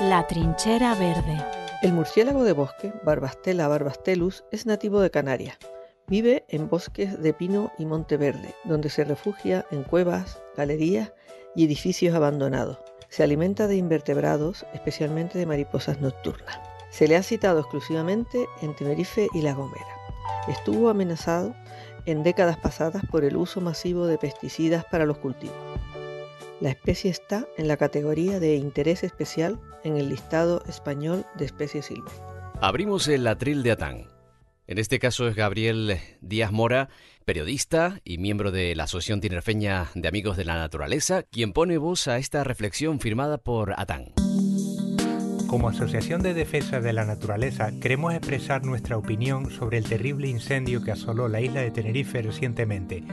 La trinchera verde. El murciélago de bosque, Barbastela barbastelus, es nativo de Canarias. Vive en bosques de pino y monte verde, donde se refugia en cuevas, galerías y edificios abandonados. Se alimenta de invertebrados, especialmente de mariposas nocturnas. Se le ha citado exclusivamente en Tenerife y La Gomera. Estuvo amenazado en décadas pasadas por el uso masivo de pesticidas para los cultivos. La especie está en la categoría de interés especial en el listado español de especies silvestres. Abrimos el atril de Atán. En este caso es Gabriel Díaz Mora, periodista y miembro de la Asociación Tinerfeña de Amigos de la Naturaleza, quien pone voz a esta reflexión firmada por Atán. Como Asociación de Defensa de la Naturaleza, queremos expresar nuestra opinión sobre el terrible incendio que asoló la isla de Tenerife recientemente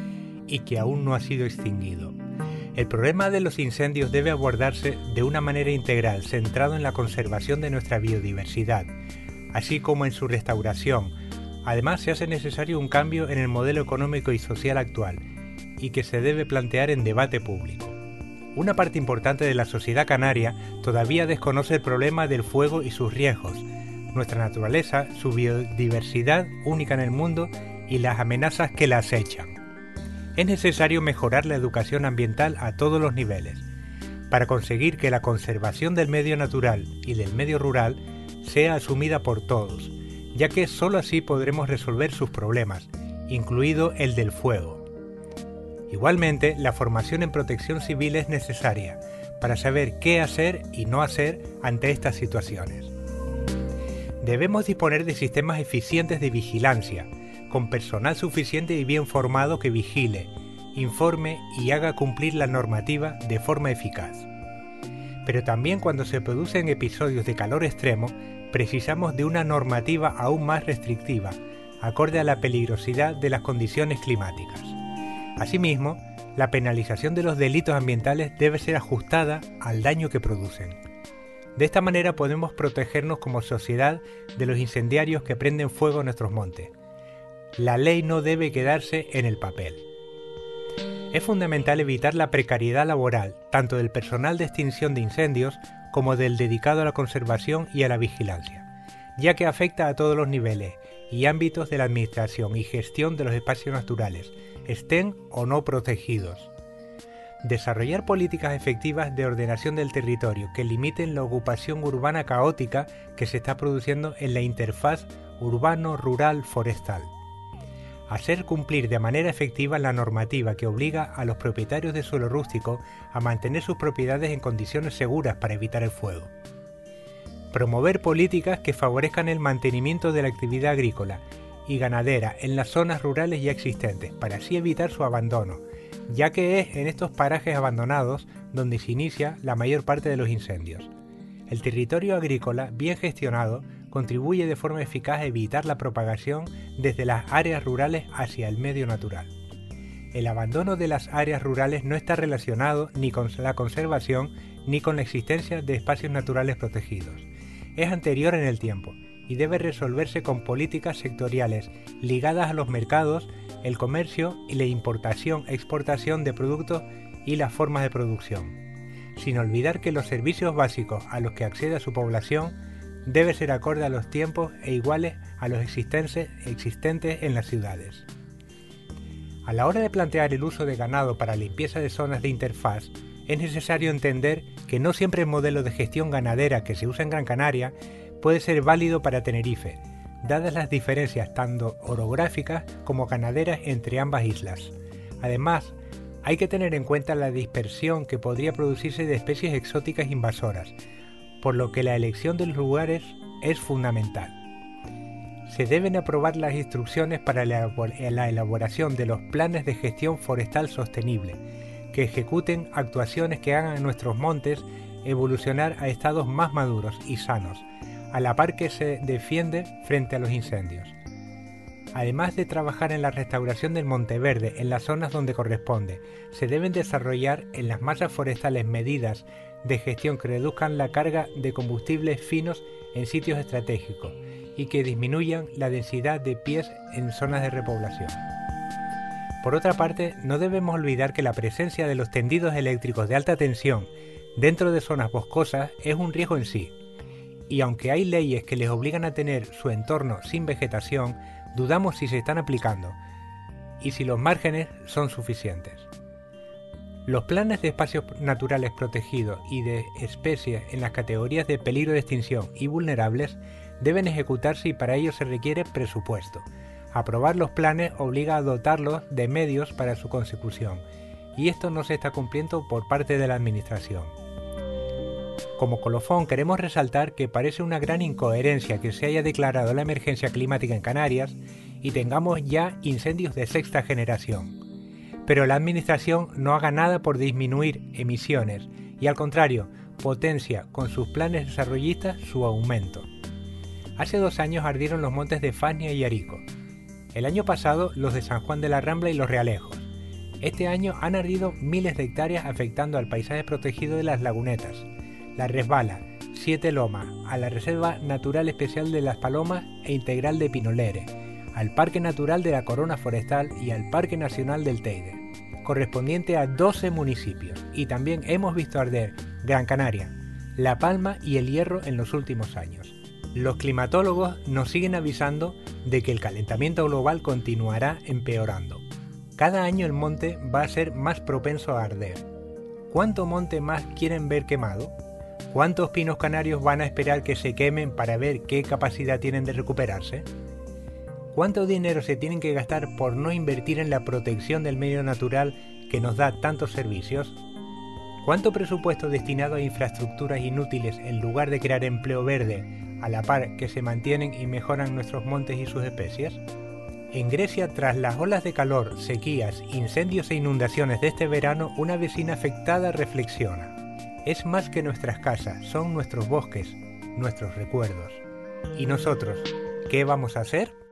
y que aún no ha sido extinguido. El problema de los incendios debe abordarse de una manera integral, centrado en la conservación de nuestra biodiversidad, así como en su restauración, Además, se hace necesario un cambio en el modelo económico y social actual, y que se debe plantear en debate público. Una parte importante de la sociedad canaria todavía desconoce el problema del fuego y sus riesgos, nuestra naturaleza, su biodiversidad única en el mundo y las amenazas que la acechan. Es necesario mejorar la educación ambiental a todos los niveles, para conseguir que la conservación del medio natural y del medio rural sea asumida por todos, ya que sólo así podremos resolver sus problemas, incluido el del fuego. Igualmente, la formación en protección civil es necesaria para saber qué hacer y no hacer ante estas situaciones. Debemos disponer de sistemas eficientes de vigilancia, con personal suficiente y bien formado que vigile, informe y haga cumplir la normativa de forma eficaz. Pero también cuando se producen episodios de calor extremo, precisamos de una normativa aún más restrictiva, acorde a la peligrosidad de las condiciones climáticas. Asimismo, la penalización de los delitos ambientales debe ser ajustada al daño que producen. De esta manera podemos protegernos como sociedad de los incendiarios que prenden fuego en nuestros montes. La ley no debe quedarse en el papel. Es fundamental evitar la precariedad laboral, tanto del personal de extinción de incendios como del dedicado a la conservación y a la vigilancia, ya que afecta a todos los niveles y ámbitos de la administración y gestión de los espacios naturales, estén o no protegidos. Desarrollar políticas efectivas de ordenación del territorio que limiten la ocupación urbana caótica que se está produciendo en la interfaz urbano-rural-forestal hacer cumplir de manera efectiva la normativa que obliga a los propietarios de suelo rústico a mantener sus propiedades en condiciones seguras para evitar el fuego. Promover políticas que favorezcan el mantenimiento de la actividad agrícola y ganadera en las zonas rurales ya existentes, para así evitar su abandono, ya que es en estos parajes abandonados donde se inicia la mayor parte de los incendios. El territorio agrícola bien gestionado contribuye de forma eficaz a evitar la propagación desde las áreas rurales hacia el medio natural. El abandono de las áreas rurales no está relacionado ni con la conservación ni con la existencia de espacios naturales protegidos. Es anterior en el tiempo y debe resolverse con políticas sectoriales ligadas a los mercados, el comercio y la importación-exportación de productos y las formas de producción, sin olvidar que los servicios básicos a los que accede a su población debe ser acorde a los tiempos e iguales a los existentes, en las ciudades. A la hora de plantear el uso de ganado para limpieza de zonas de interfaz, es necesario entender que no siempre el modelo de gestión ganadera que se usa en Gran Canaria puede ser válido para Tenerife, dadas las diferencias tanto orográficas como ganaderas entre ambas islas. Además, hay que tener en cuenta la dispersión que podría producirse de especies exóticas invasoras, por lo que la elección de los lugares es fundamental. Se deben aprobar las instrucciones para la elaboración de los planes de gestión forestal sostenible, que ejecuten actuaciones que hagan a nuestros montes evolucionar a estados más maduros y sanos, a la par que se defiende frente a los incendios. Además de trabajar en la restauración del Monte Verde en las zonas donde corresponde, se deben desarrollar en las masas forestales medidas de gestión que reduzcan la carga de combustibles finos en sitios estratégicos y que disminuyan la densidad de pies en zonas de repoblación. Por otra parte, no debemos olvidar que la presencia de los tendidos eléctricos de alta tensión dentro de zonas boscosas es un riesgo en sí, y aunque hay leyes que les obligan a tener su entorno sin vegetación, dudamos si se están aplicando y si los márgenes son suficientes. Los planes de espacios naturales protegidos y de especies en las categorías de peligro de extinción y vulnerables deben ejecutarse y para ello se requiere presupuesto. Aprobar los planes obliga a dotarlos de medios para su consecución, y esto no se está cumpliendo por parte de la Administración. Como colofón queremos resaltar que parece una gran incoherencia que se haya declarado la emergencia climática en Canarias y tengamos ya incendios de sexta generación pero la Administración no haga nada por disminuir emisiones y al contrario, potencia con sus planes desarrollistas su aumento. Hace dos años ardieron los montes de Fania y Arico. El año pasado los de San Juan de la Rambla y los Realejos. Este año han ardido miles de hectáreas afectando al paisaje protegido de las lagunetas, la Resbala, Siete Lomas, a la Reserva Natural Especial de las Palomas e Integral de Pinolere, al Parque Natural de la Corona Forestal y al Parque Nacional del Teide, correspondiente a 12 municipios, y también hemos visto arder Gran Canaria, La Palma y El Hierro en los últimos años. Los climatólogos nos siguen avisando de que el calentamiento global continuará empeorando. Cada año el monte va a ser más propenso a arder. ¿Cuánto monte más quieren ver quemado? ¿Cuántos pinos canarios van a esperar que se quemen para ver qué capacidad tienen de recuperarse? ¿Cuánto dinero se tienen que gastar por no invertir en la protección del medio natural que nos da tantos servicios? ¿Cuánto presupuesto destinado a infraestructuras inútiles en lugar de crear empleo verde, a la par que se mantienen y mejoran nuestros montes y sus especies? En Grecia, tras las olas de calor, sequías, incendios e inundaciones de este verano, una vecina afectada reflexiona. Es más que nuestras casas, son nuestros bosques, nuestros recuerdos. ¿Y nosotros? ¿Qué vamos a hacer?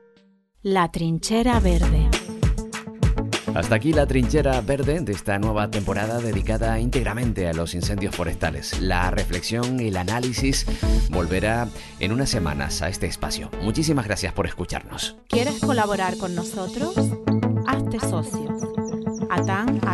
La trinchera verde. Hasta aquí la trinchera verde de esta nueva temporada dedicada íntegramente a los incendios forestales. La reflexión y el análisis volverá en unas semanas a este espacio. Muchísimas gracias por escucharnos. ¿Quieres colaborar con nosotros? Hazte socio. atan.atan.org